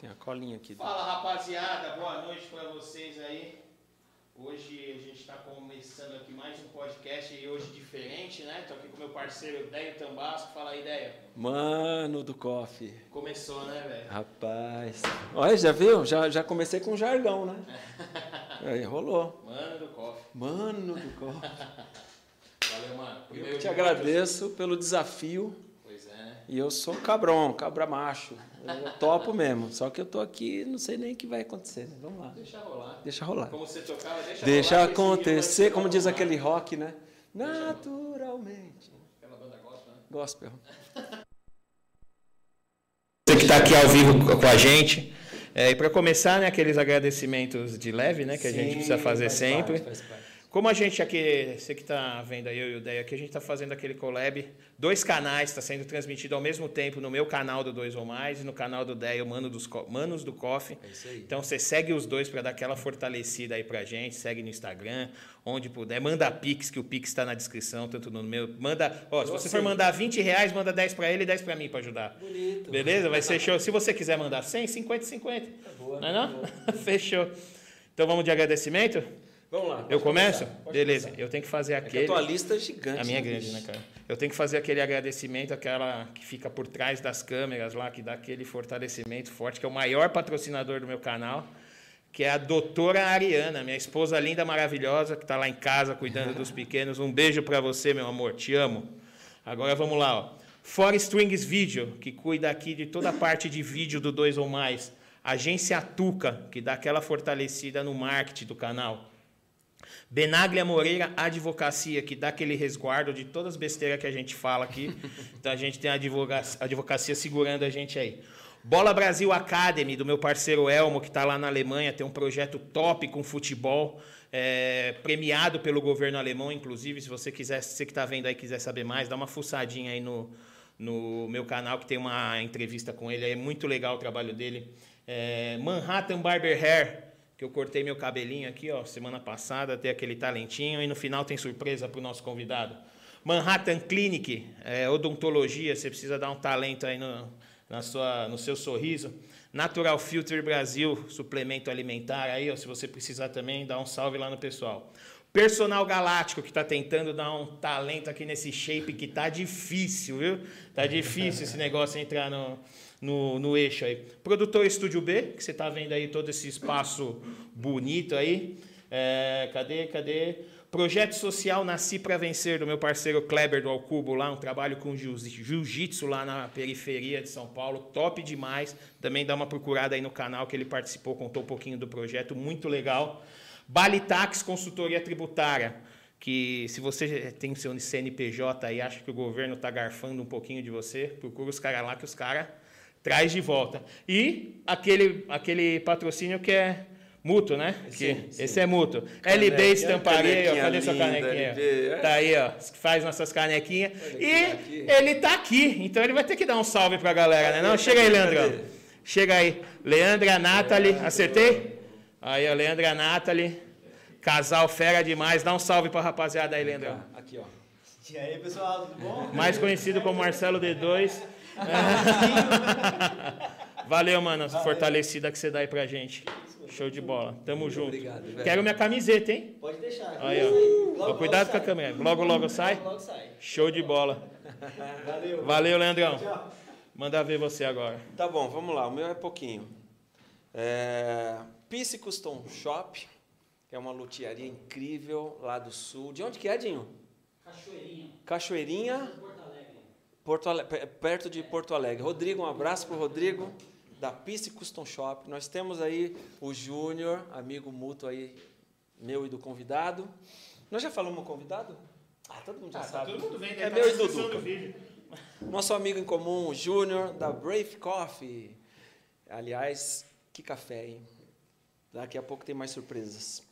Tem a colinha aqui. Fala rapaziada, boa noite para vocês aí. Hoje a gente está começando aqui mais um podcast e hoje diferente, né? Tô aqui com meu parceiro Deio Tambasco. Fala aí, Deio. Mano do coffee. Começou, né, velho? Rapaz. Olha, já viu? Já, já comecei com jargão, né? Aí rolou. Mano do coffee. Mano do coffee. Valeu, mano. Eu Primeiro que te de agradeço pelo desafio. E eu sou cabrão, cabra macho. Eu topo mesmo. Só que eu tô aqui, não sei nem o que vai acontecer. Né? Vamos lá. Deixa rolar. Deixa rolar. Como você tocava, deixa, Deixa rolar. acontecer, como diz aquele rock, né? Naturalmente. Aquela banda gospel, né? Gospel. Você que está aqui ao vivo com a gente. É, e para começar, né, aqueles agradecimentos de leve, né, que a gente precisa fazer sempre. Como a gente aqui, você que está vendo aí, eu e o Deia aqui, a gente está fazendo aquele collab, dois canais, está sendo transmitido ao mesmo tempo no meu canal do Dois ou Mais e no canal do Deia, o Mano dos Co- Manos do Coffee. É isso aí. Então você segue os dois para dar aquela fortalecida aí pra gente, segue no Instagram, onde puder, manda Pix, que o Pix está na descrição, tanto no meu. Manda, ó, se você for mandar 20 reais, manda 10 para ele e 10 para mim para ajudar. Bonito. Beleza? Vai ser show. Se você quiser mandar 100, 50 50. Tá boa, Não é tá não? Fechou. Então vamos de agradecimento? Vamos lá. Eu começo? começar, Beleza. começar. Eu tenho que fazer É que a aquele. tua lista é gigante. A minha é né, grande, bicho? né, cara? Eu tenho que fazer aquele agradecimento àquela que fica por trás das câmeras lá, que dá aquele fortalecimento forte, que é o maior patrocinador do meu canal, que é a doutora Ariana, minha esposa linda, maravilhosa, que está lá em casa cuidando dos pequenos. Um beijo para você, meu amor, te amo. Agora vamos lá, ó. For Strings Video, que cuida aqui de toda a parte de vídeo do Dois ou Mais. Agência Tuca, que dá aquela fortalecida no marketing do canal. Benaglia Moreira Advocacia, que dá aquele resguardo de todas as besteiras que a gente fala aqui. Então a gente tem a advocacia, advocacia segurando a gente aí. Bola Brasil Academy, do meu parceiro Elmo, que está lá na Alemanha, tem um projeto top com futebol, é, premiado pelo governo alemão, inclusive. Se você quiser, se você que está vendo aí quiser saber mais, dá uma fuçadinha aí no, no meu canal, que tem uma entrevista com ele. É muito legal o trabalho dele. É, Manhattan Barber Hair, que eu cortei meu cabelinho aqui, ó, semana passada, tem aquele talentinho, e no final tem surpresa para o nosso convidado. Manhattan Clinic, é, odontologia, você precisa dar um talento aí no, na sua, no seu sorriso. Natural Filter Brasil, suplemento alimentar aí, ó, se você precisar também, dá um salve lá no pessoal. Personal Galáctico, que está tentando dar um talento aqui nesse shape que tá difícil, viu? Tá difícil esse negócio entrar no, no, no eixo aí. Produtor Estúdio B, que você está vendo aí todo esse espaço bonito aí. É, cadê, cadê? Projeto Social Nasci para Vencer, do meu parceiro Kleber do Alcubo lá, um trabalho com jiu- jiu-jitsu lá na periferia de São Paulo, top demais. Também dá uma procurada aí no canal que ele participou, contou um pouquinho do projeto, muito legal. Balitax Consultoria Tributária, que se você tem seu CNPJ e acha que o governo está garfando um pouquinho de você, procura os caras lá que os caras traz de volta. E aquele, aquele patrocínio que é mútuo, né? Sim, Que- sim. Esse é mútuo. Caneca, LB Estamparia, ó, cadê sua canequinha? LB, é. Tá aí, ó, faz nossas canequinhas. Olha E aqui, aqui. ele tá aqui, então ele vai ter que dar um salve pra galera, né? Não, Cadê, chega aí, Leandrão. cadê? Chega aí. Leandra, Nathalie, acertei? Aí, ó, Leandra, Nathalie. Casal fera demais. Dá um salve pra rapaziada aí, Leandrão. Aqui, ó. E aí, pessoal, tudo bom? Mais conhecido como Marcelo D2. Valeu, mano, fortalecida que você dá aí pra gente. Show de bola. Tamo junto. obrigado, velho. Quero minha camiseta, hein? Pode deixar. Aí, ó. Logo, cuidado com a câmera. Logo, logo sai. Logo, logo sai. Show de bola. Valeu. Valeu, Leandrão. Tchau. Manda ver você agora. Tá bom, vamos lá. O meu é pouquinho. É... Peace Custom Shop, que é uma lutearia incrível lá do sul. De onde que é, Dinho? Cachoeirinha, Cachoeirinha, Porto Alegre. Perto de Porto Alegre. Rodrigo, um abraço pro Rodrigo da Peace Custom Shop. Nós temos aí o Júnior, amigo mútuo aí meu e do convidado. Nós já falamos o convidado? Ah, todo mundo já sabe. vendo, É meu e do Duca. Nosso amigo em comum, o Júnior, da Brave Coffee. Aliás, que café, hein? Daqui a pouco tem mais surpresas.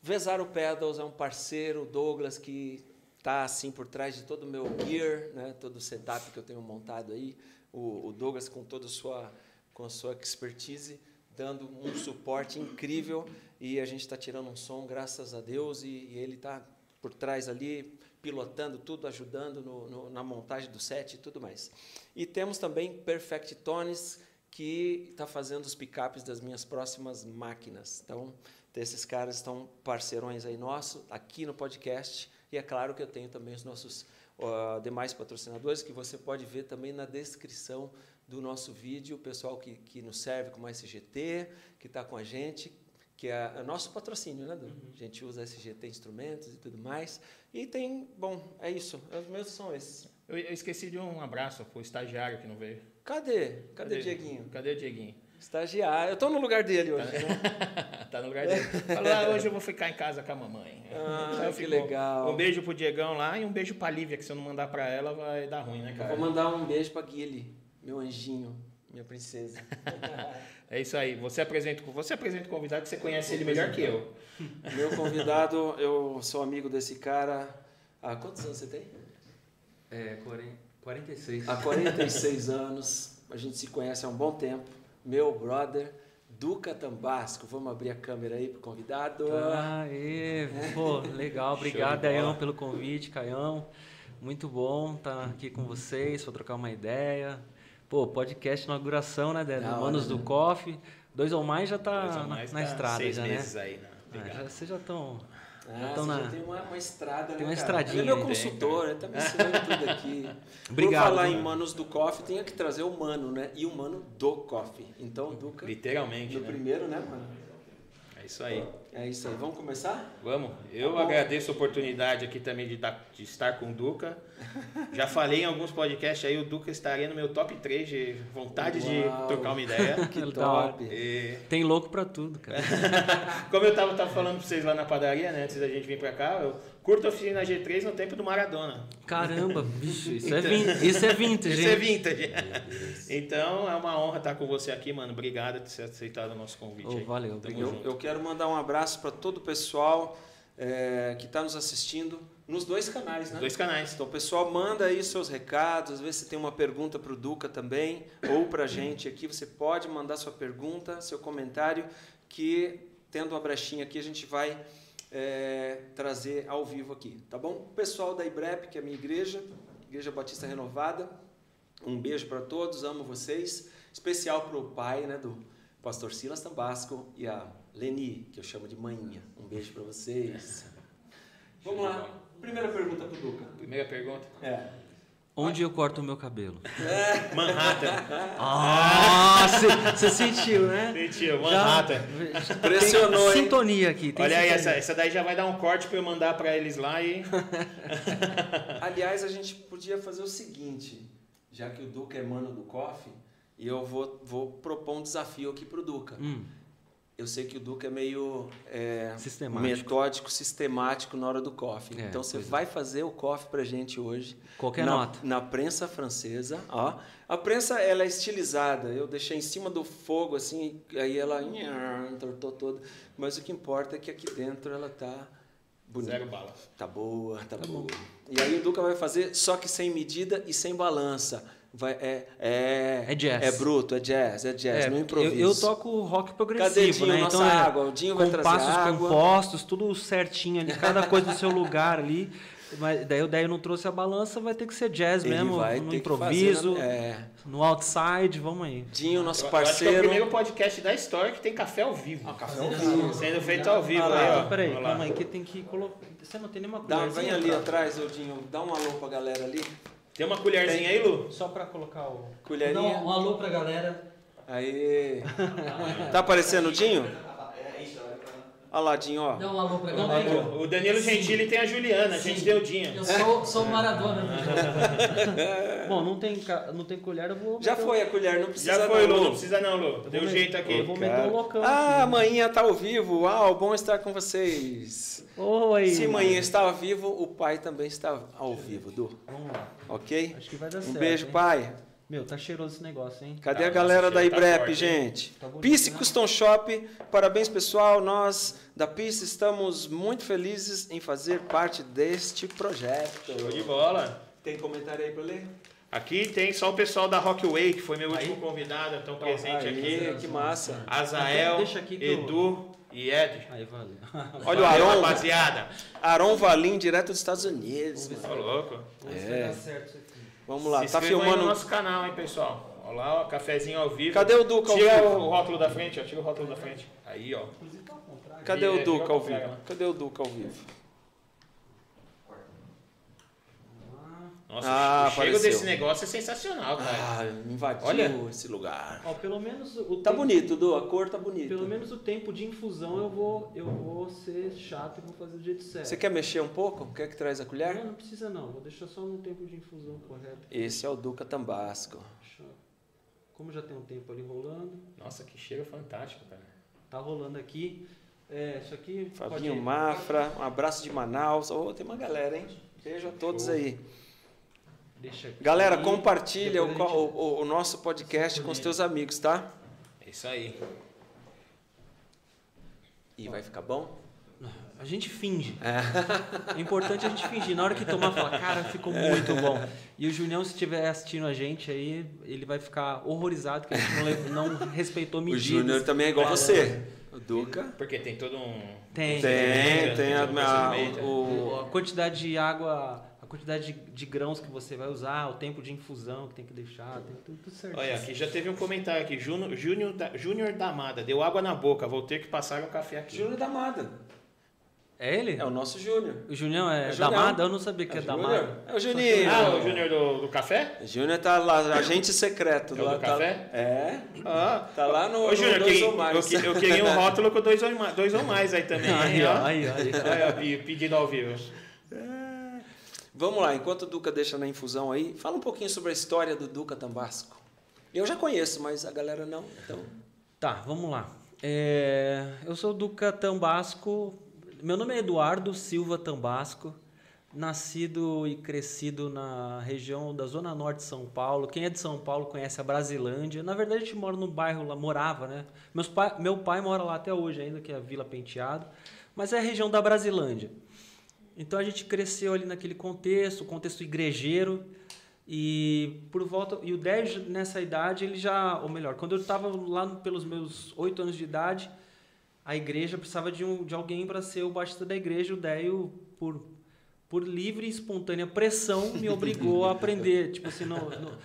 Vesaro Pedals é um parceiro, o Douglas, que está assim por trás de todo o meu gear, né? todo o setup que eu tenho montado aí. O, o Douglas com toda a sua, com a sua expertise, dando um suporte incrível. E a gente está tirando um som, graças a Deus, e, e ele está por trás ali, pilotando tudo, ajudando no- no- na montagem do set e tudo mais. E temos também Perfect Tones, que está fazendo os picapes das minhas próximas máquinas. Então, esses caras estão parceirões aí nossos, aqui no podcast. E é claro que eu tenho também os nossos uh, demais patrocinadores, que você pode ver também na descrição do nosso vídeo, o pessoal que, que nos serve como SGT, que está com a gente, que é, é nosso patrocínio, né? Uhum. A gente usa SGT instrumentos e tudo mais. E tem, bom, é isso. Os meus são esses. Eu, eu esqueci de um abraço pro estagiário que não veio. Cadê? Cadê, Cadê Dieguinho? Cadê o Dieguinho? Estagiário. Eu estou no lugar dele hoje. Tá, né? tá no lugar dele. Falou, ah, hoje eu vou ficar em casa com a mamãe. Ah, que legal. Um beijo pro Diegão lá e um beijo pra Lívia, que se eu não mandar pra ela vai dar ruim, né, cara? Eu vou mandar um beijo pra Guile, meu anjinho, minha princesa. é isso aí. Você apresenta, você apresenta o convidado que você conhece ele melhor que eu. Meu convidado, eu sou amigo desse cara. Há quantos anos você tem? É, 46. Há 46 anos. A gente se conhece há um bom tempo. Meu brother. Duca Tambasco, vamos abrir a câmera aí pro convidado. Aê, pô, legal, obrigado Daião pelo convite, Caião. Muito bom estar aqui com vocês para trocar uma ideia. Pô, podcast inauguração, né, Dé? Manos né? do Coffee. Dois ou mais já tá mais na, na tá estrada seis já, meses né? aí, né? Ah, já, vocês já estão ah, então, na... já tem uma, uma estrada, tem né, uma estradinha. Ele é meu consultor, ele tá me ensinando tudo aqui. Obrigado. Por falar em manos do coffee, tem que trazer o mano, né? E o mano do coffee. Então, Duca. Literalmente. No né? primeiro, né, mano? É isso aí. É isso aí. Vamos começar? Vamos. Eu tá agradeço a oportunidade aqui também de, de, estar com o Duca. Já falei em alguns podcasts aí, o Duca estaria no meu top 3 de vontade Uau. de trocar uma ideia. que top. E... Tem louco pra tudo, cara. Como eu tava, tava falando pra vocês lá na padaria, né, antes da gente vir pra cá, eu curto a oficina G3 no tempo do Maradona. Caramba, bicho, isso, é então, é, vintage, isso é vintage. Isso é vintage. então é uma honra estar com você aqui, mano. Obrigado por ter aceitado o nosso convite. Oh, valeu, eu, eu, quero mandar um abraço para todo o pessoal é, que está nos assistindo nos dois canais, né? Dois canais. Então, pessoal, manda aí seus recados. Às vezes você tem uma pergunta para o Duca também, ou para a gente aqui. Você pode mandar sua pergunta, seu comentário, que tendo uma brechinha aqui, a gente vai é, trazer ao vivo aqui, tá bom? O pessoal da IBREP, que é a minha igreja, Igreja Batista Renovada, um beijo para todos, amo vocês. Especial para o pai, né, do pastor Silas Tambasco e a Leni, que eu chamo de manhinha. Um beijo para vocês. Vamos lá. Primeira pergunta para o Duca. Primeira pergunta? É. Onde eu corto o meu cabelo? Manhattan. Ah, você sentiu, né? Sentiu, Manhattan. Já, Pressionou, tem Sintonia aqui. Olha sintonia. aí, essa, essa daí já vai dar um corte para eu mandar para eles lá e... Aliás, a gente podia fazer o seguinte, já que o Duca é mano do Coffee, e eu vou, vou propor um desafio aqui para o Duca. Hum eu sei que o Duca é meio é, sistemático. metódico, sistemático na hora do coffee. É, então você vai é. fazer o coffee pra gente hoje. Qualquer na, nota. Na prensa francesa. Ó. A prensa ela é estilizada. Eu deixei em cima do fogo assim, aí ela entortou toda. Mas o que importa é que aqui dentro ela tá bonita. Zero bala. Tá boa, tá, tá boa. Bom. E aí o Duca vai fazer só que sem medida e sem balança vai, é, é, é jazz. É bruto, é jazz, é jazz, é, no improviso. Eu, eu, toco rock progressivo, Cadê Dinho, né? Nossa então é água, o Dinho vai trazer passos água. compostos, tudo certinho ali, cada coisa no seu lugar ali. Mas daí, daí eu não trouxe a balança, vai ter que ser jazz Ele mesmo, no improviso, é. no outside, vamos aí. Dinho, nosso eu, parceiro. Eu acho que é o primeiro podcast da história que tem café ao vivo. Ah, café ao vivo. Sendo feito ao vivo. Ah, aí, ó. Peraí, calma aí, que tem que colocar. Você não tem nenhuma Dá, Vem ali atrás, Dinho, dá um alô pra galera ali. Tem uma colherzinha aí, Lu? Só pra colocar o. Colherinha. Um, um alô pra galera. Aí. tá aparecendo o Dinho? Olha lá, Dinho, ó. Dá um alô pra galera. O Danilo Gentili tem a Juliana, a gente deu Dinho. Eu sou, sou Maradona. Bom, não tem, não tem colher, eu vou. Já foi a colher, não precisa Já foi, não. Lu, não precisa não, Lu. Deu jeito aqui. Eu vou meter o locão. Ah, a manhinha tá ao vivo. Uau, bom estar com vocês. Oi. Se manhã está vivo, o pai também está ao vivo, Du. Vamos lá. Ok? Acho que vai dar um certo. Um beijo, hein? pai. Meu, tá cheiroso esse negócio, hein? Cadê tá, a galera da IBREP, tá gente? Tá bonito, Peace né? Custom Shop, parabéns pessoal. Nós da Peace estamos muito felizes em fazer parte deste projeto. Show de bola. Tem comentário aí para ler? Aqui tem só o pessoal da Rockway, que foi meu último convidado, estão presente aí, aqui. Que massa. Azael, Deixa aqui Edu eu... e Ed. Aí, valeu. Olha o Aron, rapaziada. Aron Valim, direto dos Estados Unidos. Tô louco. Vamos ver se vai dar certo isso aqui. Vamos lá, Se tá filmando. no nosso canal, hein, pessoal. Olha lá, ó, cafezinho ao vivo. Cadê o Duca ao Tira vivo? o rótulo da frente, ó. Tira o rótulo da frente. Aí, ó. Cadê o Duca ao vivo? Cadê o Duca ao vivo? Nossa, Ah, o cheiro apareceu. desse negócio é sensacional, cara. Ah, invadiu Olha. esse lugar. Ó, pelo menos o Tá tempo- bonito, Du, a cor tá bonita. Pelo menos o tempo de infusão eu vou, eu vou ser chato e vou fazer do jeito certo. Você quer mexer um pouco? Quer que traz a colher? Não, não precisa não. Vou deixar só no tempo de infusão correto. Esse é o Duca Tambasco. Como já tem um tempo ali rolando, Nossa, que cheiro fantástico, cara. tá rolando aqui. É, isso aqui Fabinho pode... Mafra, um abraço de Manaus. Ô, tem uma galera, hein? Beijo a todos aí. Deixa aqui. Galera, compartilha o, a o- o nosso podcast com os teus amigos, tá? É isso aí. E vai ficar bom? A gente finge. É importante a gente fingir. Na hora que tomar, falar, cara, ficou muito bom. E o Julião, se estiver assistindo a gente aí, ele vai ficar horrorizado que a gente não, não respeitou O medidas. Júnior também é igual você. O Duca. Porque tem todo um. Tem. Tem, tem a, Tem um a- procedimento. o, A quantidade de água, a quantidade de, de grãos que você vai usar, o tempo de infusão que tem que deixar, tem tudo, tudo certo. Olha, aqui já teve um comentário aqui. Júnior, Júnior, da, Júnior Damada, deu água na boca, vou ter que passar um café aqui. Júnior da Mada. É ele? É o nosso Júnior. O Junião é, É. Damada? Eu não sabia que é, É o Damada. Júnior. É o Juninho. Ah, o Júnior do, do café? Júnior tá lá, agente secreto. É o lá, do tá- café? É. Ah, Tá lá no, Ô, no Júnior, eu, dois queria- ou mais. eu, que- eu queria um rótulo com dois ou, mais, dois ou mais aí também. Aí, ó, ó. aí, ó, aí. Pe- pedido ao vivo. Vamos lá, enquanto o Duca deixa na infusão aí, fala um pouquinho sobre a história do Duca Tambasco. Eu já conheço, mas a galera não. Então, Tá, vamos lá. É, eu sou do Tambasco. Meu nome é Eduardo Silva Tambasco. Nascido e crescido na região da Zona Norte de São Paulo. Quem é de São Paulo conhece a Brasilândia. Na verdade, a gente mora no bairro lá, morava, né? Meus pai, meu pai mora lá até hoje ainda, que é a Vila Penteado. Mas é a região da Brasilândia. Então a gente cresceu ali naquele contexto, contexto igrejeiro. E por volta. E o 10 nessa idade, ele já. Ou melhor, quando eu estava lá no- pelos meus 8 anos de idade, a igreja precisava de, um, de alguém para ser o baixista da igreja. O Déio, por, por livre e espontânea pressão, me obrigou a aprender. Tipo assim, não, não-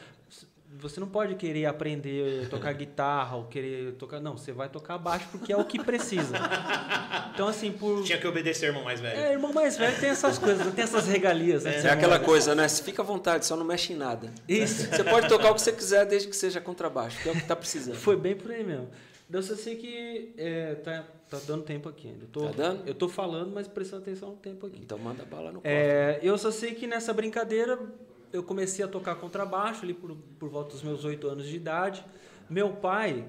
você não pode querer aprender a tocar guitarra ou querer tocar. Não, você vai tocar baixo porque é o que precisa. Então, assim, por. Tinha que obedecer irmão mais velho. É, irmão mais velho tem essas coisas, tem essas regalias. Né? é aquela coisa, né? Você fica à vontade, só não mexe em nada. Isso. Você pode tocar o que você quiser, desde que seja contrabaixo, que é o que tá precisando. Foi bem por aí mesmo. Então, eu sei que é, tá, tá dando tempo aqui ainda. Eu tô, Tá dando? Eu tô falando, mas prestando atenção no tempo aqui. Então manda bala no copo. É, eu só sei que nessa brincadeira eu comecei a tocar contrabaixo ali por, por volta dos meus oito anos de idade. Meu pai,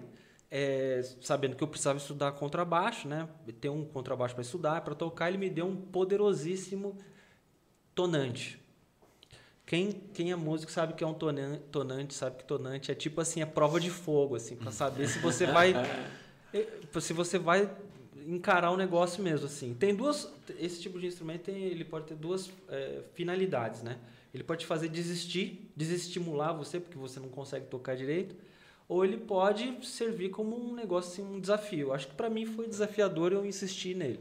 é, sabendo que eu precisava estudar contrabaixo, né, ter um contrabaixo para estudar, para tocar, ele me deu um poderosíssimo tonante. Quem, quem é músico sabe que é um tonan- tonante, sabe que tonante é tipo assim, é prova de fogo, assim, para saber se você vai se você vai encarar o negócio mesmo assim. Tem duas esse tipo de instrumento tem, ele pode ter duas eh, finalidades, né? Ele pode fazer desistir, desestimular você porque você não consegue tocar direito, ou ele pode servir como um negócio assim, um desafio. Acho que para mim foi desafiador eu insisti nele.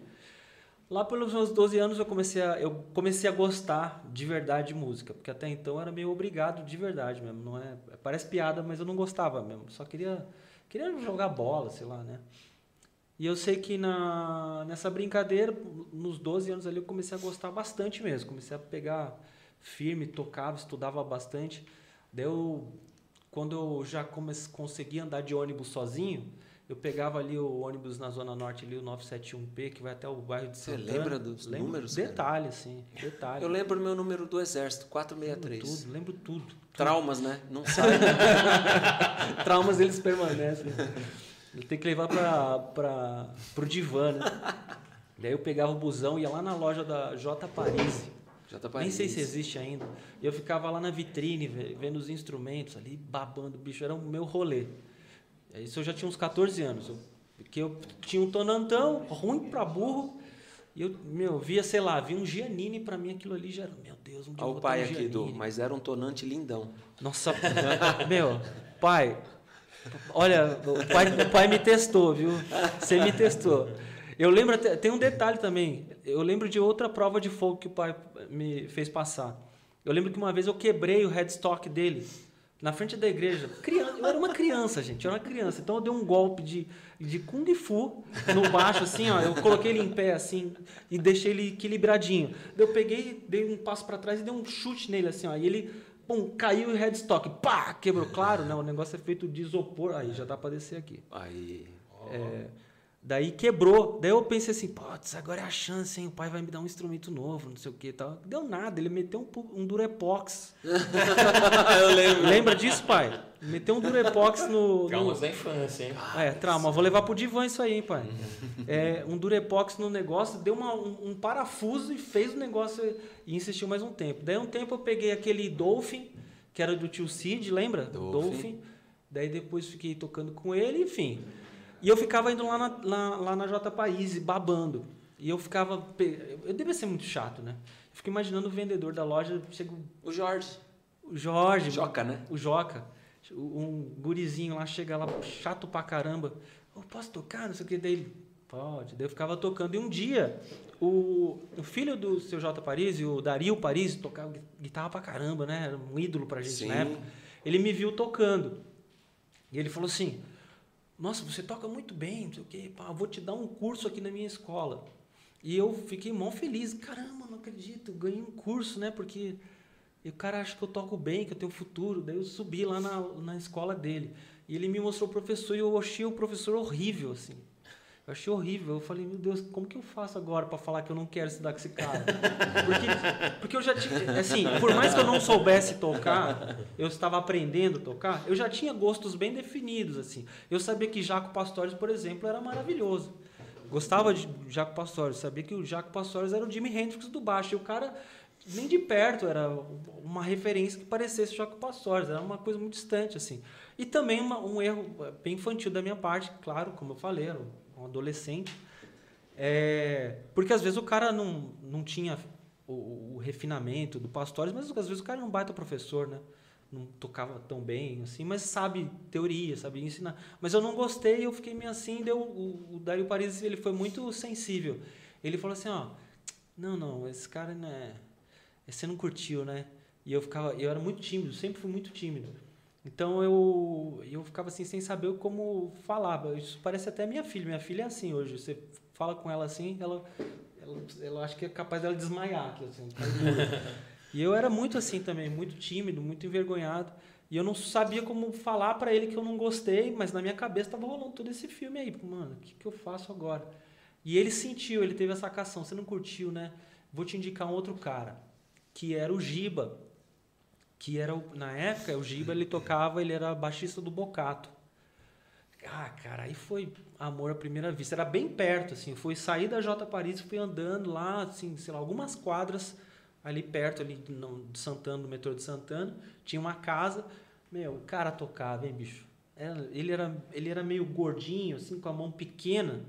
Lá pelos meus 12 anos eu comecei a, eu comecei a gostar de verdade de música, porque até então era meio obrigado de verdade mesmo, não é, parece piada, mas eu não gostava mesmo, só queria queria jogar bola, sei lá, né? E eu sei que na, nessa brincadeira, nos 12 anos ali, eu comecei a gostar bastante mesmo. Comecei a pegar firme, tocava, estudava bastante. Daí eu, quando eu já comece, consegui andar de ônibus sozinho, eu pegava ali o ônibus na Zona Norte, ali o 971P, que vai até o bairro de Você Santana. lembra dos Lembro, números, cara? Detalhe, assim, detalhe. Eu lembro o meu número do exército, lembro 463. tudo, lembro tudo. Traumas, né? Não sai. Traumas eles permanecem. Eu tenho que levar para pro divã, né? Daí eu pegava o busão e ia lá na loja da J Paris. Nem sei se existe ainda. Eu ficava lá na vitrine, ve- vendo os instrumentos ali, babando, bicho, era o meu rolê. Isso eu já tinha uns 14 anos. Eu, porque eu tinha um tonantão, ruim pra burro. E eu, meu, via, sei lá, via um Giannini, pra mim aquilo ali já era, meu Deus, um dia Olha o pai um aqui, do, mas era um tonante lindão. Nossa, meu, pai, olha, o pai, o pai me testou, viu? Você me testou. Eu lembro, até, tem um detalhe também. Eu lembro de outra prova de fogo que o pai me fez passar. Eu lembro que uma vez eu quebrei o headstock dele na frente da igreja. Criança, eu era uma criança, gente, eu era uma criança. Então eu dei um golpe de, de Kung Fu no baixo, assim, ó. Eu coloquei ele em pé, assim, e deixei ele equilibradinho. Eu peguei, dei um passo para trás e dei um chute nele, assim, ó. E ele, pum, caiu em headstock. Pá, quebrou. Claro, né? O negócio é feito de isopor. Aí já dá para descer aqui. Aí. É, daí quebrou. Daí eu pensei assim, putz, agora é a chance, hein? O pai vai me dar um instrumento novo, não sei o que e tal. Deu nada, ele meteu um, um Durepox. eu lembro. Lembra disso, pai? Meteu um Durepox no. no... Traumas da infância, hein? É, trauma. Vou levar pro divã isso aí, hein, pai. É, um Durepox no negócio, deu uma- um, um parafuso e fez o negócio e insistiu mais um tempo. Daí um tempo eu peguei aquele Dolphin, que era do tio Cid, lembra? Dolphin. Daí depois fiquei tocando com ele, enfim. E eu ficava indo lá na, lá, lá na J País, babando. E eu ficava. Eu devia ser muito chato, né? Eu fico imaginando o vendedor da loja, chega O Jorge. o Jorge, Joca, né? o Joca, um gurizinho lá, chega lá, chato pra caramba. Eu posso tocar? Não sei o que. Daí ele, pode. Daí eu ficava tocando. E um dia, o, o filho do seu J. Paris, o Dario Paris, tocava gui- guitarra pra caramba, né? Era um ídolo pra gente Sim. na época. Ele me viu tocando. E ele falou assim: Nossa, você toca muito bem, não sei o que. Eu vou te dar um curso aqui na minha escola. E eu fiquei mó feliz. Caramba, não acredito, ganhei um curso, né? Porque o cara acha que eu toco bem, que eu tenho futuro. Daí eu subi lá na, na escola dele. E ele me mostrou o professor e eu achei o professor horrível, assim. Eu achei horrível. Eu falei, meu Deus, como que eu faço agora para falar que eu não quero estudar com esse cara? Porque, porque eu já tinha. Assim, por mais que eu não soubesse tocar, eu estava aprendendo a tocar, eu já tinha gostos bem definidos, assim. Eu sabia que Jaco Pastores, por exemplo, era maravilhoso. Gostava de Jaco Pastores, sabia que o Jaco Pastores era o Jimi Hendrix do baixo. E o cara, nem de perto, era uma referência que parecesse Jaco Pastores, era uma coisa muito distante, assim. E também uma- um erro bem infantil da minha parte, claro, como eu falei, era um adolescente. É, porque às vezes o cara não, não tinha o, o refinamento do Pastores, mas às vezes o cara não baita professor, né? Não tocava tão bem, assim, mas sabe teoria, sabe ensinar. Mas eu não gostei, eu fiquei meio assim, deu o, o Dario Paris, ele foi muito sensível. Ele falou assim, ó, não, não, esse cara não é, você não curtiu, né? E eu ficava, eu era muito tímido, sempre fui muito tímido. Então eu, eu ficava assim sem saber como falar. Isso parece até minha filha. Minha filha é assim hoje. Você fala com ela assim, ela, ela, ela acha que é capaz dela desmaiar assim, dura. E eu era muito assim também, muito tímido, muito envergonhado. E eu não sabia como falar para ele que eu não gostei, mas na minha cabeça tava rolando todo esse filme aí. Mano, o que, que eu faço agora? E ele sentiu, ele teve essa cação. Você não curtiu, né? Vou te indicar um outro cara, que era o Giba que era na época o Giba ele tocava ele era baixista do Bocato. Ah cara aí foi amor à primeira vista. Era bem perto assim. Fui sair da J Paris fui andando lá assim sei lá algumas quadras ali perto ali no, de Santana do metrô de Santana. Tinha uma casa. Meu o cara tocava hein bicho? Ele era ele era meio gordinho assim com a mão pequena.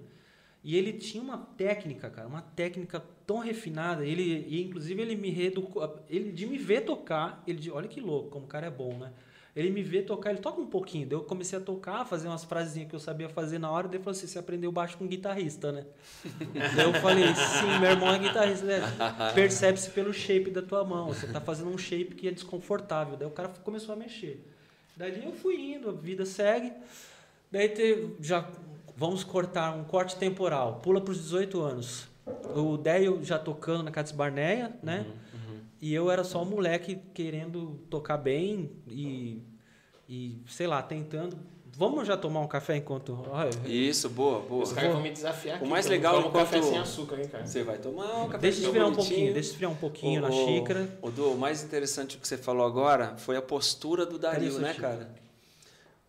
E ele tinha uma técnica, cara, uma técnica tão refinada. Ele, e inclusive ele me reeducou, ele de me ver tocar, ele de, olha que louco, como o cara é bom, né? Ele me vê tocar, ele toca um pouquinho. Daí eu comecei a tocar, fazer umas frasezinhas que eu sabia fazer na hora. Daí ele falou assim: você aprendeu baixo com guitarrista, né? Daí eu falei: sim, meu irmão é guitarrista. Né? Percebe-se pelo shape da tua mão. Você tá fazendo um shape que é desconfortável. Daí o cara começou a mexer. Daí eu fui indo, a vida segue. Daí teve, já vamos cortar um corte temporal. Pula para os 18 anos. O Déio já tocando na Cats Barneia, né? E eu era só um moleque querendo tocar bem e, e sei lá, tentando. Vamos já tomar um café enquanto. Isso, boa, boa. Os caras vão me desafiar aqui. O mais legal tomo enquanto- café sem açúcar, hein, cara? Você vai tomar um café Deixa esfriar um pouquinho, deixa esfriar um pouquinho na xícara. O, Du, o mais interessante que você falou agora foi a postura do Dario, né, xícara? cara?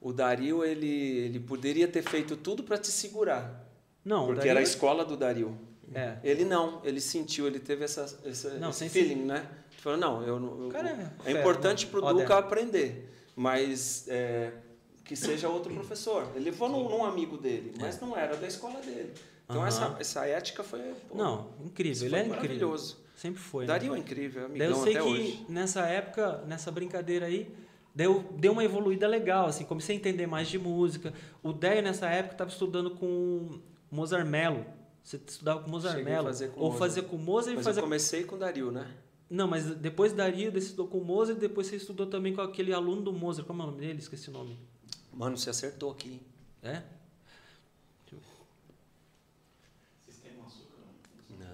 O Dario, ele, ele poderia ter feito tudo para te segurar. Não, porque daí- era a escola do Dario. É. Ele não, ele sentiu, ele teve essa, essa, Não, esse feeling, né? Ele falou, não, eu, não- eu- Cara, é é importante né? pro Ó, Duca aprender, mas é, que seja outro professor. Ele levou num, num amigo dele, mas não era da escola dele. Então Aham. essa, essa ética foi pô, Não, incrível. Ele é incrível. maravilhoso. Sempre foi. né? Dario é incrível, é Daí eu amigão sei que hoje. nessa época, nessa brincadeira aí, deu, deu uma evoluída legal, assim, comecei a entender mais de música. O Déio nessa época estava estudando com Mozart Mello. Você estudava com Mozart Cheguei Mello? fazer com ou Mozart. fazia com Mozart e Mas fazia eu comecei com o Dario, né? Não, mas depois da Rio, você estudou com o Mozart, depois você estudou também com aquele aluno do Mozart. Como é o nome dele? Esqueci o nome. Mano, você acertou aqui. É? Não.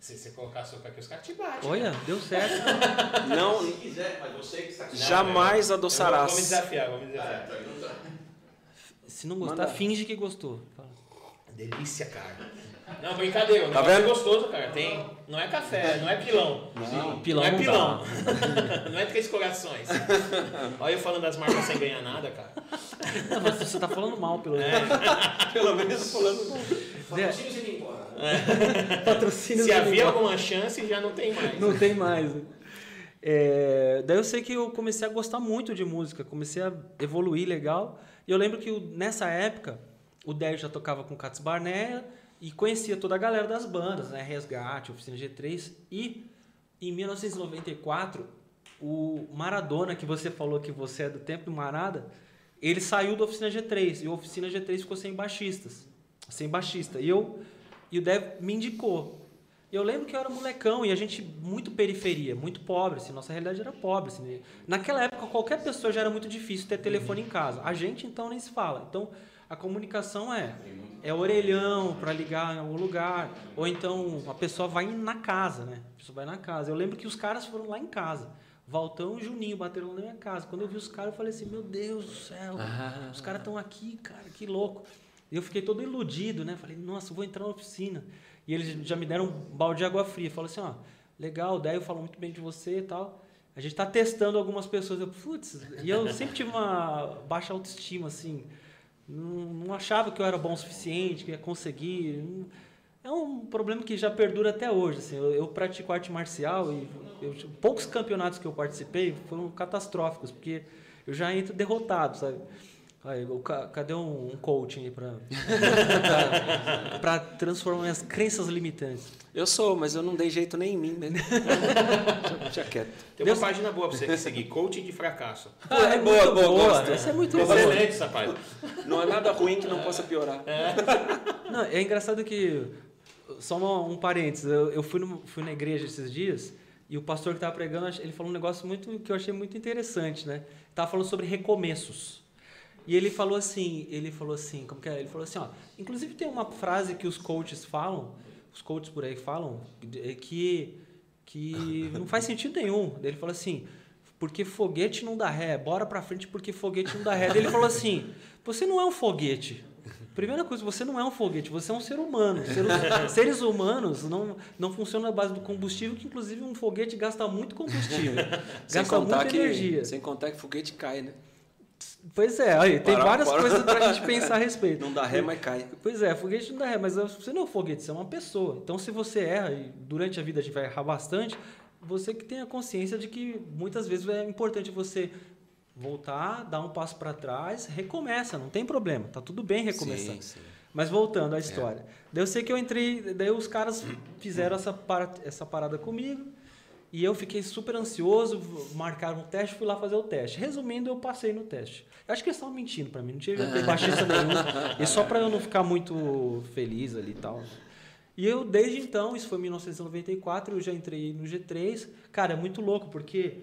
Se você colocar açúcar aqui, os caras te batem. Olha, deu certo. Não, Se quiser, mas você que está aqui. jamais Eu adoçarás. Me desafiar, me desafiar. É, pergunta. Se não gostar, Manda. finge que gostou. Fala. Delícia, cara. Não, brincadeira. O Tá negócio vendo? é gostoso, cara. Tem... Não é café, não é pilão. Não. Pilão não é não pilão. não é três corações. Olha eu falando das marcas sem ganhar nada, cara. Não, mas você tá falando mal, pelo É. menos. Pelo menos falando. Patrocínio sem ir embora. Patrocínio Se havia negócio. alguma chance, já não tem mais. Não tem mais. É, daí eu sei que eu comecei a gostar muito de música, comecei a evoluir legal. E eu lembro que o- nessa época, o Délio já tocava com Cats Barnea e conhecia toda a galera das bandas, né? Resgate, Oficina G3. E em 1994, o Maradona, que você falou que você é do tempo do Marada, ele saiu da Oficina G3 e a Oficina G3 ficou sem baixistas. Sem baixista. E eu e o Dev me indicou. Eu lembro que eu era molecão e a gente muito periferia, muito pobre, assim, nossa realidade era pobre. Assim, naquela época, qualquer pessoa já era muito difícil ter telefone em casa. A gente, então, nem se fala. Então, a comunicação é, é orelhão para ligar em algum lugar, ou então a pessoa vai na casa, né? A pessoa vai na casa. Eu lembro que os caras foram lá em casa. Valtão e Juninho bateram na minha casa. Quando eu vi os caras, eu falei assim, meu Deus do céu, os caras estão aqui, cara, que louco. Eu fiquei todo iludido, né? Falei, nossa, eu vou entrar na oficina. E eles já me deram um balde de água fria. Falou assim, ó, legal, o Déio falou muito bem de você e tal. A gente tá testando algumas pessoas. Eu, putz, e eu sempre tive uma baixa autoestima, assim. Não, achava que eu era bom o suficiente, que ia conseguir. É um problema que já perdura até hoje. Assim. Eu, eu pratico arte marcial e eu- poucos campeonatos que eu participei foram catastróficos, porque eu já entro derrotado, sabe? Aí, o ca- cadê um, um coaching aí pra, pra, pra transformar minhas crenças limitantes? Eu sou, mas eu não dei jeito nem em mim, né? Deixa- quieto. Tem uma página boa pra você seguir, coaching de fracasso. Pô, é boa, muito boa, gosto. Essa é muito boa. Excelente, essa página. Não é nada ruim que não possa piorar. Não, é engraçado que. Só uma- um parênteses. Eu, eu fui, no- fui na igreja esses dias e o pastor que estava pregando, ele falou um negócio muito que eu achei muito interessante, né? Tava falando sobre recomeços. E ele falou assim, ele falou assim, como que é? Ele falou assim, ó, inclusive tem uma frase que os coaches falam, os coaches por aí falam, é que que não faz sentido nenhum. Ele falou assim, porque foguete não dá ré, bora pra frente porque foguete não dá ré. Daí Ele falou assim, você não é um foguete. Primeira coisa, você não é um foguete, você é um ser humano. Seres, seres humanos não, não funcionam na base do combustível, que inclusive um foguete gasta muito combustível. Gasta muita que, energia. sem contar que foguete cai, né? Pois é, aí, tem Para- várias para. coisas pra gente pensar a respeito. Não dá ré, mas cai. Pois é, foguete não dá ré, mas você não é um foguete, você é uma pessoa. Então, se você erra, e durante a vida a gente vai errar bastante, você que tenha consciência de que muitas vezes é importante você voltar, dar um passo para trás, recomeça, não tem problema, tá tudo bem recomeçar. Sim, sim. Mas voltando à história. Daí eu sei que eu entrei, daí os caras fizeram essa, para, essa parada comigo. E eu fiquei super ansioso, marcaram um teste, fui lá fazer o teste. Resumindo, eu passei no teste. Acho que eles estavam mentindo pra mim, não tinha baixista nenhum. E só pra eu não ficar muito feliz ali e tal. E eu, desde então, isso foi em 1994, eu já entrei no G3. Cara, é muito louco, porque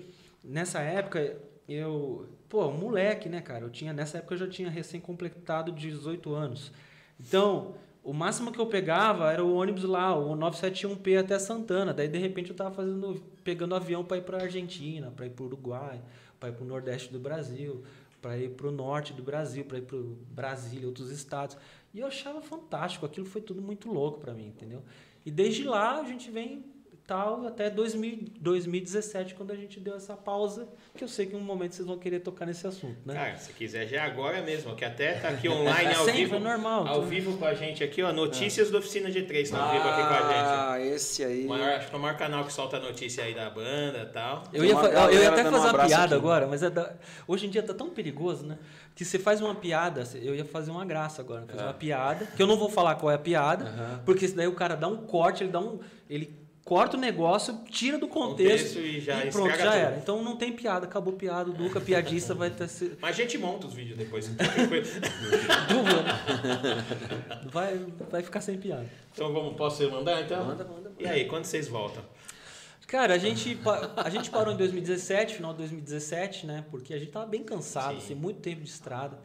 nessa época eu. Pô, moleque, né, cara? Eu tinha, nessa época eu já tinha recém-completado 18 anos. Então, o máximo que eu pegava era o ônibus lá, o 971P até Santana. Daí, de repente, eu tava fazendo, pegando avião para ir para Argentina, para ir para Uruguai, para ir para o Nordeste do Brasil, para ir para o Norte do Brasil, para ir para Brasília, outros estados. E eu achava fantástico, aquilo foi tudo muito louco para mim, entendeu? E desde lá a gente vem tal até 2000, 2017, quando a gente deu essa pausa, que eu sei que em um momento vocês vão querer tocar nesse assunto, né? Cara, se quiser já é agora mesmo, que até tá aqui online ao Sempre, vivo. é normal. Ao vivo com a gente aqui, ó. Notícias da Oficina G3 tá ao vivo aqui com a gente. Ah, esse aí. O maior, acho que é o maior canal que solta notícia aí da banda e tal. Eu ia, uma eu ia até um fazer uma abraço piada aqui. agora, mas é da- hoje em dia tá tão perigoso, né? Que você faz uma piada, eu ia fazer uma graça agora, fazer É. uma piada, que eu não vou falar qual é a piada, porque senão daí o cara dá um corte, ele dá um. Ele corta o negócio, tira do contexto, Contexto e já pronto, estraga já tudo. era. Então não tem piada, acabou piada, o Duca piadista vai ter se- Mas a gente monta os vídeos depois. tranquilo. dúvida? Vai, vai ficar sem piada. então vamos, posso mandar então? Manda, manda. E aí, quando vocês voltam? Cara, a gente, a gente parou em 2017, final de 2017, né? Porque a gente tava bem cansado, Sim. assim, muito tempo de estrada,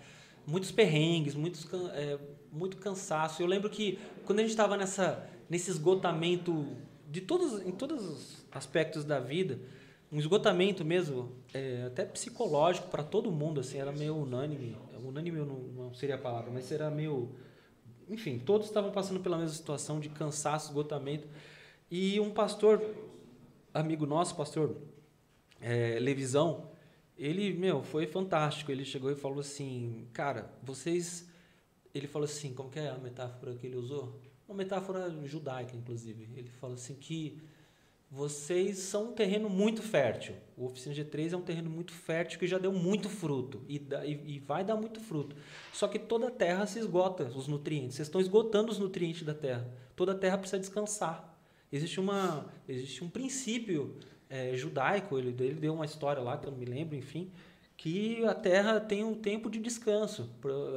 muitos perrengues, muitos, é, muito cansaço. Eu lembro que quando a gente estava nessa, nesse esgotamento de todos, em todos os aspectos da vida, um esgotamento mesmo, é, até psicológico para todo mundo, assim, era meio unânime. Unânime não, não seria a palavra, mas era meio enfim, todos estavam passando pela mesma situação de cansaço, esgotamento. E um pastor, amigo nosso, pastor é, Levisão, ele, meu, foi fantástico. Ele chegou e falou assim, cara, vocês... Ele falou assim, como que é a metáfora que ele usou? Uma metáfora judaica, inclusive. Ele falou assim que vocês são um terreno muito fértil. O Oficina G3 é um terreno muito fértil que já deu muito fruto e, dá- e- e vai dar muito fruto. Só que toda a terra se esgota os nutrientes. Vocês estão esgotando os nutrientes da terra. Toda a terra precisa descansar. Existe, uma, existe um princípio eh, judaico, ele, ele deu uma história lá que eu não me lembro, enfim, que a terra tem um tempo de descanso.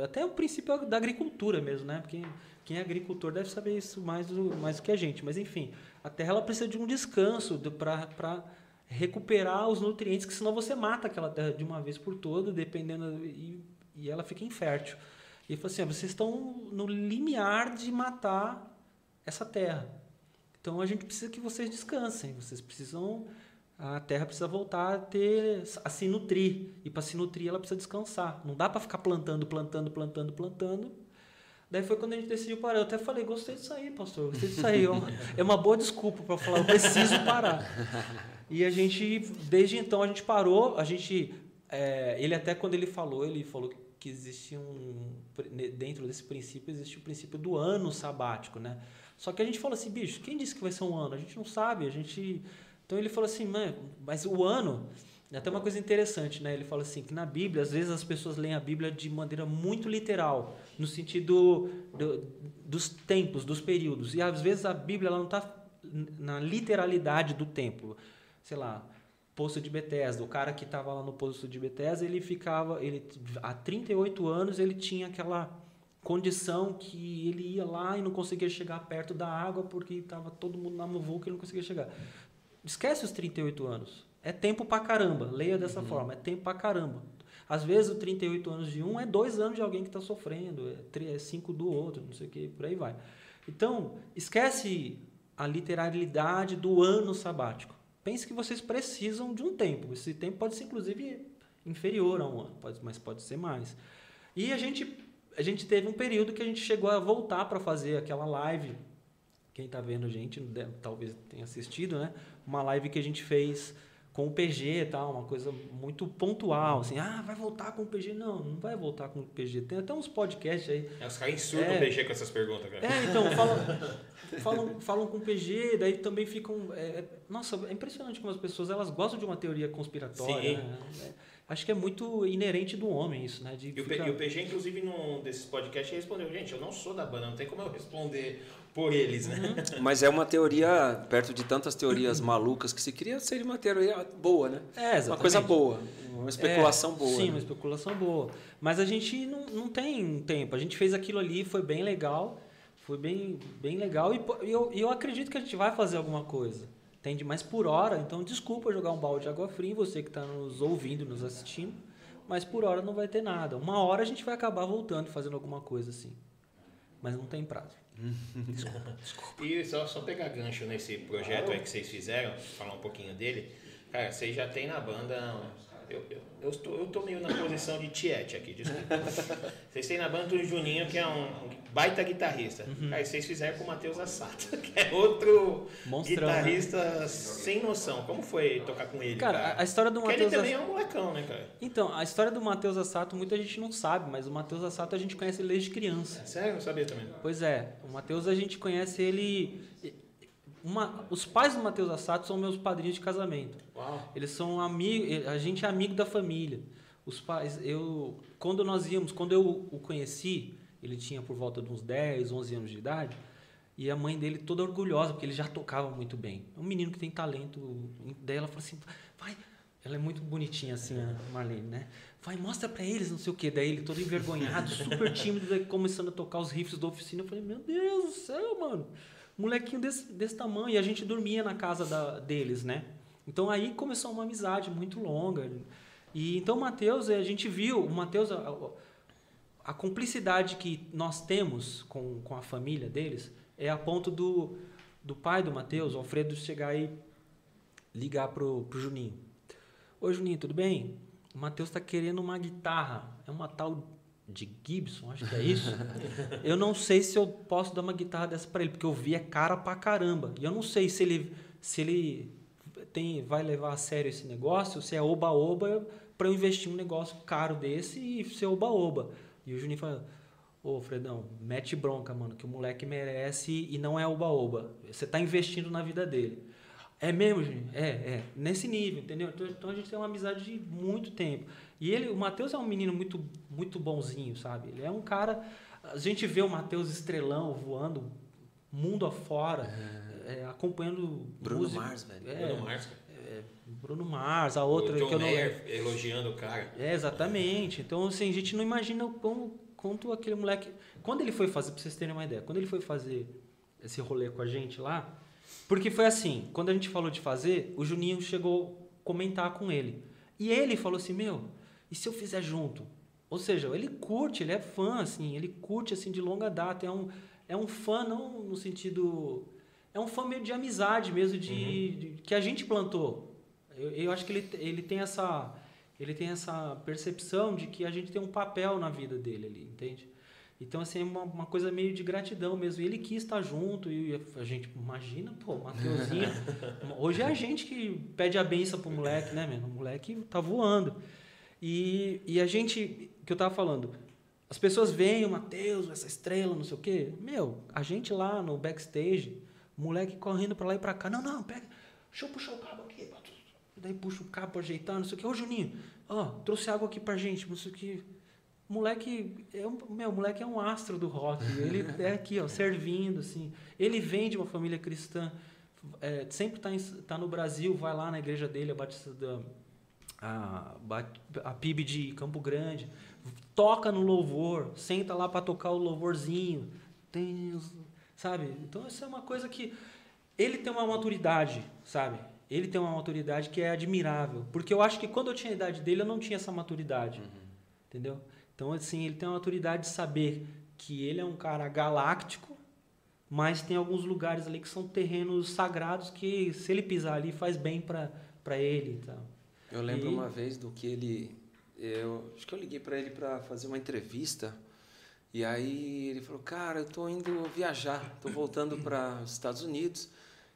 Até o princípio da agricultura mesmo, né? Porque quem é agricultor deve saber isso mais do, mais do que a gente. Mas enfim, a terra ela precisa de um descanso para recuperar os nutrientes, que senão você mata aquela terra de uma vez por toda, dependendo e, e ela fica infértil. E ele falou assim: "Ah, vocês estão no limiar de matar essa terra. Então a gente precisa que vocês descansem. Vocês precisam a terra precisa voltar a ter a se nutrir e para se nutrir ela precisa descansar. Não dá para ficar plantando, plantando, plantando, plantando. Daí foi quando a gente decidiu parar. Eu até falei, gostei disso aí, pastor, gostei disso aí. É uma- É uma boa desculpa para falar, eu preciso parar. E a gente, desde então, a gente parou. A gente, é, ele até quando ele falou, ele falou que existia um dentro desse princípio existe o princípio do ano sabático, né? Só que a gente falou assim, bicho, quem disse que vai ser um ano? A gente não sabe. A gente, então ele falou assim, "Mano, mas o ano é até uma coisa interessante, né? Ele fala assim que na Bíblia, às vezes as pessoas leem a Bíblia de maneira muito literal, no sentido do- dos tempos, dos períodos. E às vezes a Bíblia ela não está na literalidade do tempo. Sei lá, Poço de Bethesda, o cara que estava lá no Poço de Bethesda, ele ficava, ele há 38 anos ele tinha aquela condição que ele ia lá e não conseguia chegar perto da água porque estava todo mundo na muvuca e ele não conseguia chegar. Esquece os 38 anos. É tempo pra caramba. Leia dessa forma. É tempo pra caramba. Às vezes, o 38 anos de um é dois anos de alguém que está sofrendo, é é cinco do outro, não sei o que, por aí vai. Então, esquece a literalidade do ano sabático. Pense que vocês precisam de um tempo. Esse tempo pode ser, inclusive, inferior a um ano, pode, mas pode ser mais. E a gente, a gente teve um período que a gente chegou a voltar para fazer aquela live. Quem está vendo a gente deve- talvez tenha assistido, né? Uma live que a gente fez com o PG e tal, uma coisa muito pontual, assim, ah, vai voltar com o PG. Não, não vai voltar com o PG. Tem até uns podcasts aí É, Os caras insurtam É. o PG com essas perguntas, cara. é, então, falam, falam, falam com PG, daí também ficam. é, é- nossa, é impressionante como as pessoas elas gostam de uma teoria conspiratória. Sim. né? É, acho que é muito inerente do homem isso, né? De E o, P- ficar- e o PG, inclusive, num desses podcasts, ele respondeu: gente, eu não sou da banda, não tem como eu responder por eles, né? Mas é uma teoria, perto de tantas teorias malucas que se cria, seria uma teoria boa, né? É, Uma exatamente. coisa boa, uma especulação É, boa. Sim, né? uma especulação boa. Mas a gente não, não tem tempo. A gente fez aquilo ali, foi bem legal. Foi bem, bem legal. E eu, e eu acredito que a gente vai fazer alguma coisa. Entende? Mas por hora, então desculpa jogar um balde de água fria em você que está nos ouvindo, nos assistindo. Mas por hora não vai ter nada. Uma hora a gente vai acabar voltando fazendo alguma coisa assim. Mas não tem prazo. E só, só pegar gancho nesse projeto aí que vocês fizeram, falar um pouquinho dele. Cara, vocês já tem na banda. Eu, eu, eu, estou, eu tô meio na posição de Tiete aqui, desculpa. Vocês têm na banda o Juninho, que é um baita guitarrista. Aí vocês fizeram com o Matheus Assato, que é outro Monstrão, né? guitarrista sem noção. Como foi tocar com ele? Cara, Cara, a- história do Matheus também é um molecão, né, cara? Então, a história do Matheus Assato muita gente não sabe, mas o Matheus Assato a gente conhece ele desde criança. Sério, eu não sabia também. Pois é, o Matheus a gente conhece ele. Uma, os pais do Matheus Assato são meus padrinhos de casamento. Uau. Eles são amigos, a gente é amigo da família. Os pais, eu, quando nós íamos, quando eu o conheci, ele tinha por volta de uns 10, 11 anos de idade, e a mãe dele toda orgulhosa, porque ele já tocava muito bem. É um menino que tem talento. Daí ela falou assim: vai. Ela é muito bonitinha assim, a Marlene, né? Vai, mostra pra eles, não sei o quê. Daí ele todo envergonhado, super tímido, daí começando a tocar os riffs da oficina. Eu falei: meu Deus do céu, mano. Molequinho desse, desse tamanho, e a gente dormia na casa da, deles, né? Então aí começou uma amizade muito longa. E então o Matheus, a gente viu, o Matheus, a, a- cumplicidade que nós temos com, com a família deles é a ponto do, do pai do Matheus, Alfredo, chegar e ligar pro, pro Juninho. Oi, Juninho, tudo bem? O Matheus tá querendo uma guitarra. É uma tal de Gibson, acho que é isso. eu não sei se eu posso dar uma guitarra dessa para ele, porque eu vi é cara pra caramba. E eu não sei se ele, se ele tem, vai levar a sério esse negócio, se é oba-oba para eu investir um negócio caro desse e ser oba-oba. E o Juninho fala: Ô, Fredão, mete bronca, mano, que o moleque merece e não é oba-oba. Você tá investindo na vida dele. É mesmo, Juninho? É, é. Nesse nível, entendeu? Então, então a gente tem uma amizade de muito tempo. E ele, o Matheus é um menino muito, muito bonzinho, sabe? Ele é um cara. A gente vê o Matheus estrelão voando mundo afora, é, acompanhando. Bruno música- Mars, velho. É, Bruno Mars, cara. Bruno Mars, a outra o John que eu não Mayer elogiando o cara. é, exatamente. Então, assim, a gente não imagina o quão- quanto aquele moleque. Quando ele foi fazer, pra vocês terem uma ideia, quando ele foi fazer esse rolê com a gente lá, porque foi assim, quando a gente falou de fazer, o Juninho chegou a comentar com ele. E ele falou assim: Meu, e se eu fizer junto? Ou seja, ele curte, ele é fã, assim, ele curte assim de longa data. É um, é um fã, não no sentido. É um fã meio de amizade mesmo, de, de- que a gente plantou. Eu, eu acho que ele, ele tem essa ele tem essa percepção de que a gente tem um papel na vida dele ali, entende? Então, assim, é uma, uma coisa meio de gratidão mesmo. E ele quis estar junto e a gente, imagina, pô, Mateuzinho. Hoje é a gente que pede a benção pro moleque, né, mano? O moleque tá voando. E, e a gente, que eu tava falando, as pessoas veem o Matheus, essa estrela, não sei o quê. Meu, a gente lá no backstage, moleque correndo pra lá e pra cá. Não, não, pega, deixa eu puxar o cabo aqui. Daí puxa o cabo pra ajeitar, não sei o quê. Ô, Juninho, ó, trouxe água aqui pra gente, não sei o quê. Moleque, é um, meu, moleque é um astro do rock. Ele é aqui, ó, servindo, assim. Ele vem de uma família cristã, é, sempre tá, em- tá no Brasil, vai lá na igreja dele, a Batista da, a, a PIB de Campo Grande, toca no louvor, senta lá para tocar o louvorzinho, tem, sabe? Então isso é uma coisa que ele tem uma maturidade, sabe? Ele tem uma maturidade que é admirável, porque eu acho que quando eu tinha a idade dele eu não tinha essa maturidade, entendeu? Então assim ele tem uma maturidade de saber que ele é um cara galáctico, mas tem alguns lugares ali que são terrenos sagrados que se ele pisar ali faz bem para para ele, e tal. Eu lembro E- uma vez do que ele. Eu acho que eu liguei para ele para fazer uma entrevista. E aí ele falou: Cara, eu tô indo viajar, tô voltando para os Estados Unidos.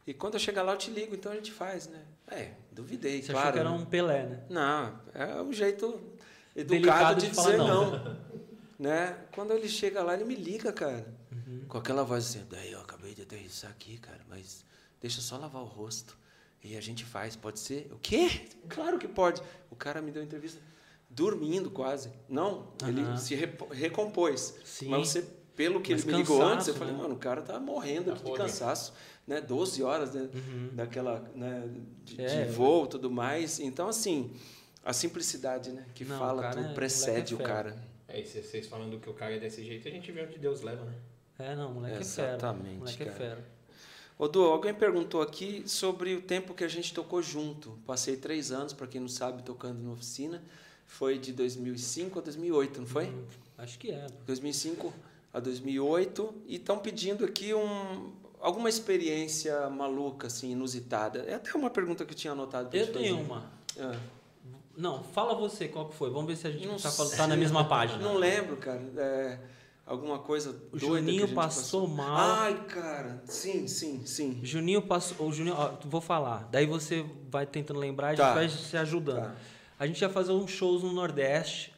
E quando eu chegar lá eu te ligo, então a gente faz, né? É, duvidei, Você claro. achou que era né? um Pelé, né? Não, é um jeito educado Delicado de, de dizer não. não. né? Quando ele chega lá, ele me liga, cara. Uhum. Com aquela voz assim, daí eu acabei de aterrissar aqui, cara, mas deixa só lavar o rosto. E a gente faz, pode ser? O quê? Claro que pode. O cara me deu entrevista dormindo quase. Não, ele se recompôs. Sim. Mas você, pelo que Mas ele me ligou antes, eu falei, né? mano, o cara tá morrendo Tá aqui de cansaço. Né? 12 horas né? Uhum. daquela, né? de, É. de voo e tudo mais. Então, assim, a simplicidade né? que Não, fala tudo é- precede o é cara. É, e se vocês falando que o cara é desse jeito, a gente vê onde Deus leva, né? É, não, moleque é fera. Exatamente, Moleque é cara. fera. Ô, Du, alguém perguntou aqui sobre o tempo que a gente tocou junto. Passei três anos, para quem não sabe, tocando na oficina. Foi de 2005 a 2008, não foi? Hum, acho que é. 2005 a 2008. E estão pedindo aqui um, alguma experiência maluca, assim, inusitada. É até uma pergunta que eu tinha anotado Eu te tenho uma. Ah, Não, fala você qual que foi. Vamos ver se a gente Não tá, sei. tá na mesma página. Não lembro, cara. É, alguma coisa O Juninho gente passou mal. Ai, cara. Sim, sim, sim. Juninho passou. O Juninho, ó, vou falar. Daí você vai tentando lembrar e Tá. a gente vai se ajudando. Tá. A gente ia fazer uns shows no Nordeste.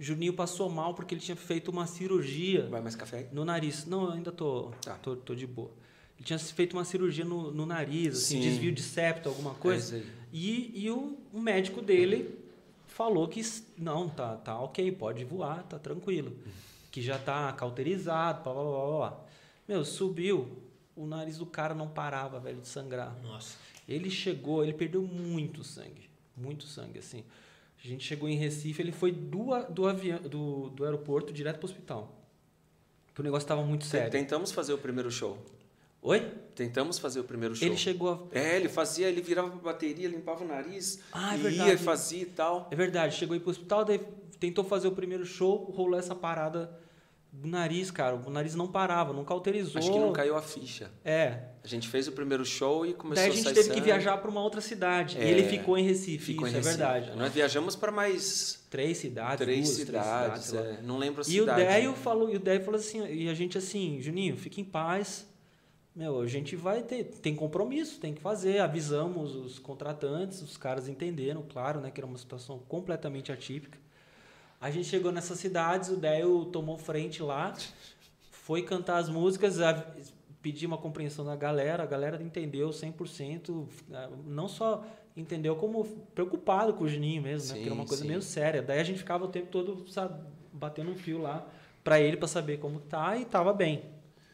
Juninho passou mal porque ele tinha feito uma cirurgia Vai mais café? no nariz. Não, eu ainda tô, Tá. tô, tô de boa. Ele tinha feito uma cirurgia no, no nariz, assim, Sim. desvio de septo, alguma É coisa. aí. E, e o, o médico dele falou que não, tá, tá ok, pode voar, tá tranquilo. Que já tá cauterizado, blá, blá, blá, blá. Meu, subiu, o nariz do cara não parava, velho, de sangrar. Nossa. Ele chegou, ele perdeu muito sangue, muito sangue, assim. A gente chegou em Recife, ele foi do, do, avião, do, do aeroporto direto pro hospital. Porque o negócio tava muito sério. Tentamos fazer o primeiro show. Oi? Tentamos fazer o primeiro show. Ele chegou a. É, ele fazia, ele virava pra bateria, limpava o nariz, Ah, é ia verdade. e fazia e tal. É verdade, chegou aí pro hospital, daí tentou fazer o primeiro show, rolou essa parada do nariz, cara. O nariz não parava, não cauterizou. Acho que não caiu a ficha. É. A gente fez o primeiro show e começou Daí a a gente teve que viajar para uma outra cidade. É, e ele ficou em Recife. Ficou isso em é Recife. verdade. Nós viajamos para mais Três cidades, três duas, cidades, sei lá. é. não lembro a E o cidade. Déio falou, e o Déio falou assim, e a gente assim, Juninho, fica em paz. Meu, a gente vai ter, tem compromisso, tem que fazer. Avisamos os contratantes, os caras entenderam, claro, né, que era uma situação completamente atípica. A gente chegou nessas cidades, o Déio tomou frente lá, foi cantar as músicas, a- pedir uma compreensão da galera, a galera entendeu 100%, ah, não só entendeu como preocupado com o Juninho mesmo, né, porque era uma Sim, coisa sim. meio séria. Daí a gente ficava o tempo todo, sabe, batendo um fio lá pra ele pra saber como tá e tava bem.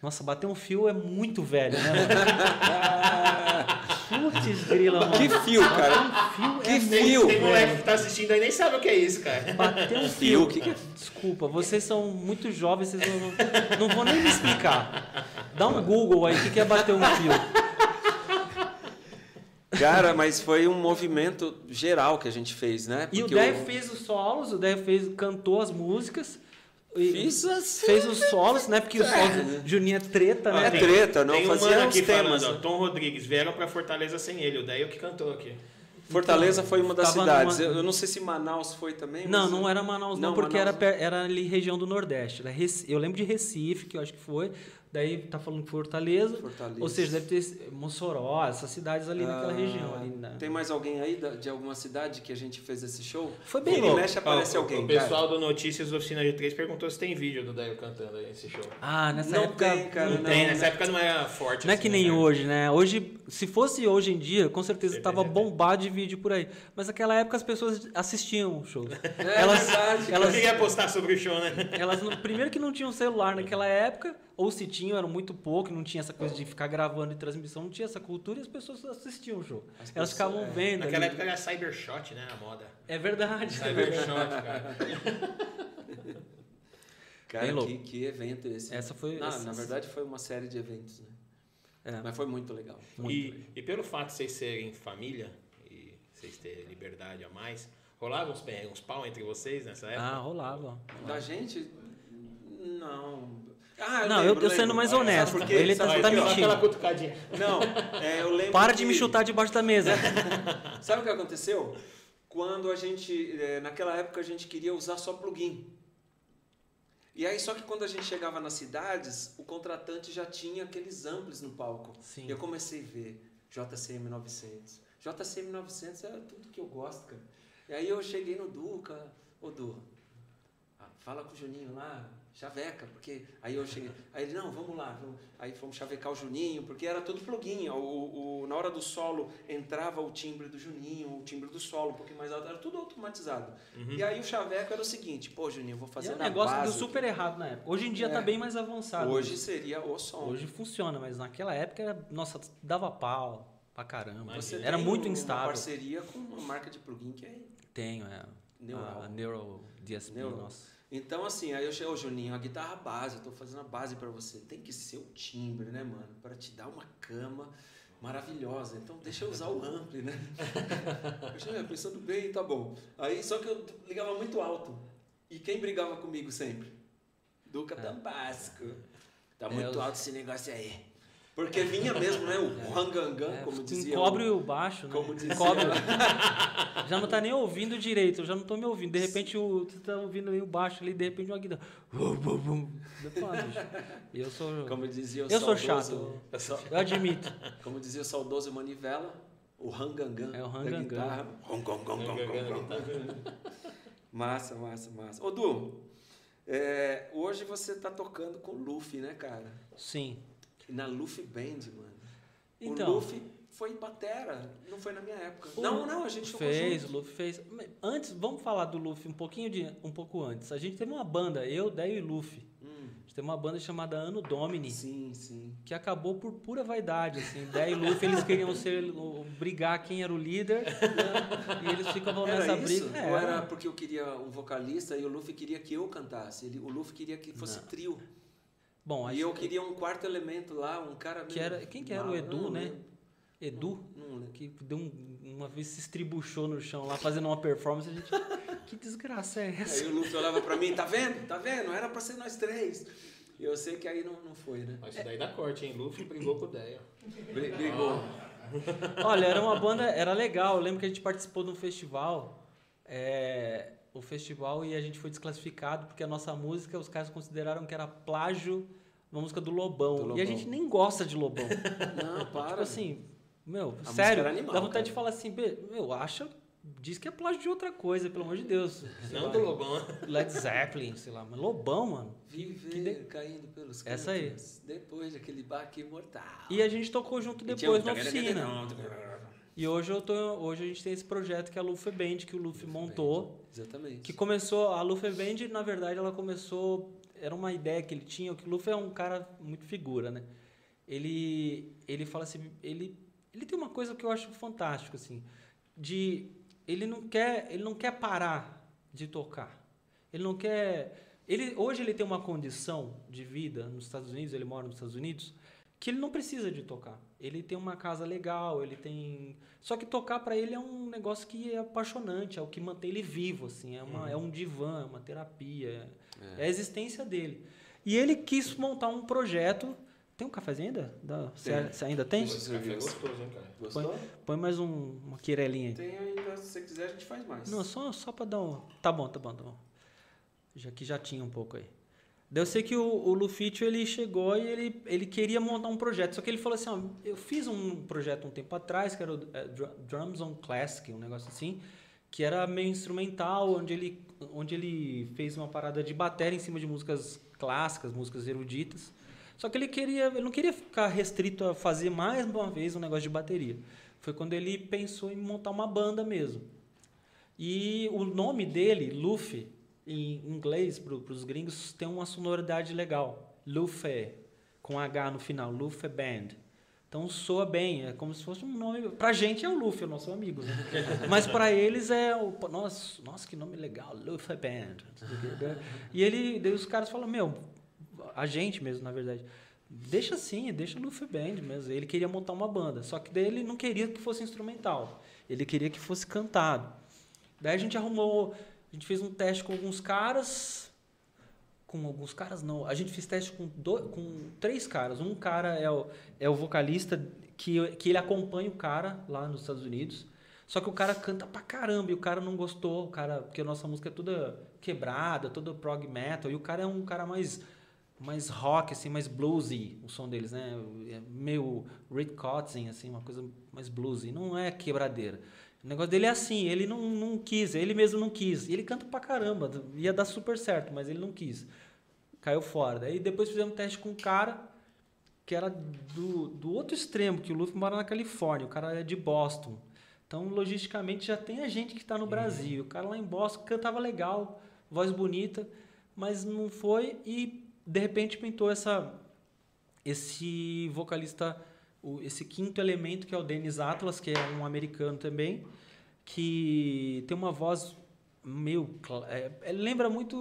Nossa, bater um fio é muito velho, né? Putz, grila, mano. Que fio, cara. Um fio Que é fio, Tem moleque que tá assistindo aí nem sabe o que é isso, cara. Bater um Fio, o que que é? Desculpa, vocês são muito jovens, vocês não, não vão nem me explicar. Dá um Google aí, o que que é bater um fio? Cara, mas foi um movimento geral que a gente fez, né? E o Porque Dave fez os solos, o Dave fez, cantou as músicas. Fiz assim. Fez os solos, né? Porque o solo Juninho é treta, né? É treta, não Tem um fazia mano uns aqui temas. falando, ó, Tom Rodrigues, vieram pra Fortaleza sem ele, o daí é o que cantou aqui. Fortaleza foi uma das cidades. numa- Eu, não sei se Manaus foi também. Não, mas- não era Manaus não, Não, porque Manaus- Era, era ali região do Nordeste. Era Reci- eu lembro de Recife, que eu acho que foi. Daí tá falando que Fortaleza. Fortaleza. Ou seja, deve ter Mossoró, essas cidades ali naquela Ah, região. Ali na... Tem mais alguém aí da- de alguma cidade que a gente fez esse show? Foi bem louco. mexe aparece Ó, alguém. O pessoal do Notícias da Oficina de 3 perguntou se tem vídeo do Daio cantando aí nesse show. Ah, nessa Não época. tem, cara, não não. Tem, nessa né? época não era forte. Não é assim, que nem né? hoje, né? Hoje, se fosse hoje em dia, com certeza Certeza tava bombado de vídeo por aí. Mas naquela época as pessoas assistiam o show. É elas, verdade, Eu elas, queria postar sobre o show, né? elas primeiro que não tinham celular naquela época, ou se tinham, eram muito pouco, não tinha essa coisa de ficar gravando e transmissão, não tinha essa cultura e as pessoas assistiam o show. As elas pessoas- ficavam é. vendo. Naquela ali. época era Cybershot, né? A moda. É verdade. Cybershot, cara. Cara, que, que evento esse. Essa foi. Não, essa- na verdade foi uma série de eventos, né? É. Mas foi muito legal. E, e pelo fato de vocês serem família e vocês terem liberdade a mais, rolavam uns, uns pau entre vocês nessa época? Ah, rolava. Da gente, não. Ah, Não, eu- eu sendo mais honesto. por quê? Ele tá- tá mentindo. aquela cutucadinha. Não, é, eu lembro Para de me que- chutar debaixo da mesa. Sabe o que aconteceu? Quando a gente, eh, naquela época a gente queria usar só plugin. E aí só que quando a gente chegava nas cidades, o contratante já tinha aqueles amplos no palco. Sim. E eu comecei a ver JCM 900. JCM 900 é tudo que eu gosto, cara. E aí eu cheguei no Duca, ô Du, fala com o Juninho lá, chaveca, porque aí eu cheguei, aí ele, não, vamos lá, vamos. aí fomos chavecar o Juninho, porque era tudo plugin, o, o- na hora do solo entrava o timbre do Juninho, o timbre do solo um pouquinho mais alto, era tudo automatizado. E aí o chaveco era o seguinte, pô Juninho, eu vou E fazer é um na negócio base deu super errado na época. Hoje em dia É. tá bem mais avançado. Hoje seria o som. Hoje funciona, mas naquela época era, nossa, dava pau pra caramba. Você era muito uma instável. parceria com uma marca de plugin que é Tenho, é. Neural. A Neural DSP, Neural. nossa. Então, assim, aí eu cheguei, ô Juninho, a guitarra base, eu tô fazendo a base pra você. Tem que ser o timbre, né, mano? Pra te dar uma cama maravilhosa. Então, deixa eu usar o ampli, né? eu cheguei, pensando bem, tá bom. Aí, só que eu ligava muito alto. E quem brigava comigo sempre? Duca Tambasco. Tá É, muito alto esse negócio aí. Porque vinha mesmo, né? O rangangan, É, como dizia. encobre o- o baixo, né? como dizia- Encobre. já não tá nem ouvindo direito, eu já não tô me ouvindo. De repente o, você tá ouvindo aí o baixo ali, de repente uma guitarra. Eu "Ah, Eu sou. Como dizia o Eu sou saudoso- chato. Eu admito. Como dizia o saudoso Manivela, o rangangan. É o rangangan. gom. Massa, massa, massa. Ô, Du, é, hoje você tá tocando com o Luffy, né, cara? Sim. Na Luffy Band, mano. Então. O Luffy foi batera, não foi na minha época. O não, não, a gente Fez, o Luffy fez. Antes, vamos falar do Luffy um pouquinho de, um pouco antes. A gente teve uma banda, eu, Déio e Luffy. Hum, A gente teve uma banda chamada Ano Domini. sim, sim. que acabou por pura vaidade, assim. Dé e Luffy, eles queriam ser, brigar quem era o líder, e eles ficavam Era nessa isso? briga. Ou era porque eu queria um vocalista e o Luffy queria que eu cantasse? Ele, o Luffy queria que fosse Não. trio. Bom, E eu queria um quarto elemento lá, um cara que era. Quem que era o mal, Edu, não né? lembro. Edu? Não lembro. Que deu um- uma vez se estribuchou no chão lá fazendo uma performance. A gente. que desgraça é essa? Aí o Luffy olhava pra mim, tá vendo? Tá vendo? Era pra ser nós três. E eu sei que aí não, não foi, né? Mas isso daí dá corte, hein? Luffy brigou com o Deia. Bri- Brigou. Olha, era uma banda, era legal. Eu lembro que a gente participou de um festival. é, o festival e a gente foi desclassificado porque a nossa música, os caras consideraram que era plágio uma música do Lobão. Do E a Lobão. gente nem gosta de Lobão. Não, para. tipo assim, meu, música sério, animal, dá vontade cara. de falar assim, "Bê, meu, acha, diz que é plágio de outra coisa, pelo amor de Deus. Não lá, do Lobão. Led Zeppelin, sei lá, mas Lobão, mano. Viver de- caindo pelos Essa aí. cantos, Depois daquele baque mortal. E a gente tocou junto depois na oficina. E hoje eu tô, hoje a gente tem esse projeto que é a Luffy Band que o Luffy montou, Exatamente. que começou a Luffy Band, na verdade, ela começou era uma ideia que ele tinha, que o Luffy é um cara muito figura, né? Ele ele fala assim, ele ele tem uma coisa que eu acho fantástico assim, de ele não quer, ele não quer parar de tocar. Ele não quer ele hoje ele tem uma condição de vida nos Estados Unidos, ele mora nos Estados Unidos, que ele não precisa de tocar. Ele tem uma casa legal, ele tem. Só que tocar para ele é um negócio que é apaixonante, é o que mantém ele vivo, assim. É, uma, é um divã, é uma terapia, é. A existência dele. E ele quis montar um projeto. Tem um cafezinho ainda? Dá- Você Tem. você ainda tem? Esse café é gostoso, hein, cara? Gostou? Põe mais um, uma querelinha aí. Tem ainda, se você quiser, a gente faz mais. Não, só, só pra dar um. Tá bom, tá bom, tá bom. Já que já tinha um pouco aí. Daí eu sei que o, o Lufitio, ele chegou e ele, ele queria montar um projeto. Só que ele falou assim, ó, eu fiz um projeto um tempo atrás, que era o é, Dr- Drums on Classic, um negócio assim, que era meio instrumental, onde ele, onde ele fez uma parada de bateria em cima de músicas clássicas, músicas eruditas. Só que ele queria, ele não queria ficar restrito a fazer mais uma vez um negócio de bateria. Foi quando ele pensou em montar uma banda mesmo. E o nome dele, Luffy, em inglês, para os gringos, tem uma sonoridade legal. Luffy, com H no final, Luffy Band. Então soa bem, é como se fosse um nome. Pra gente é o Luffy, o nosso amigo. Né? Mas pra eles é o. Nossa, nossa, que nome legal, Luffy Band. E ele, daí os caras falam: Meu, a gente mesmo, na verdade. Deixa assim, deixa Luffy Band mesmo. Ele queria montar uma banda, só que daí ele não queria que fosse instrumental. Ele queria que fosse cantado. Daí a gente arrumou, a gente fez um teste com alguns caras, com alguns caras não, a gente fez teste com, do, com três caras. Um cara é o, é o vocalista que, que ele acompanha o cara lá nos Estados Unidos. Só que o cara canta pra caramba e o cara não gostou, o cara, porque a nossa música é toda quebrada, toda prog metal, e o cara é um cara mais mais rock assim, mais bluesy, o som deles, né? É meio Rick Kotzen assim, uma coisa mais bluesy, não é quebradeira. O negócio dele é assim, ele não, não quis, ele mesmo não quis. E ele canta pra caramba, ia dar super certo, mas ele não quis. Caiu fora. Daí depois fizemos um teste com um cara que era do, do outro extremo, que o Luffy mora na Califórnia, o cara é de Boston. Então, logisticamente, já tem a gente que está no Brasil. O cara lá em Boston cantava legal, voz bonita, mas não foi e de repente pintou essa esse vocalista, o- esse quinto elemento que é o Dennis Atlas, que é um americano também, que tem uma voz meio é, é, lembra muito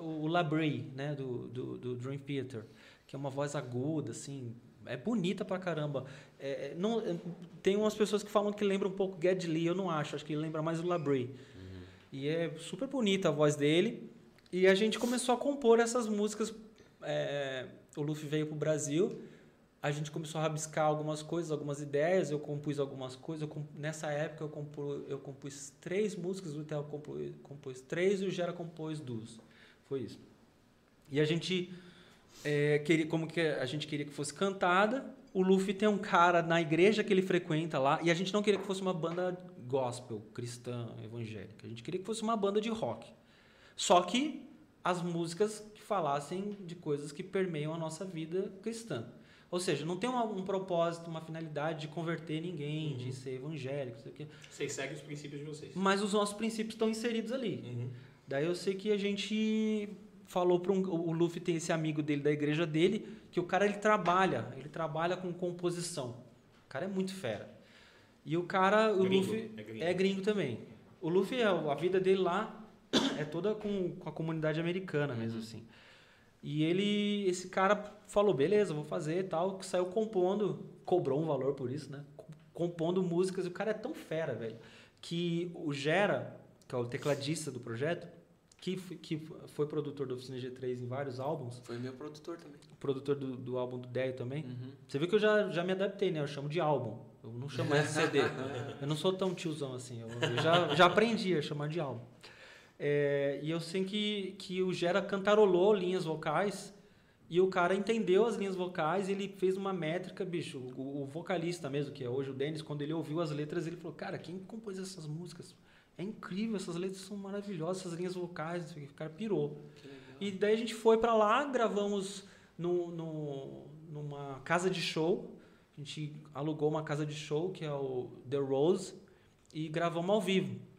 o Labrie, né, do, do, do Dream Theater, que é uma voz aguda, assim, é bonita pra caramba. É, é, não, é, tem umas pessoas que falam que lembra um pouco Geddy Lee, eu não acho, acho que lembra mais o Labrie. E é super bonita a voz dele. E a gente começou a compor essas músicas. é, o Luffy veio pro Brasil. A gente começou a rabiscar algumas coisas, algumas ideias. Eu compus algumas coisas. Comp- nessa época eu, compus, eu compus três músicas. O Theo compôs, compôs três e o Gera compôs duas. Foi isso. E a gente é, queria, como que a gente queria que fosse cantada. O Luffy tem um cara na igreja que ele frequenta lá e a gente não queria que fosse uma banda gospel, cristã, evangélica. A gente queria que fosse uma banda de rock. Só que as músicas que falassem de coisas que permeiam a nossa vida cristã. Ou seja, não tem uma- um propósito, uma finalidade de converter ninguém, de ser evangélico, sei o quê. Vocês seguem os princípios de vocês. Mas os nossos princípios estão inseridos ali. Daí eu sei que a gente falou para um, o Luffy tem esse amigo dele da igreja dele, que o cara ele trabalha, ele trabalha com composição. O cara é muito fera. E o cara, o Gringo, Luffy é gringo. é gringo também. O Luffy é a vida dele lá é toda com, com a comunidade americana mesmo assim. E ele, esse cara falou, beleza, vou fazer e tal, saiu compondo, cobrou um valor por isso, né? Co- Compondo músicas, e o cara é tão fera, velho, que o Gera, que é o tecladista do projeto, que, que foi produtor do Oficina G3 em vários álbuns, Foi meu produtor também. produtor do, do álbum do Deio também. Uhum. Você viu que eu já, já me adaptei, né? Eu chamo de álbum. Eu não chamo mais de CD. eu não sou tão tiozão assim. Eu, eu já, já aprendi a chamar de álbum. É, e eu sei que, que o Gera cantarolou linhas vocais e o cara entendeu as linhas vocais ele fez uma métrica, bicho. O, o vocalista mesmo, que é hoje o Denis, quando ele ouviu as letras, ele falou: Cara, quem compôs essas músicas? É incrível, essas letras são maravilhosas, essas linhas vocais. o quê." O cara pirou. E daí a gente foi pra lá, gravamos no, no, numa casa de show. A gente alugou uma casa de show, que é o The Rose, e gravamos ao vivo.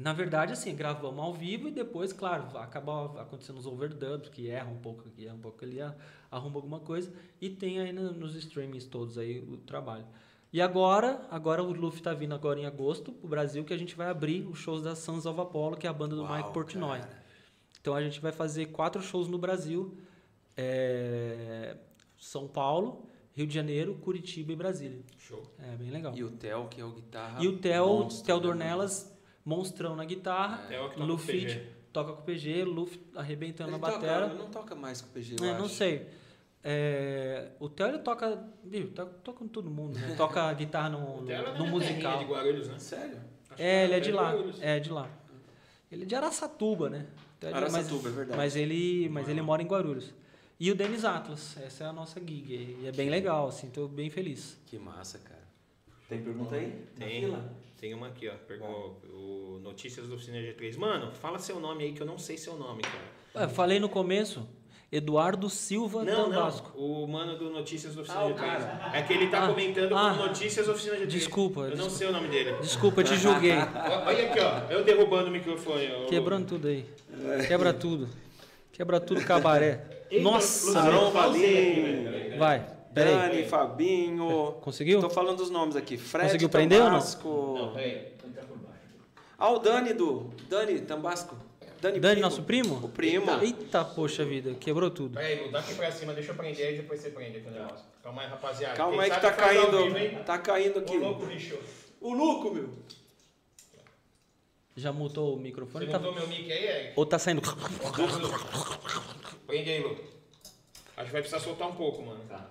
Na verdade, assim, gravamos ao vivo e depois, claro, acaba acontecendo os overdubs, que erra um pouco aqui, erra um pouco ali, arruma alguma coisa. E tem aí no- nos streamings todos aí o trabalho. E agora, agora o Luffy tá vindo agora em agosto pro Brasil, que a gente vai abrir os shows da Sons of Apollo, que é a banda do Uau, Mike Portnoy. cara. Então a gente vai fazer quatro shows no Brasil: é, São Paulo, Rio de Janeiro, Curitiba e Brasília. Show. É bem legal. E o Theo, que é o guitarra. E o Theo, Theo né, Dornelas, monstrão na guitarra, que toca com Luffy PG. toca com o PG, Luffy arrebentando Ele na toca, batera. ele não toca mais com o PG, eu É, não acho. sei. É, o Theo ele toca, viu, toca, toca com todo mundo, né? Toca guitarra no, no, é no da minha terrinha musical. de Guarulhos, né? Sério? Acho É, que ele é de lá. Guarulhos. É de lá. Ele é de Araçatuba, né? Então, ele- Araçatuba, mas, é verdade. Mas ele, mas ele mora em Guarulhos. E o Denis Atlas, essa é a nossa gig. E é bem legal, assim, tô bem feliz. Que massa, cara. Tem pergunta aí? Tem. fila? Tem uma aqui, ó. Perguntou o Notícias do Oficina G3. Mano, fala seu nome aí que eu não sei seu nome, cara. Ué, falei no começo, Eduardo Silva Não, Tambasco. não. O mano do Notícias do Oficina Ah, o G3. cara. É que ele tá Ah, comentando ah. com Notícias do Oficina G3. Desculpa, Eu não desculpa. sei o nome dele. Desculpa, te julguei. Olha aqui, ó. Eu derrubando o microfone. ó. Quebrando tudo aí. Quebra tudo. Quebra tudo, cabaré. Nossa! Velho. Vai, peraí. Dani, Fabinho. Conseguiu? Tô falando os nomes aqui. Fred Conseguiu prender ou não? Tambasco. Não, peraí. Ah, o Dani do. Dani Tambasco. Dani, Dani, primo. nosso primo? O primo. Eita, poxa vida, quebrou tudo. Peraí, Lu, dá aqui pra cima, deixa eu prender aí, depois você prende aqui o negócio. Calma aí, rapaziada. Calma Quem aí que tá ao caindo. vivo? Tá caindo aqui. Ô, louco, bicho. O Luco, meu. Já mutou o Você microfone? não Tá... botou meu mic aí, Eric? Ou tá saindo. Prende aí, Lu. Acho que vai precisar soltar um pouco, mano. Tá.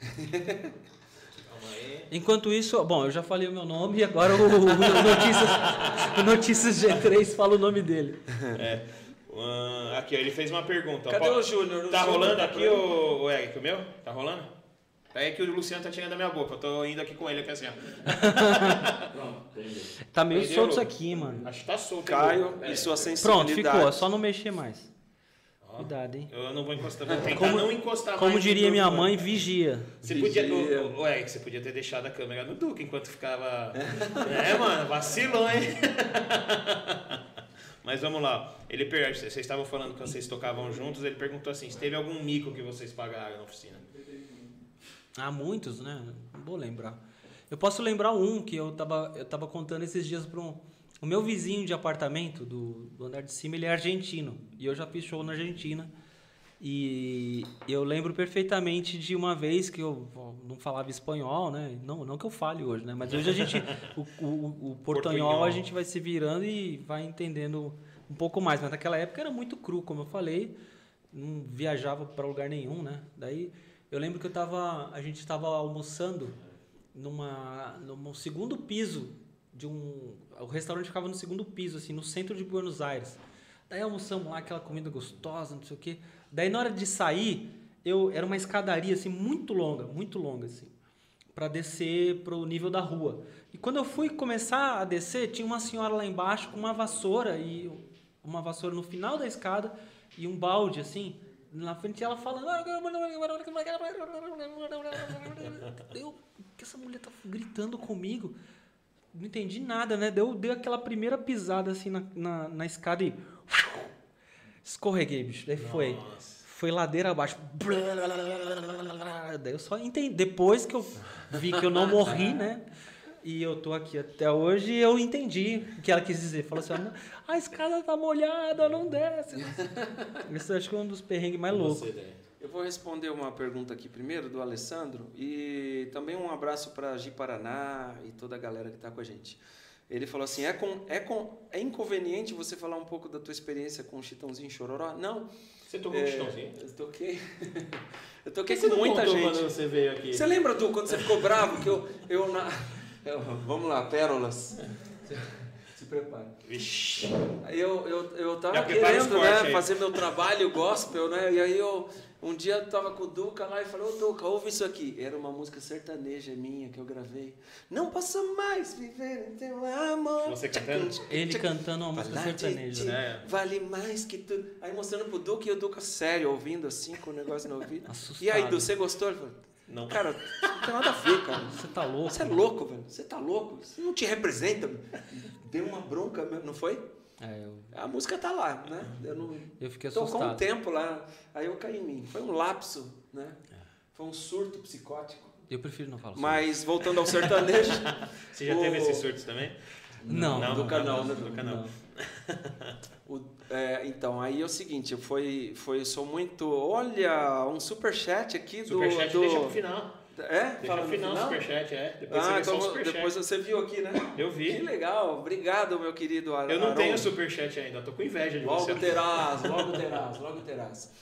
Calma aí. Enquanto isso, bom, eu já falei o meu nome e agora o, o Notícias, o Notícias G3 fala o nome dele. Ah, aqui, ó, ele fez uma pergunta. Cadê o Júnior? Tá Júnior rolando tá aqui, o, o Eric, o meu? Tá rolando? Peraí que o Luciano tá tirando da minha boca. Eu tô indo aqui com ele aqui assim, ó. Pronto, entendeu. Tá meio Entendeu, solto isso aqui, mano. Acho que tá solto. Caio e sua Pronto, sensibilidade. ficou. É só não mexer mais. Cuidado, hein? Eu não vou encostar, vou tentar Como- não encostar Como diria minha mãe, vigia. Você podia, Vigia. ô, ô, Eric, você podia ter deixado a câmera no Duque enquanto ficava. é, mano, vacilou, hein? Mas vamos lá. Ele. Vocês estavam falando que vocês tocavam juntos. Ele perguntou assim: se teve algum mico que vocês pagaram na oficina? Há muitos, né? Não vou lembrar. Eu posso lembrar um que eu tava, eu tava contando esses dias para um. O meu vizinho de apartamento do, do andar de cima, ele é argentino. E eu já fiz show na Argentina. E eu lembro perfeitamente de uma vez que eu não falava espanhol, né? Não, não que eu fale hoje, né? Mas hoje a gente, o, o, o portanhol, Portunhol. a gente vai se virando e vai entendendo um pouco mais. Mas naquela época era muito cru, como eu falei, não viajava para lugar nenhum, né? Daí eu lembro que eu tava, a gente estava almoçando numa, num segundo piso de um, o restaurante ficava no segundo piso, assim, no centro de Buenos Aires. Daí almoçamos lá aquela comida gostosa, não sei o quê. Daí na hora de sair, eu era uma escadaria assim muito longa, muito longa assim, para descer pro nível da rua. E quando eu fui começar a descer, tinha uma senhora lá embaixo com uma vassoura e uma vassoura no final da escada e um balde assim na frente ela falando eu que essa mulher tá gritando comigo não entendi nada né deu deu aquela primeira pisada assim na, na, na escada e escorreguei bicho daí foi foi ladeira abaixo daí eu só entendi depois que eu vi que eu não morri né E eu tô aqui até hoje eu entendi o que ela quis dizer. Falou assim, "Não, a escada tá molhada, não desce. Isso acho que é um dos perrengues mais loucos. Dani. Eu vou responder uma pergunta aqui primeiro do Alessandro e também um abraço para Gi Paraná e toda a galera que está com a gente. Ele falou assim: é, com, é, com, é inconveniente você falar um pouco da tua experiência com o Chitãozinho Chororó? Não. Você tocou É, o Chitãozinho? Eu toquei. eu toquei com muita gente. quando você veio aqui? Você lembra, Du, quando você ficou bravo que eu. eu, na... eu vamos lá, pérolas. Se prepare. Vixe. Eu, eu, eu tava querendo né, aí. fazer meu trabalho gospel, né? E aí eu um dia eu tava com o Duca lá e falei, ô Duca, ouve isso aqui. Era uma música sertaneja minha que eu gravei. Não posso mais viver em teu amor. Você cantando? Ele cantando uma música sertaneja. né? Vale mais que tudo. Aí mostrando pro Duca e o Duca sério, ouvindo assim, com o negócio no ouvido. Assustado. E aí, Du, você gostou? Ele falou, Não. cara, não tem nada a ver, cara. Você tá louco? Você é louco, velho. Você tá louco. Isso não te representa. Deu uma bronca, mesmo, não foi? É, eu, A música tá lá, né? Eu não eu fiquei tocou um assustado. tempo lá, aí eu caí em mim. Foi um lapso, né? Foi um surto psicótico. Eu prefiro não falar sobre Mas voltando ao sertanejo, Você já O- teve esses surtos também? Não, não, Duca não, não, né? Duca não. o- é, então aí é o seguinte, foi, foi, eu sou muito, olha, um superchat aqui do, Superchat do deixa pro final. É, Deixa fala no final, final. superchat, é. Depois você Ah, o então superchat. depois você viu aqui, né? Eu Que vi. legal, obrigado, meu querido Ar- Eu não tenho superchat ainda, tô com inveja de você. Logo terás, logo terás, logo terás.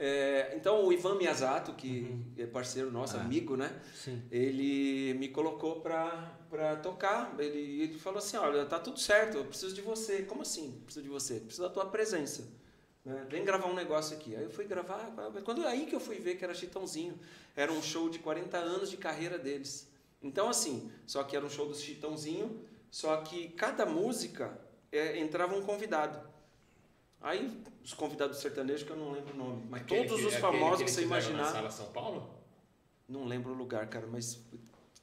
É, então o Ivan Miyazato, que é parceiro nosso, Ah. amigo, né? Sim. Ele me colocou pra, pra tocar. Ele, ele falou assim: olha, tá tudo certo, eu preciso de você. Como assim? Preciso de você? Preciso da tua presença. Né? Vem gravar um negócio aqui. Aí eu fui gravar. Quando aí que eu fui ver que era Chitãozinho. Era um show de 40 anos de carreira deles. Então, assim, só que era um show do Chitãozinho, só que cada música é, entrava um convidado. Aí, os convidados sertanejos, que eu não lembro o nome, mas Aquele todos que- os aquele famosos que que, você imaginar. Na sala São Paulo? Não lembro o lugar, cara, mas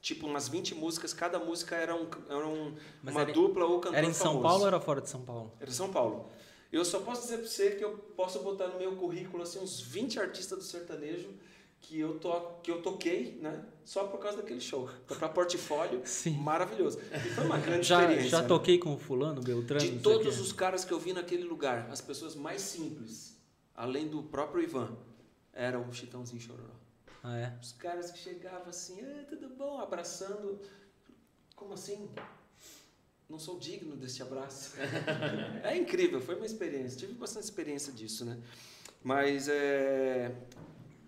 tipo umas 20 músicas, cada música era, um, era um- Mas uma era- dupla ou cantor Era em São famoso. Paulo ou era fora de São Paulo? Era em São Paulo. Eu só posso dizer pra você que eu posso botar no meu currículo assim, uns 20 artistas do sertanejo que eu, to, que eu toquei, né? Só por causa daquele show. Então, pra portfólio, Sim. maravilhoso. E foi uma grande Já, experiência. já né? toquei com o fulano, Beltrano? De todos os caras que eu vi naquele lugar, as pessoas mais simples, além do próprio Ivan, eram o Chitãozinho Chororó. Ah, é? Os caras que chegavam assim, ah, tudo bom, abraçando. Como assim? Não sou digno deste abraço. é incrível, foi uma experiência. Tive bastante experiência disso, né? Mas é.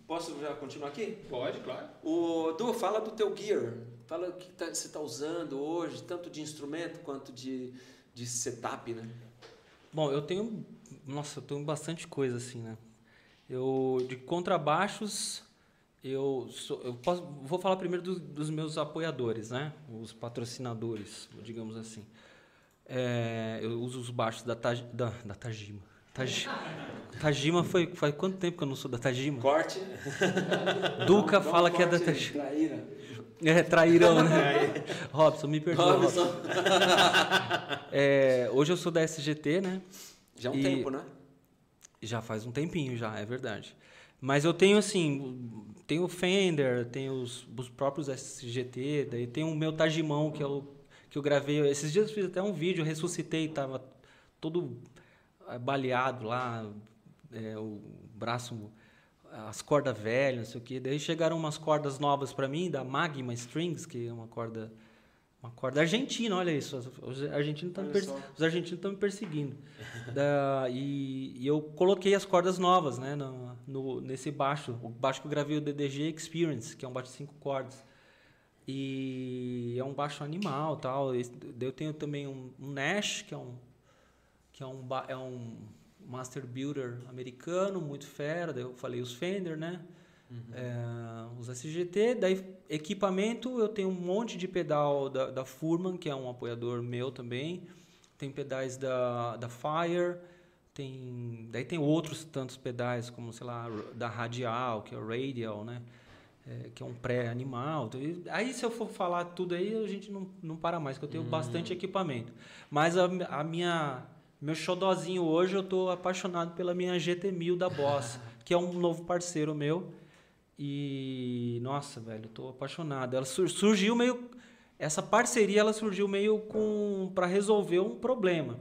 Posso já continuar aqui? Pode, claro. O Du, fala do teu gear. Fala o que tá- você está usando hoje, tanto de instrumento quanto de, de setup, né? Bom, eu tenho. Nossa, eu tenho bastante coisa assim, né? Eu. De contrabaixos, eu. Sou, eu posso, vou falar primeiro dos, dos meus apoiadores, né? Os patrocinadores, digamos assim. É, eu uso os baixos da, Taj, da, da Tajima. Taj, Tajima foi. Faz quanto tempo que eu não sou da Tajima? Corte. Duca um fala que é da Tajima. Traíra. É, trairão, né? Robson, me perdoa. Robson. Robson. É, hoje eu sou da SGT, né? Já há um E- tempo, né? Já faz um tempinho já, é verdade. Mas eu tenho assim, tenho o Fender, tenho os, os próprios SGT, daí tem o meu Tajimão que eu, que eu gravei. Esses dias eu fiz até um vídeo, ressuscitei, tava todo eh, baleado lá, eh, o braço, as cordas velhas, não sei o quê. Daí chegaram umas cordas novas para mim, da Magma Strings, que é uma corda uma corda argentina, olha isso. Os argentinos estão argentinos estão me perseguindo. Da- e, e eu coloquei as cordas novas, né, no, no- nesse baixo. O baixo que eu gravei o DDG Experience, que é um baixo de cinco cordas. E é um baixo animal, tal. Eu tenho também um, um Nash, que é um que é um é um master builder americano, muito fera. Daí eu falei os Fender, né? É, os SGT, daí equipamento, eu tenho um monte de pedal da, da Furman, que é um apoiador meu também. Tem pedais da, da Fire, tem, daí tem outros tantos pedais, como, sei lá, da Radial, que é o Radial, né? É, que é um pré-animal. Aí, se eu for falar tudo aí, a gente não, não para mais, que eu tenho bastante equipamento. Mas a, a minha... Meu xodozinho hoje, eu tô apaixonado pela minha GT1000 da Boss, que é um novo parceiro meu. E, nossa, velho, eu tô apaixonado. Ela sur- surgiu meio. essa parceria ela surgiu meio com para resolver um problema.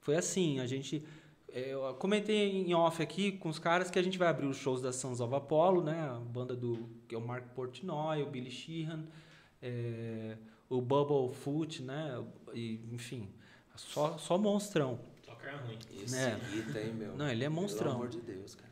Foi assim, a gente é, eu comentei em off aqui com os caras que a gente vai abrir os shows da Sons of Apollo, né? A banda do que é o Mark Portnoy, o Billy Sheehan, é, o Bubble Foot, né? E, enfim, só só monstrão. Só cara ruim. Esse É. Rita, hein, meu? Não, ele é monstrão. Pelo amor de Deus, cara.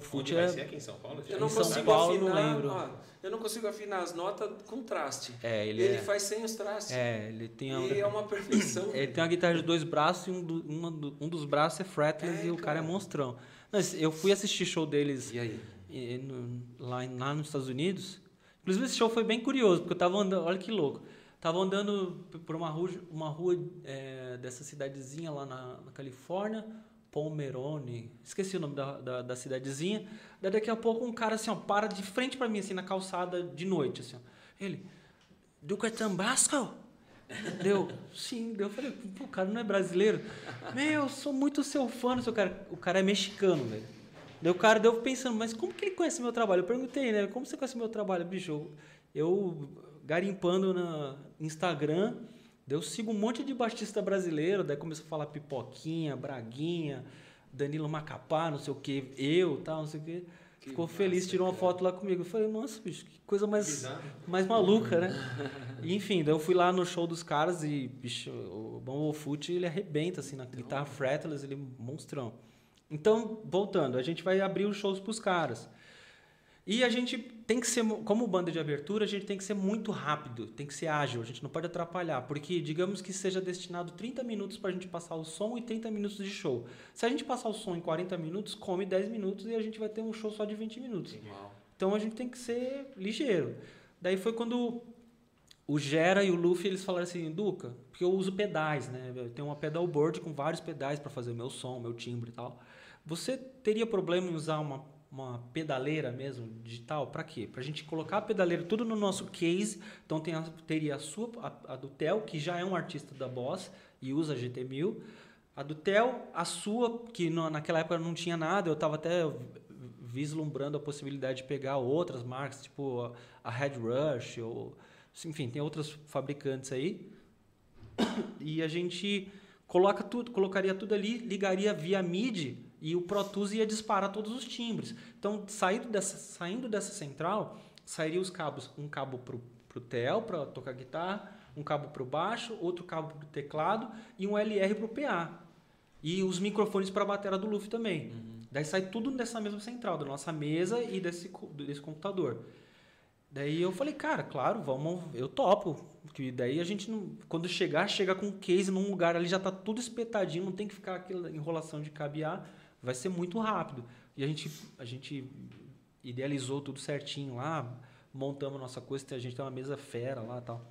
Foot vai é ser aqui em São Paulo? Eu Em não São consigo não afinar. lembro. ó, eu não consigo afinar as notas com traste. É, ele, Ele, é, faz sem os trastes. é, ele tem a, E é uma perfeição. ele tem uma guitarra de dois braços e um, do- uma um dos braços é fretless É, e o cara é monstrão. Esse- eu fui assistir show deles E aí? e- no- lá, lá nos Estados Unidos. Inclusive, esse show foi bem curioso, porque eu tava andando, olha que louco. Tava andando por uma rua, uma rua é, dessa cidadezinha lá na, na Califórnia, Pomerone, esqueci o nome da, da, da cidadezinha. Daí daqui a pouco um cara assim, ó, para de frente pra mim, assim, na calçada de noite, assim, ó. Ele, Duca Tambasco? Deu, sim, deu. Eu falei, pô, o cara não é brasileiro? Meu, eu sou muito seu fã, seu cara. O cara é mexicano, velho. O cara deu pensando, mas como que ele conhece meu trabalho? Eu perguntei, né? Como você conhece meu trabalho, bicho? Eu, garimpando no Instagram, eu sigo um monte de baixista brasileiro, daí começou a falar pipoquinha, braguinha, Danilo Macapá, não sei o que, eu, tal, não sei o que. Que Ficou massa, feliz, tirou uma cara. foto lá comigo. Eu falei, nossa, bicho, que coisa mais, Bizarro. mais maluca, né? Enfim, daí eu fui lá no show dos caras e, bicho, o Bumble Foot, ele arrebenta, assim, na guitarra fretless, ele é monstrão. Então, voltando, a gente vai abrir os shows pros caras. E a gente tem que ser, como banda de abertura, a gente tem que ser muito rápido, tem que ser ágil, a gente não pode atrapalhar, porque digamos que seja destinado 30 minutos para a gente passar o som e 30 minutos de show. Se a gente passar o som em 40 minutos, come 10 minutos e a gente vai ter um show só de 20 minutos. Uau. Então a gente tem que ser ligeiro. Daí foi quando o Gera e o Luffy eles falaram assim, Duca, porque eu uso pedais, né? Eu tenho uma pedalboard com vários pedais para fazer meu som, meu timbre e tal. Você teria problema em usar uma, uma pedaleira mesmo, digital? Para quê? Para a gente colocar a pedaleira tudo no nosso case. Então tem a, teria a sua, a, a do Theo, que já é um artista da Boss e usa GT1000. A do Theo, a sua, que no- naquela época não tinha nada, eu estava até vislumbrando a possibilidade de pegar outras marcas, tipo a- a Rush, ou, enfim, tem outras fabricantes aí. E a gente coloca tudo, colocaria tudo ali, ligaria via MIDI e o Pro Tools ia disparar todos os timbres. Então, saindo dessa, saindo dessa central, sairia os cabos, um cabo pro pro tel para tocar guitarra, um cabo pro baixo, outro cabo pro teclado e um LR pro PA. E os microfones para a bateria do Luffy também. Daí sai tudo dessa mesma central, da nossa mesa e desse, desse computador. Daí eu falei, cara, claro, vamos, eu topo. Que daí a gente não, quando chegar, chega com um case num lugar ali já tá tudo espetadinho, não tem que ficar aquela enrolação de cabear, vai ser muito rápido. E a gente a gente idealizou tudo certinho lá, montamos nossa coisa, a gente tem uma mesa fera lá, tal.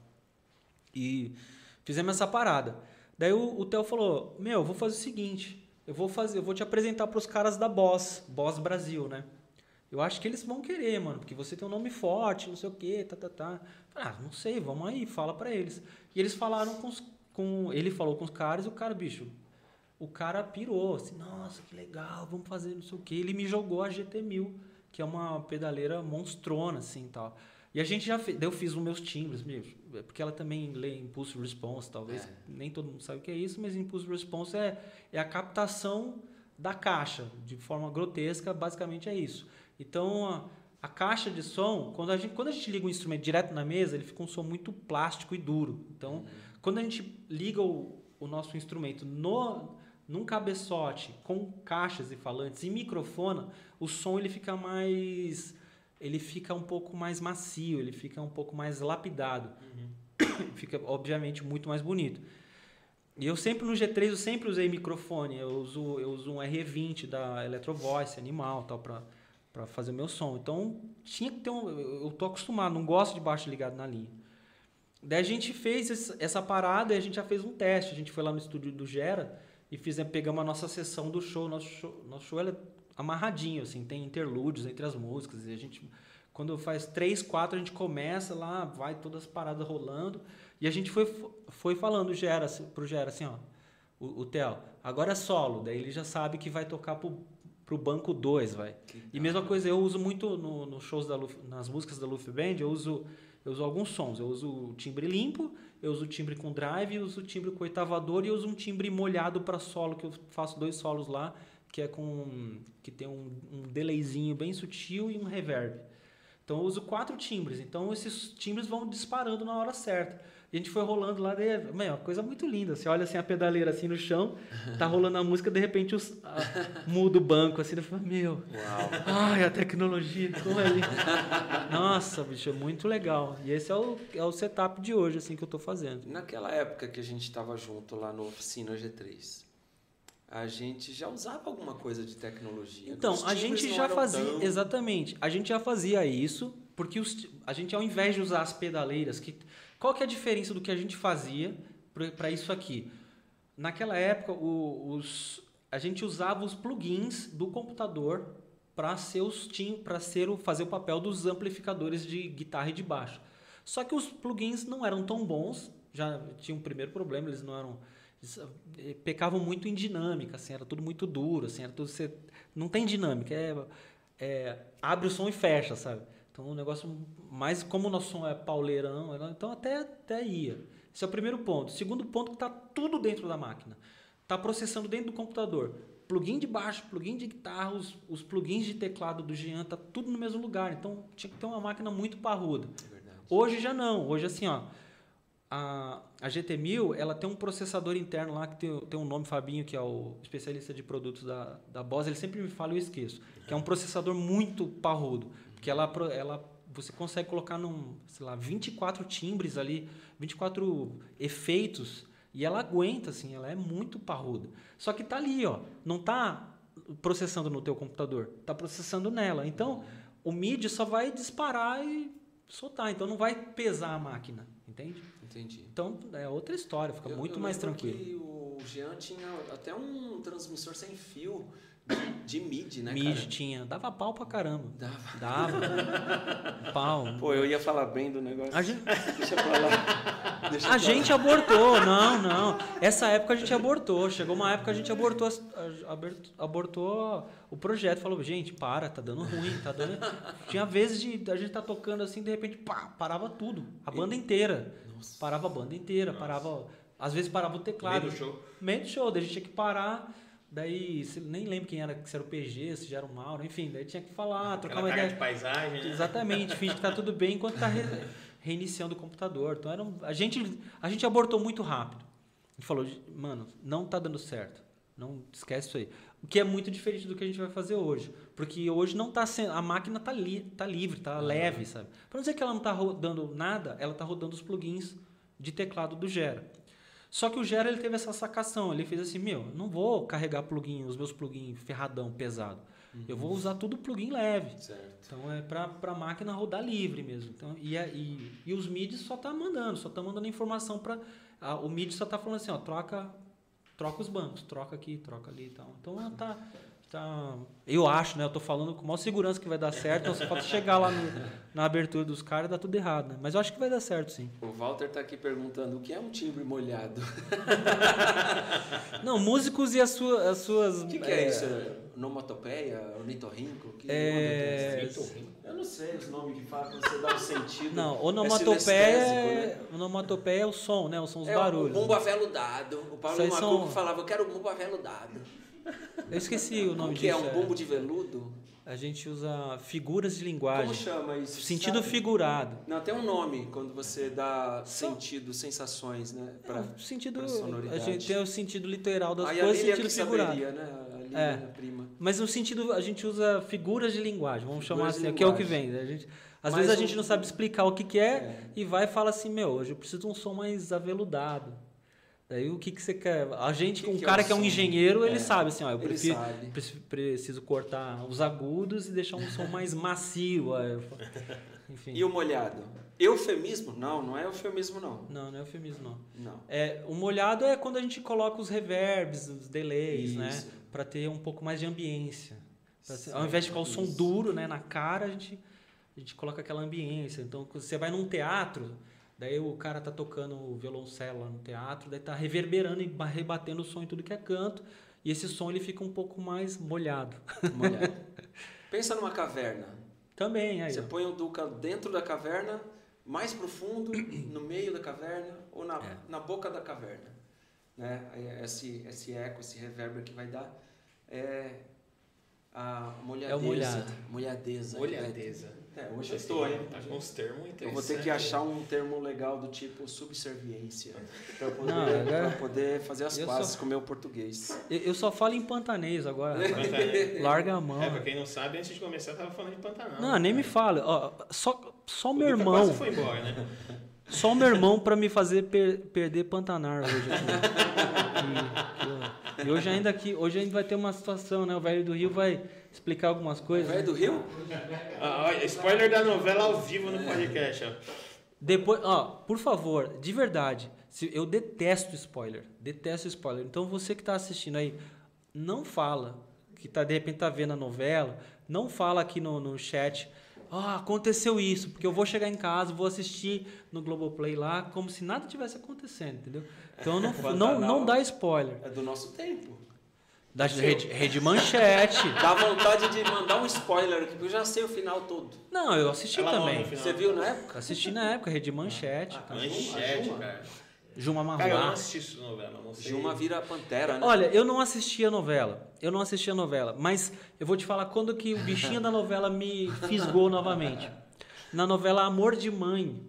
E fizemos essa parada. Daí o, o Theo falou: "Meu, eu vou fazer o seguinte, eu vou fazer, eu vou te apresentar para os caras da Boss, Boss Brasil, né? Eu acho que eles vão querer, mano, porque você tem um nome forte, não sei o quê, tá, tá, tá. Ah, não sei, vamos aí, fala pra eles. E eles falaram com, os, com ele falou com os caras e o cara, bicho, o cara pirou, assim, nossa, que legal, vamos fazer não sei o quê. Ele me jogou a GT1000, que é uma pedaleira monstrona, assim, tal. E a gente já fez, eu fiz os meus timbres, é porque ela também lê Impulse Response, talvez, É. nem todo mundo sabe o que é isso, mas Impulse Response é, é a captação da caixa, de forma grotesca, basicamente é isso. Então, a, a caixa de som, quando a, gente, quando a gente liga o instrumento direto na mesa, ele fica um som muito plástico e duro. Então, quando a gente liga o, o nosso instrumento no, num cabeçote com caixas e falantes e microfone, o som ele fica mais ele fica um pouco mais macio, ele fica um pouco mais lapidado. fica obviamente muito mais bonito. E eu sempre no G3 eu sempre usei microfone, eu uso eu uso um R20 da Electro Voice animal, tal para para fazer o meu som. Então, tinha que ter um eu tô acostumado, não gosto de baixo ligado na linha. Daí a gente fez essa parada e a gente já fez um teste. A gente foi lá no estúdio do Gera e fizemos, pegamos a nossa sessão do show. Nosso show, nosso show é amarradinho, assim, tem interlúdios entre as músicas. E a gente, quando faz três, quatro, a gente começa lá, vai todas as paradas rolando. E a gente foi, foi falando Gera, pro Gera assim, ó, o, o Theo, agora é solo. Daí ele já sabe que vai tocar pro, pro banco 2, vai. E mesma coisa, eu uso muito no, nos shows da Luf, nas músicas da Luft Band, eu uso, eu uso alguns sons. Eu uso o timbre limpo, eu uso timbre com drive, eu uso timbre com oitavador e eu uso um timbre molhado para solo, que eu faço dois solos lá, que é com que tem um, um delayzinho bem sutil e um reverb. Então eu uso quatro timbres, então esses timbres vão disparando na hora certa. E a gente foi rolando lá, daí, meu, uma coisa muito linda. Você olha assim a pedaleira assim no chão, tá rolando a música, de repente os, a, muda o banco assim, eu falo, meu, Uau. ai, a tecnologia, como é lindo. Nossa, bicho, é muito legal. E esse é o, é o setup de hoje, assim, que eu tô fazendo. Naquela época que a gente estava junto lá no Oficina G3, a gente já usava alguma coisa de tecnologia. Então, a gente já fazia, tão- exatamente, a gente já fazia isso, porque os- a gente ao invés de usar as pedaleiras, que qual que é a diferença do que a gente fazia para isso aqui? Naquela época, o- os, a gente usava os plugins do computador para ser ser o, fazer o papel dos amplificadores de guitarra e de baixo. Só que os plugins não eram tão bons, já tinha um primeiro problema, eles não eram eles, eh, pecavam muito em dinâmica, assim, era tudo muito duro, assim, era tudo você não tem dinâmica, é, é, abre o som e fecha, sabe? Então o negócio mais como o nosso som é pauleirão, então até até ia. Esse é o primeiro ponto. Segundo ponto que está tudo dentro da máquina. Está processando dentro do computador. Plugin de baixo, plugin de guitarra, os, os plugins de teclado do Jean, tá tudo no mesmo lugar. Então tinha que ter uma máquina muito parruda. É. Hoje já não. Hoje assim, ó, a, a GT1000, ela tem um processador interno lá que tem, tem um nome, Fabinho, que é o especialista de produtos da, da Boss, ele sempre me fala e eu esqueço. Que é um processador muito parrudo. Porque ela, ela, você consegue colocar num, sei lá, 24 timbres ali, 24 efeitos, e ela aguenta, assim, ela é muito parruda. Só que tá ali, ó, não tá processando no teu computador, tá processando nela. Então, o MIDI só vai disparar e soltar, então não vai pesar a máquina, entende? Entendi. Então é outra história, fica Eu- muito eu mais tranquilo. que o Jean tinha até um transmissor sem fio de, de MIDI, né, MIDI cara? tinha, dava pau pra caramba. Dava. Dava. pau. Pô, eu ia falar bem do negócio. A gente, Deixa pra lá. Deixa a pra gente abortou, não, não. Essa época a gente abortou. Chegou uma época a gente abortou, abortou o projeto. Falou, gente, para, tá dando ruim, tá dando. Tinha vezes de a gente tá tocando assim, de repente, pá, parava tudo. A banda inteira. Parava a banda inteira, parava. Às vezes parava o teclado. Meio do show. Meio do show, daí a gente tinha que parar. Daí, nem lembro quem era, se era o PG, se já era o Mauro, enfim, daí tinha que falar, trocar Aquela uma ideia. de paisagem, né? Exatamente, finge que tá tudo bem enquanto tá re- reiniciando o computador. Então era um- a gente a gente abortou muito rápido. A gente falou, mano, não tá dando certo. Não esquece isso aí. O que é muito diferente do que a gente vai fazer hoje, porque hoje não tá sendo, a máquina tá li, tá livre, tá leve, sabe? Para não dizer que ela não tá rodando nada, ela tá rodando os plugins de teclado do Gera. Só que o Gera ele teve essa sacação, ele fez assim, meu, não vou carregar plugin, os meus plugins ferradão pesado. Eu vou usar tudo plugin leve. Certo. Então é pra, pra máquina rodar livre mesmo. Então, e, a- e, e os MIDI só tá mandando, só tá mandando informação para O MIDI só tá falando assim, ó, troca, troca os bancos, troca aqui, troca ali e tal. Então ela tá. Tá eu acho, né? Eu tô falando com maior segurança que vai dar certo, então só falta chegar lá no- na abertura dos caras e dá tudo errado, né? Mas eu acho que vai dar certo, sim. O Walter tá aqui perguntando o que é um timbre molhado. Não, músicos e as, sua, as suas. O que, que é, isso? Onomatopeia? Ornitorrinco? Que É, é isso? Eu não sei os nomes que falam quando você dá o sentido. Não, É onomatopeia é, né? onomatopeia é o som, né? São os É barulhos. o bumbo aveludado. O Paulo Macuco são- falava, eu quero o bumbo aveludado. Eu esqueci o nome O que é disso. um bumbo de veludo? A gente usa figuras de Como linguagem. chama isso? Sentido Sabe? figurado. Não, tem um nome quando você dá sentido, sensações, né? Pra, É, sentido, pra a sonoridade. gente tem o sentido literal das Aí a coisas e o sentido que figurado. saberia, né? A É. prima. Mas no sentido, a gente usa figuras de linguagem, vamos chamar Figuras de assim, que é o que vem. A gente, às Mas vezes a gente não sabe explicar o que, que é, É. e vai e fala assim, meu, hoje eu preciso de um som mais aveludado. Daí o que, que você quer? A gente, que um que é cara o que é um engenheiro, ele É. sabe assim, ó, eu prefiro, preciso cortar os agudos e deixar um som mais macio. Enfim. E o molhado? Eufemismo? Não, não é eufemismo, não. Não, não é eufemismo, não. Não. É, o molhado é quando a gente coloca os reverbs, os delays, né? Isso. Pra ter um pouco mais de ambiência. Ao invés de ficar o som duro, né, na cara, a gente, a gente coloca aquela ambiência. Então, você vai num teatro, daí o cara tá tocando o violoncelo lá no teatro, daí tá reverberando e ba- rebatendo o som em tudo que é canto. e esse som ele fica um pouco mais molhado. Molhado. Pensa numa caverna. Também, aí. Você ó. põe o Duca dentro da caverna, mais profundo, no meio da caverna ou na, É. na boca da caverna. Né? Aí Esse, esse eco, esse reverber que vai dar é a molhadeza. É o molhado. Molhadeza. É, hoje eu estou, hein? Tá com uns termos Eu interessantes. vou ter que achar um termo legal do tipo subserviência para poder, Não, pra poder fazer as eu pazes só- com o meu português. Eu, eu só falo em pantanês agora. Pantanal. Larga a mão. É, pra quem não sabe, antes de começar, eu tava falando de Pantanal. Não, nem me fala. Ó, só, só O meu irmão. quase foi embora, né? Só o meu irmão pra me fazer per- perder Pantanar hoje aqui. E, e- e hoje ainda aqui, hoje ainda vai ter uma situação, né? O velho do Rio vai explicar algumas coisas. Velho do Rio? Ah, spoiler da novela ao vivo no podcast, ó. Depois, ó, por favor, de verdade, se, eu detesto spoiler, detesto spoiler. Então você que tá assistindo aí, não fala que tá de repente tá vendo a novela, não fala aqui no, no chat. Ah, aconteceu isso, porque eu vou chegar em casa, vou assistir no Globoplay lá, como se nada tivesse acontecendo, entendeu? Então não, não, não dá spoiler. É do nosso tempo. Da rede, rede Manchete. Dá vontade de mandar um spoiler aqui, porque eu já sei o final todo. Não, eu assisti Ela também. Você viu na época? Assisti na época, Rede Manchete. tá? Manchete, Juma. cara. Juma Cara, eu não Marruá. assisti isso novela, não sei. Gilma vira pantera, né? Olha, eu não assisti a novela. Eu não assisti a novela. Mas eu vou te falar quando que o bichinho da novela me fisgou novamente. Na novela Amor de Mãe.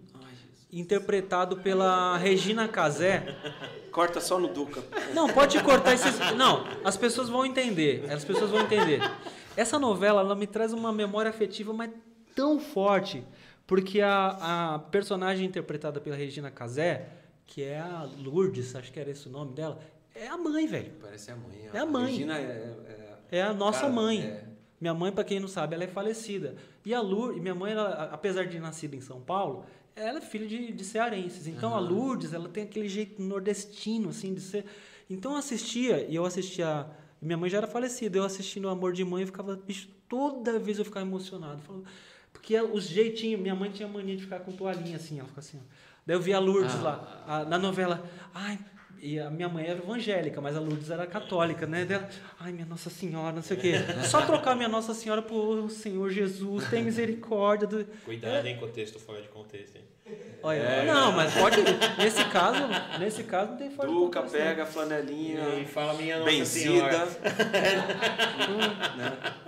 Interpretado pela Regina Casé. Corta só no Duca. Não, pode cortar esses. Não, as pessoas vão entender. As pessoas vão entender. Essa novela, ela me traz uma memória afetiva, mas tão forte. Porque a, a personagem interpretada pela Regina Casé, que é a Lourdes, acho que era esse o nome dela, é a mãe, velho. Parece a mãe. É a mãe. Regina é... é- É a nossa Cara, mãe. é. Minha mãe, para quem não sabe, ela é falecida. E a Lourdes, minha mãe, ela, apesar de nascida em São Paulo, ela é filha de, de cearenses. Então a Lourdes, ela tem aquele jeito nordestino, assim, de ser. Então eu assistia, e eu assistia. Minha mãe já era falecida, eu assistindo o Amor de Mãe, eu ficava, bicho, toda vez eu ficava emocionado. Falava- porque os jeitinhos, minha mãe tinha mania de ficar com toalhinha assim, ela fica assim. ó. Daí eu via a Lourdes Ah. lá, a- na novela. Ai, e a minha mãe era evangélica, mas a Lourdes era católica, né? Dela, ai, minha Nossa Senhora, não sei o quê. Só trocar minha Nossa Senhora por Senhor Jesus, tem misericórdia. Do... Cuidado, hein, com o texto fora de contexto, hein? Olha, É. não, mas pode. Nesse caso, nesse caso não tem forte Duca pega a flanelinha E fala minha Nossa benzida. Senhora.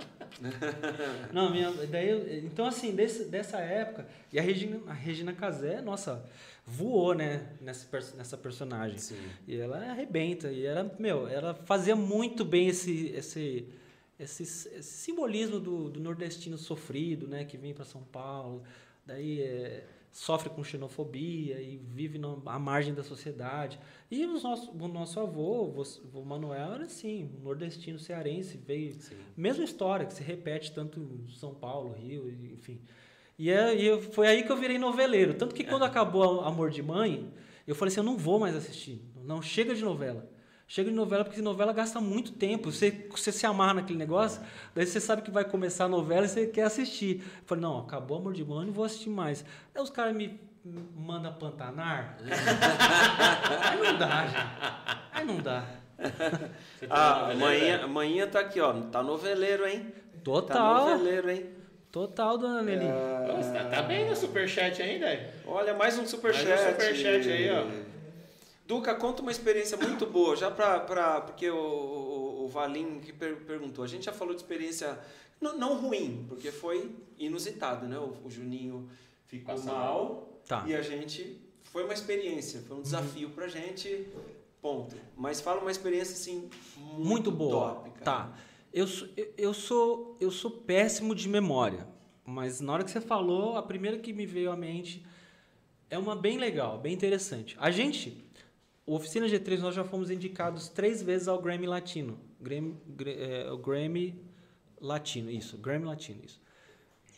Não, minha, daí, então assim, desse, dessa época, e a Regina, a Regina Casé, nossa, voou, né, nessa, nessa personagem. Sim. E ela arrebenta, e era, meu, ela fazia muito bem esse, esse, esse, esse simbolismo do, do nordestino sofrido, né, que vem para São Paulo, daí é, sofre com xenofobia e vive na, à margem da sociedade. E os nosso, o nosso avô, o o Manuel, era assim, um nordestino cearense, veio Sim. Mesma história, que se repete tanto em São Paulo, Rio, enfim. E, é, e foi aí que eu virei noveleiro. Tanto que quando acabou Amor de Mãe, eu falei assim, eu não vou mais assistir. Não, chega de novela. Chega de novela, porque novela gasta muito tempo. Você, você se amarra naquele negócio, daí você sabe que vai começar a novela e você quer assistir. Eu falei, não, acabou Amor de Mãe, não vou assistir mais. Aí os caras me mandam pantanar. aí não dá, gente. Aí não dá. Tá Ah, manhã, manhã tá aqui, ó. Tá noveleiro, hein? Tá Total. noveleiro, hein? Total, dona Nelly. Nossa, tá, tá bem no superchat ainda. Olha, mais um superchat. Mais um superchat aí, ó. Duca, conta uma experiência muito boa, já pra. pra porque o, o, o Valim que per- perguntou. A gente já falou de experiência não, não ruim, porque foi inusitado, né? O, o Juninho ficou Passa mal Tá. e a gente. Foi uma experiência, foi um desafio pra gente. Ponto. Mas fala uma experiência assim. Muito, muito boa. top, cara. Tá. Eu, sou- eu, sou eu sou péssimo de memória, mas na hora que você falou, a primeira que me veio à mente é uma bem legal, bem interessante. A gente, Oficina G3, nós já fomos indicados três vezes ao Grammy Latino. Grammy, Gra- é, o Grammy Latino, isso, Grammy Latino, isso.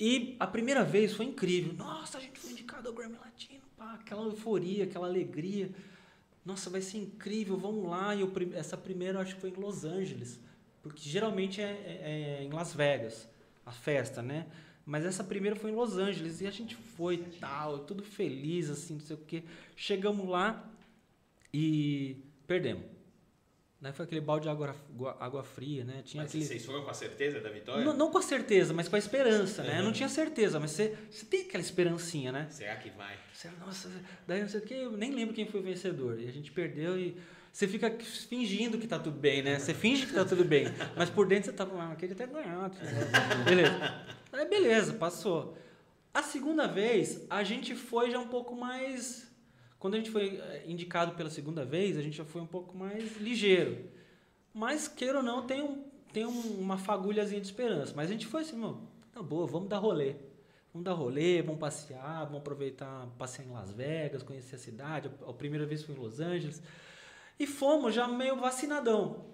E a primeira vez foi incrível. Nossa, a gente foi indicado ao Grammy Latino, pá, aquela euforia, aquela alegria. Nossa, vai ser incrível, vamos lá. E eu, essa primeira acho que foi em Los Angeles, porque geralmente é, é- é em Las Vegas a festa, né? Mas essa primeira foi em Los Angeles e a gente foi tal, tudo feliz, assim, não sei o quê. Chegamos lá e perdemos. Daí foi aquele balde de água, água- fria, né? Tinha Mas aquele... vocês foram com a certeza da vitória? Não, não com a certeza, mas com a esperança, né? Eu Uhum. não tinha certeza, mas você, você tem aquela esperancinha, né? Será que vai? Você, nossa, daí não sei o que, eu nem lembro quem foi o vencedor. E a gente perdeu e você fica fingindo que tá tudo bem, né? Você finge que tá tudo bem, mas por dentro você tá, ah, queria ter ganhado. Beleza. Aí beleza, passou. A segunda vez, a gente foi já um pouco mais. Quando a gente foi eh, indicado pela segunda vez, a gente já foi um pouco mais ligeiro. Mas, queira ou não, tem, um, tem um- uma fagulhazinha de esperança. Mas a gente foi assim, mano, tá boa, vamos dar rolê. Vamos dar rolê, vamos passear, vamos aproveitar, passear em Las Vegas, conhecer a cidade. A primeira vez foi em Los Angeles. E fomos já meio vacinadão.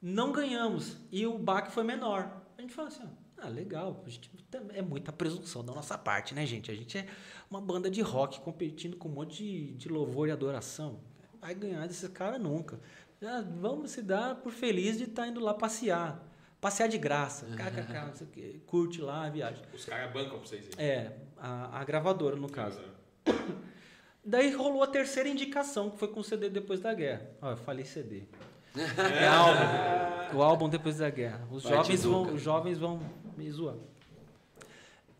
Não ganhamos. E o baque foi menor. A gente falou assim, ah, legal. A gente, é muita presunção da nossa parte, né, gente? A gente é uma banda de rock competindo com um monte de, de louvor e adoração. Vai ganhar desse cara nunca. Já vamos se dar por feliz de estar indo lá passear. Passear de graça. KKK, não sei o quê. Curte lá a viagem. Os caras bancam pra vocês irem. É, a, a gravadora, no caso. Daí rolou a terceira indicação, que foi com o CD Depois da Guerra. Ó, eu falei CD. É álbum. O álbum Depois da Guerra. Os Vai, jovens, vão, os jovens vão me.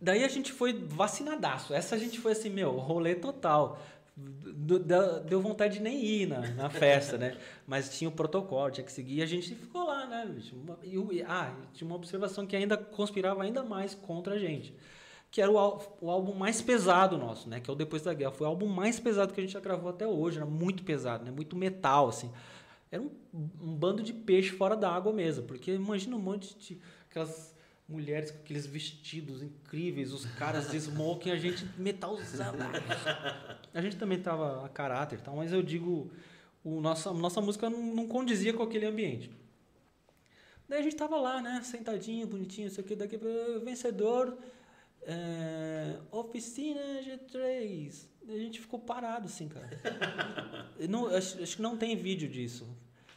Daí a gente foi vacinadaço. Essa a gente foi assim, meu, rolê total. Deu vontade de nem ir na, na festa, né? Mas tinha o protocolo, tinha que seguir. E a gente ficou lá, né? E, ah, tinha uma observação que ainda conspirava ainda mais contra a gente. Que era o, o álbum mais pesado nosso, né? Que é o Depois da Guerra. Foi o álbum mais pesado que a gente já gravou até hoje. Era muito pesado, né? Muito metal, assim. Era um, um bando de peixe fora da água mesmo. Porque imagina um monte de... Aquelas mulheres com aqueles vestidos incríveis, os caras de smoking, a gente metalzão. A gente também tava a caráter tal, mas eu digo, o nossa, nossa música não, não condizia com aquele ambiente. Daí a gente tava lá, né, sentadinho, bonitinho, isso aqui, daqui vencedor, é, oficina G3. Daí a gente ficou parado assim, cara. Não, acho, acho que não tem vídeo disso.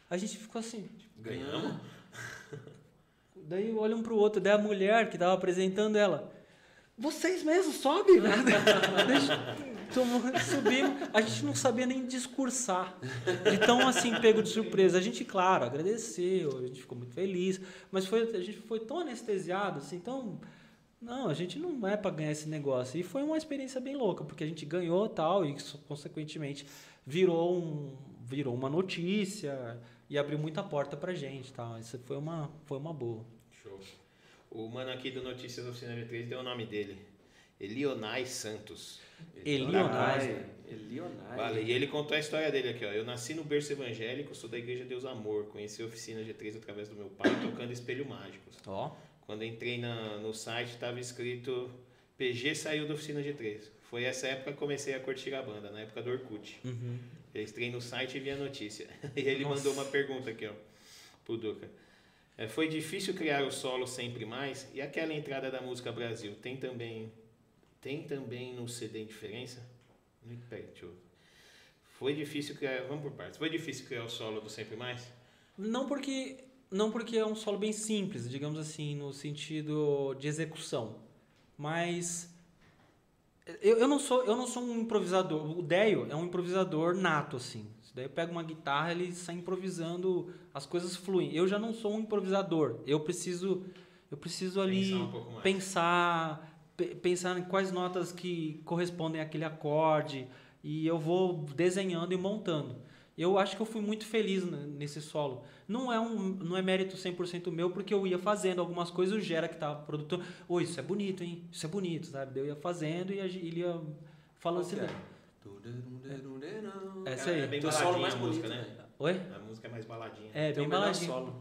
A gente ficou assim, Ganhamos? Daí olha um pro outro, daí a mulher que tava apresentando ela. Vocês mesmos? Deixa- tomou- Subimos, a gente não sabia nem discursar. De tão assim, pego de surpresa. A gente, claro, agradeceu, a gente ficou muito feliz, mas foi, a gente foi tão anestesiado, assim, tão. Não, a gente não é para ganhar esse negócio. E foi uma experiência bem louca, porque a gente ganhou tal, e consequentemente virou, um, virou uma notícia e abriu muita porta pra gente. Tal. Isso foi uma, foi uma boa. Show. O mano aqui do Notícias da Oficina G3 deu o nome dele. Elionai Santos. Elionai. Elionai. Vale, e ele contou a história dele aqui, ó. Eu nasci no berço evangélico, sou da Igreja Deus Amor. Conheci a Oficina G3 através do meu pai, tocando Espelho Mágicos. Ó. Quando entrei na, no site, estava escrito PG saiu da Oficina G3. Foi essa época que comecei a curtir a banda, na época do Orkut. Uhum. Eu entrei no site e vi a notícia. E ele Nossa. mandou uma pergunta aqui, ó, pro Duca. É, foi difícil criar o solo sempre mais? E aquela entrada da música Brasil, tem também tem também no CD diferença? Não, Peraí, deixa eu... Foi difícil criar... Vamos por partes. Foi difícil criar o solo do Sempre Mais? Não porque não porque é um solo bem simples, digamos assim, no sentido de execução, mas eu, eu não sou eu não sou um improvisador. O Deio é um improvisador nato assim. Daí eu pego uma guitarra, ele sai improvisando, as coisas fluem. Eu já não sou um improvisador. Eu preciso eu preciso ali Pensar um pensar pe- pensar em quais notas que correspondem àquele acorde e eu vou desenhando e montando. Eu acho que eu fui muito feliz nesse solo. Não é um não é mérito 100% meu porque eu ia fazendo algumas coisas, o Gera que tava produtor, "Ô, isso é bonito, hein? Isso é bonito", sabe? Eu ia fazendo e ele ia falando assim, Qual que é? é isso É aí. bem Teu baladinha solo mais a bonito, música, né? Oi? A música é mais baladinha. É, Tem bem baladinho. solo.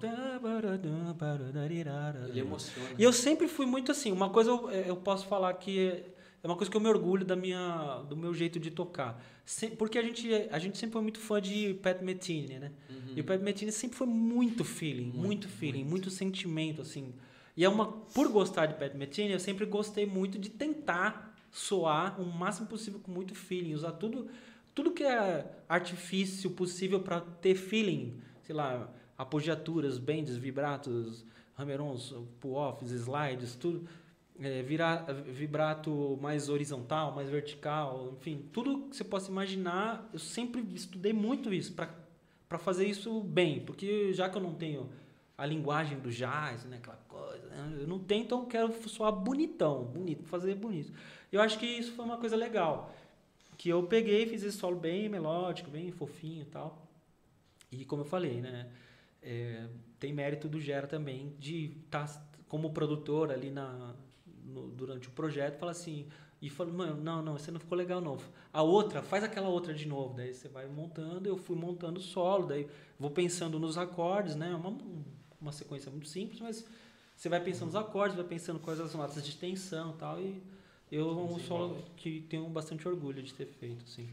Ele emociona. E eu sempre fui muito assim. Uma coisa eu, eu posso falar que é uma coisa que eu me orgulho da minha, do meu jeito de tocar. Sem- porque a gente, a gente sempre foi muito fã de Pat Metheny, né? E o Pat Metheny sempre foi muito feeling, muito, feeling, muito. sentimento, assim. E é uma, por gostar de Pat Metheny, eu sempre gostei muito de tentar soar o máximo possível com muito feeling, usar tudo, tudo que é artifício possível para ter feeling, sei lá, apogiaturas, bends, vibratos, hammer-ons, pull-offs, slides, tudo é, vibrato mais horizontal, mais vertical, enfim, tudo que você possa imaginar, eu sempre estudei muito isso para fazer isso bem, porque já que eu não tenho a linguagem do jazz, né, aquela coisa, né, eu não tenho, então eu quero soar bonitão, bonito, fazer bonito. Eu acho que isso foi uma coisa legal, que eu peguei, fiz esse solo bem melódico, bem fofinho e tal. E como eu falei, né, é, tem mérito do Gera também de estar como produtor ali na no- durante o projeto, fala assim, e falou, mano, não, não, você não ficou legal não. A outra, faz aquela outra de novo. Daí você vai montando, eu fui montando o solo, daí vou pensando nos acordes, né? Uma, uma sequência muito simples, mas você vai pensando nos acordes, vai pensando quais as notas de tensão e tal, e eu é um solo que tenho bastante orgulho de ter feito, assim.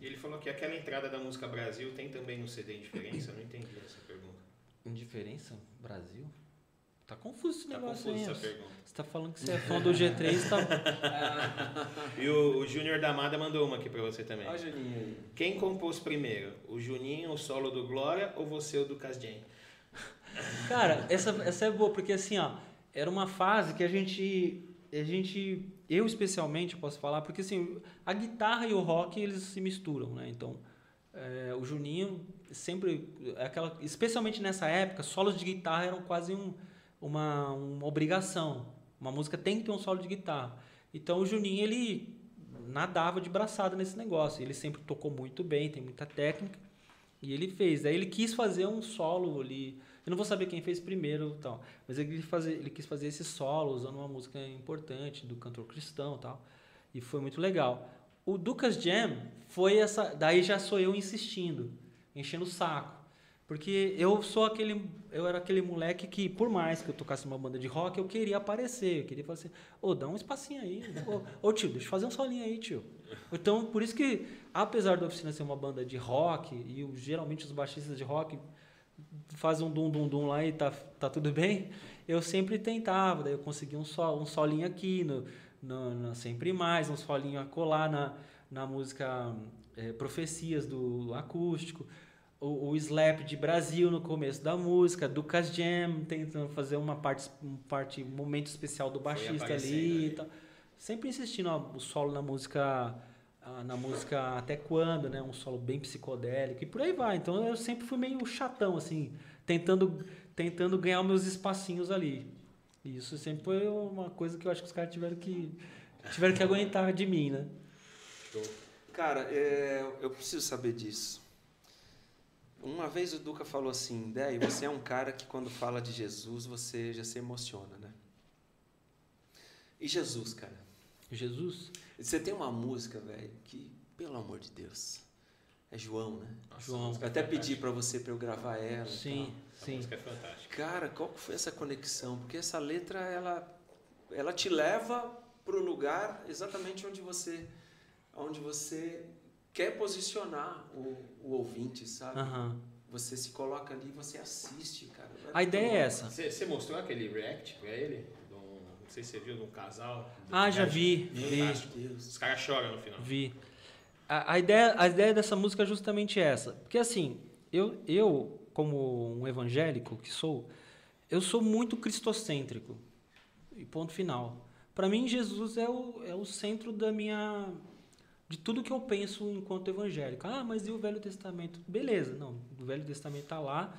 E ele falou que aquela entrada da música Brasil tem também no CD Indiferença. Eu não entendi essa pergunta. Indiferença? Brasil? Tá confuso esse Tá negócio confusa aí. essa ó. pergunta. Você tá falando que você é fã do G3, tá... E o, o Júnior da Amada mandou uma aqui pra você também. Olha o Juninho aí. Quem compôs primeiro? O Juninho, o solo do Glória ou você, o do Casjen? Cara, essa, essa é boa, porque assim, ó, era uma fase que a gente. A gente. Eu especialmente posso falar, porque assim, a guitarra e o rock eles se misturam, né? Então, é, o Juninho sempre. é Aquela, especialmente nessa época, solos de guitarra eram quase um, uma, uma obrigação. Uma música tem que ter um solo de guitarra. Então o Juninho, ele nadava de braçada nesse negócio. Ele sempre tocou muito bem, tem muita técnica. E ele fez. Aí ele quis fazer um solo ali. Eu não vou saber quem fez primeiro tal. Mas ele, fazer, ele quis fazer esse solo usando uma música importante do cantor cristão tal. E foi muito legal. O Ducas Jam foi essa. Daí já sou eu insistindo, enchendo o saco. Porque eu sou aquele. Eu era aquele moleque que, por mais que eu tocasse uma banda de rock, eu queria aparecer. Eu queria falar assim, ô, dá um espacinho aí. Ô, ô, tio, deixa eu fazer um solinho aí, tio. Então, por isso que, apesar da oficina ser uma banda de rock, e geralmente os baixistas de rock fazem um dum dum dum lá e tá, tá tudo bem, eu sempre tentava, daí eu conseguia um, sol, um solinho aqui, no, no, no Sempre Mais, um solinho a colar na, na música eh, Profecias do acústico, o, o Slap de Brasil no começo da música, Ducas Jam, tentando fazer uma parte, um parte, um momento especial do baixista ali ali. e tal. Sempre insistindo ó, o solo na música na música Até Quando, né? Um solo bem psicodélico e por aí vai. Então eu sempre fui meio chatão, assim, tentando, tentando ganhar meus espacinhos ali. E isso sempre foi uma coisa que eu acho que os caras tiveram que, tiveram que aguentar de mim, né? Cara, é, eu preciso saber disso. Uma vez o Duca falou assim, Déio, você é um cara que quando fala de Jesus, você já se emociona, né? E Jesus, cara? Jesus? Você tem uma música, velho, que, pelo amor de Deus, é João, né? João. Eu até pedi pra você pra eu gravar ela. Sim, sim. música é fantástica. Cara, qual que foi essa conexão? Porque essa letra, ela, ela te leva para o lugar exatamente onde você, onde você quer posicionar o, o ouvinte, sabe? Aham. Você se coloca ali e você assiste, cara. A ideia é essa. Você, mostrou aquele react pra ele? Um- não sei se você viu, de um casal. Ah, já vi, vi. Fantástico. Meu Deus. Os caras choram no final. Vi. A, a ideia, a ideia dessa música é justamente essa. Porque assim, eu, eu, como um evangélico que sou, eu sou muito cristocêntrico. E ponto final. Para mim, Jesus é o, é o centro da minha. De tudo que eu penso enquanto evangélico. Ah, mas e o Velho Testamento? Beleza, não. O Velho Testamento está lá.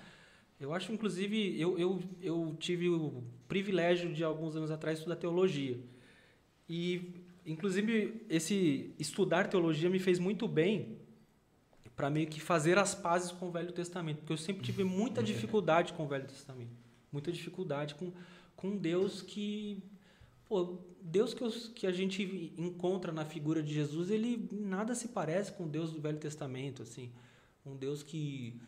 Eu acho, inclusive, eu, eu, eu tive o privilégio de, alguns anos atrás, estudar teologia. E, inclusive, esse estudar teologia me fez muito bem para meio que fazer as pazes com o Velho Testamento, porque eu sempre tive muita dificuldade com o Velho Testamento, muita dificuldade com com Deus que pô, Deus que, os, que a gente encontra na figura de Jesus, ele nada se parece com o Deus do Velho Testamento, assim, um Deus que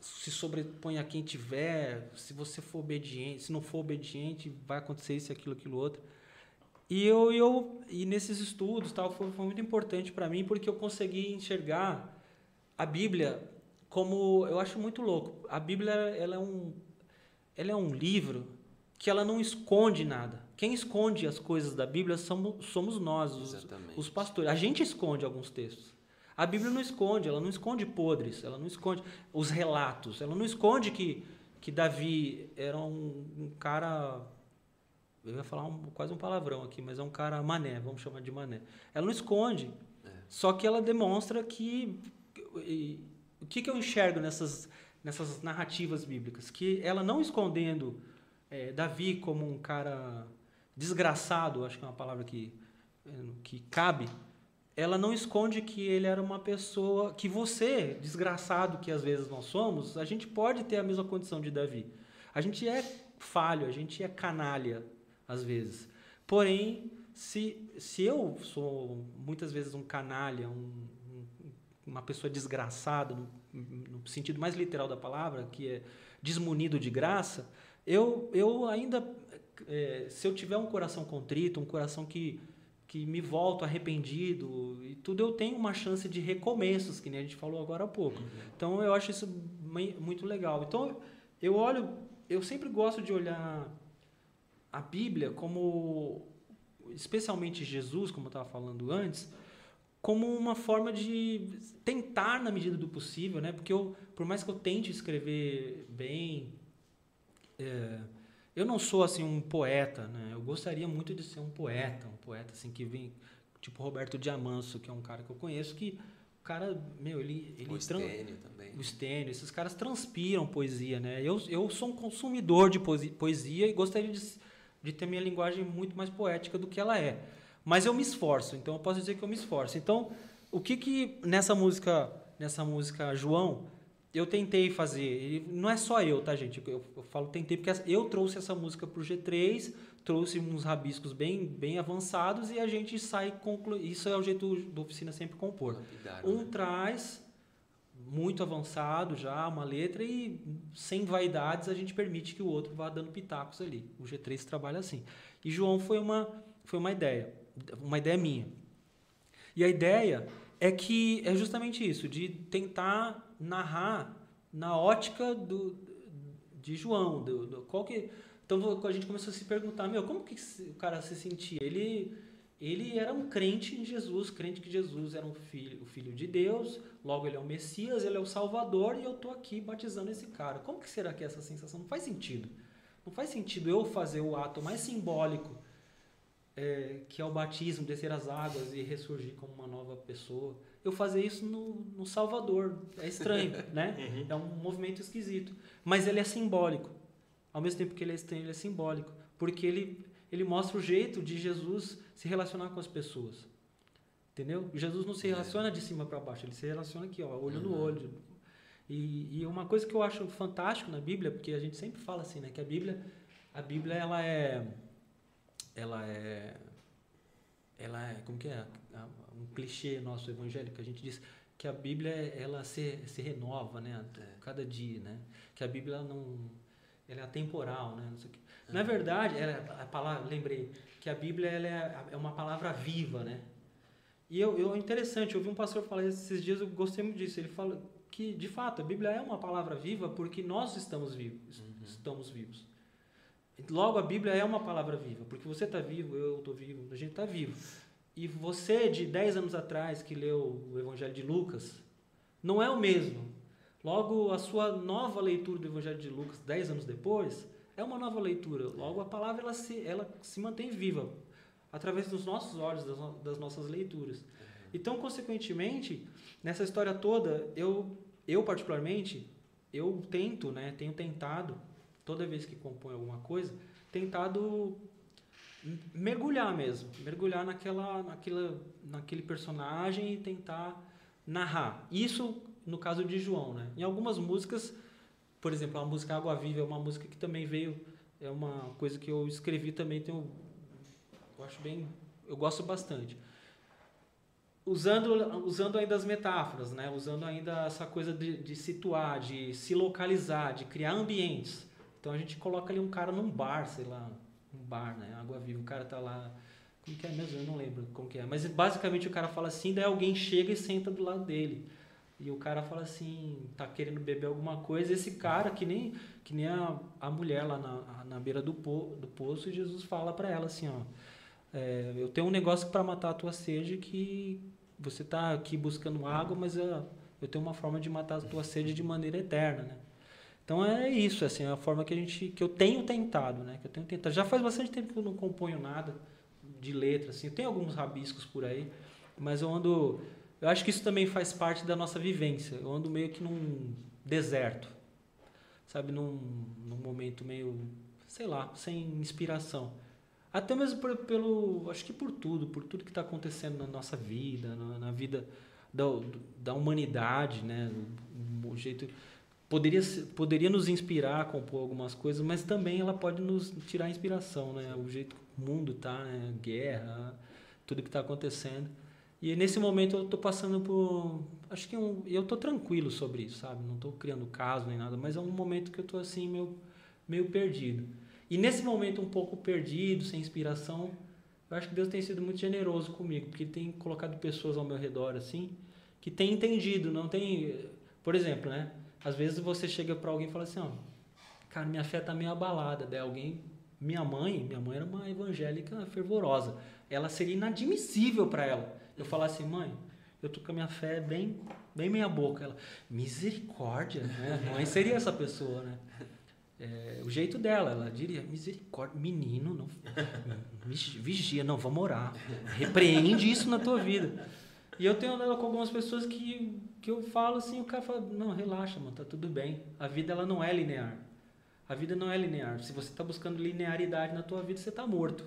se sobrepõe a quem tiver, se você for obediente, se não for obediente, vai acontecer isso, aquilo, aquilo outro. E eu, eu e nesses estudos tal foi, foi muito importante para mim porque eu consegui enxergar a Bíblia como eu acho muito louco. A Bíblia ela é um ela é um livro que ela não esconde nada. Quem esconde as coisas da Bíblia somos, somos nós, os, os pastores. A gente esconde alguns textos. A Bíblia não esconde, ela não esconde podres, ela não esconde os relatos, ela não esconde que, que Davi era um, um cara. Eu ia falar um, quase um palavrão aqui, mas é um cara mané, vamos chamar de mané. Ela não esconde, só que ela demonstra que e- o que, que eu enxergo nessas, nessas narrativas bíblicas? Que ela não escondendo é, Davi como um cara desgraçado, acho que é uma palavra que, que cabe, ela não esconde que ele era uma pessoa que você, desgraçado que às vezes nós somos, a gente pode ter a mesma condição de Davi. A gente é falho, a gente é canalha às vezes. Porém, se, se eu sou muitas vezes um canalha, um, um, uma pessoa desgraçada, no, no, sentido mais literal da palavra, que é desmunido de graça, eu, eu ainda, é, se eu tiver um coração contrito, um coração que que me volto arrependido e tudo, eu tenho uma chance de recomeços, que nem a gente falou agora há pouco. Então eu acho isso muito legal. Então eu olho, eu sempre gosto de olhar a Bíblia como, especialmente Jesus, como eu estava falando antes, como uma forma de tentar na medida do possível, né? Porque eu, por mais que eu tente escrever bem, é, eu não sou assim um poeta, né? Eu gostaria muito de ser um poeta, um poeta assim que vem tipo Roberto Diamanso, que é um cara que eu conheço que o cara, meu, ele ele o Stênio também. O Stênio, esses caras transpiram poesia, né? Eu, eu sou um consumidor de poesia e gostaria de, de ter minha linguagem muito mais poética do que ela é. Mas eu me esforço, então eu posso dizer que eu me esforço. Então, o que que nessa música, nessa música João, eu tentei fazer, não é só eu, tá, gente? Eu, eu falo tentei porque eu trouxe essa música pro G3, trouxe uns rabiscos bem, bem avançados e a gente sai conclu... Isso é o jeito do oficina sempre compor. Um né? traz muito avançado já, uma letra, e sem vaidades a gente permite que o outro vá dando pitacos ali. O G3 trabalha assim. E João foi uma, foi uma ideia, uma ideia minha. E a ideia é que é justamente isso, de tentar narrar na ótica do, de João. Do, do, qual que, então a gente começou a se perguntar, meu, como que o cara se sentia? Ele, ele era um crente em Jesus, crente que Jesus era um filho, o filho de Deus, logo ele é o Messias, ele é o Salvador e eu estou aqui batizando esse cara. Como que será que é essa sensação? Não faz sentido. Não faz sentido eu fazer o ato mais simbólico, é, que é o batismo, descer as águas e ressurgir como uma nova pessoa eu fazer isso no, no Salvador. É estranho, né? Uhum. É um movimento esquisito. Mas ele é simbólico. Ao mesmo tempo que ele é estranho, ele é simbólico. Porque ele, ele mostra o jeito de Jesus se relacionar com as pessoas. Entendeu? Jesus não se é. relaciona de cima para baixo, ele se relaciona aqui, ó, olho uhum. no olho. E, e uma coisa que eu acho fantástico na Bíblia, porque a gente sempre fala assim, né, que a Bíblia, a Bíblia ela é ela é ela é, como que é? Um clichê nosso evangélico, a gente diz que a Bíblia ela se, se renova, né? É. Cada dia, né? Que a Bíblia não ela é atemporal, né? Não sei o quê. Na verdade, ela, a palavra, lembrei que a Bíblia ela é, é uma palavra viva, né? E eu, eu interessante, eu ouvi um pastor falar esses dias, eu gostei muito disso. Ele fala que, de fato, a Bíblia é uma palavra viva porque nós estamos vivos, uhum. estamos vivos. Logo, a Bíblia é uma palavra viva, porque você está vivo, eu estou vivo, a gente está vivo. E você, de 10 anos atrás, que leu o Evangelho de Lucas, não é o mesmo. Logo, a sua nova leitura do Evangelho de Lucas, 10 anos depois, é uma nova leitura. Logo, a palavra ela se, ela se mantém viva através dos nossos olhos, das, das nossas leituras. Então, consequentemente, nessa história toda, eu, eu particularmente, eu tento, né, tenho tentado toda vez que compõe alguma coisa, tentado mergulhar mesmo, mergulhar naquela, naquela, naquele personagem e tentar narrar. Isso no caso de João, né? Em algumas músicas, por exemplo, a música Água Viva é uma música que também veio, é uma coisa que eu escrevi também, tenho, eu acho bem, eu gosto bastante. Usando, usando ainda as metáforas, né? Usando ainda essa coisa de, de situar, de se localizar, de criar ambientes. Então a gente coloca ali um cara num bar, sei lá, um bar, né? Água viva, o cara tá lá. Como que é mesmo? Eu não lembro como que é. Mas basicamente o cara fala assim, daí alguém chega e senta do lado dele. E o cara fala assim, tá querendo beber alguma coisa, esse cara, que nem, que nem a, a mulher lá na, na beira do, po, do poço, Jesus fala para ela assim, ó, é, eu tenho um negócio para matar a tua sede que você tá aqui buscando água, mas eu, eu tenho uma forma de matar a tua sede de maneira eterna, né? Então é isso, assim, é a forma que a gente que eu tenho tentado, né? Que eu tenho tentado. Já faz bastante tempo que eu não componho nada de letra, assim. Tem alguns rabiscos por aí, mas eu ando Eu acho que isso também faz parte da nossa vivência. Eu ando meio que num deserto, sabe? Num, num momento meio, sei lá, sem inspiração. Até mesmo por- pelo, acho que por tudo, por tudo que está acontecendo na nossa vida, na, na vida da, da humanidade, né? O, o jeito poderia poderia nos inspirar a compor algumas coisas, mas também ela pode nos tirar inspiração, né? O jeito que o mundo tá, né? Guerra, tudo que está acontecendo. E nesse momento eu tô passando por. Acho que um, eu tô tranquilo sobre isso, sabe? Não tô criando caso nem nada, mas é um momento que eu tô assim, meio, meio perdido. E nesse momento um pouco perdido, sem inspiração, eu acho que Deus tem sido muito generoso comigo, porque Ele tem colocado pessoas ao meu redor assim, que têm entendido, não tem. Por exemplo, né? Às vezes você chega para alguém e fala assim: ó, cara, minha fé tá meio abalada. Daí alguém. Minha mãe, minha mãe era uma evangélica fervorosa. Ela seria inadmissível para ela. Eu falar assim, mãe, eu tô com a minha fé bem, bem meia boca. Ela, misericórdia, né? Mãe seria essa pessoa, né? É, o jeito dela, ela diria, misericórdia, menino, não, vigi- vigia, não, vamos orar. Repreende isso na tua vida. E eu tenho andado com algumas pessoas que, que eu falo assim, o cara fala, não, relaxa, mano, tá tudo bem. A vida, ela não é linear. A vida não é linear. Se você está buscando linearidade na tua vida, você está morto.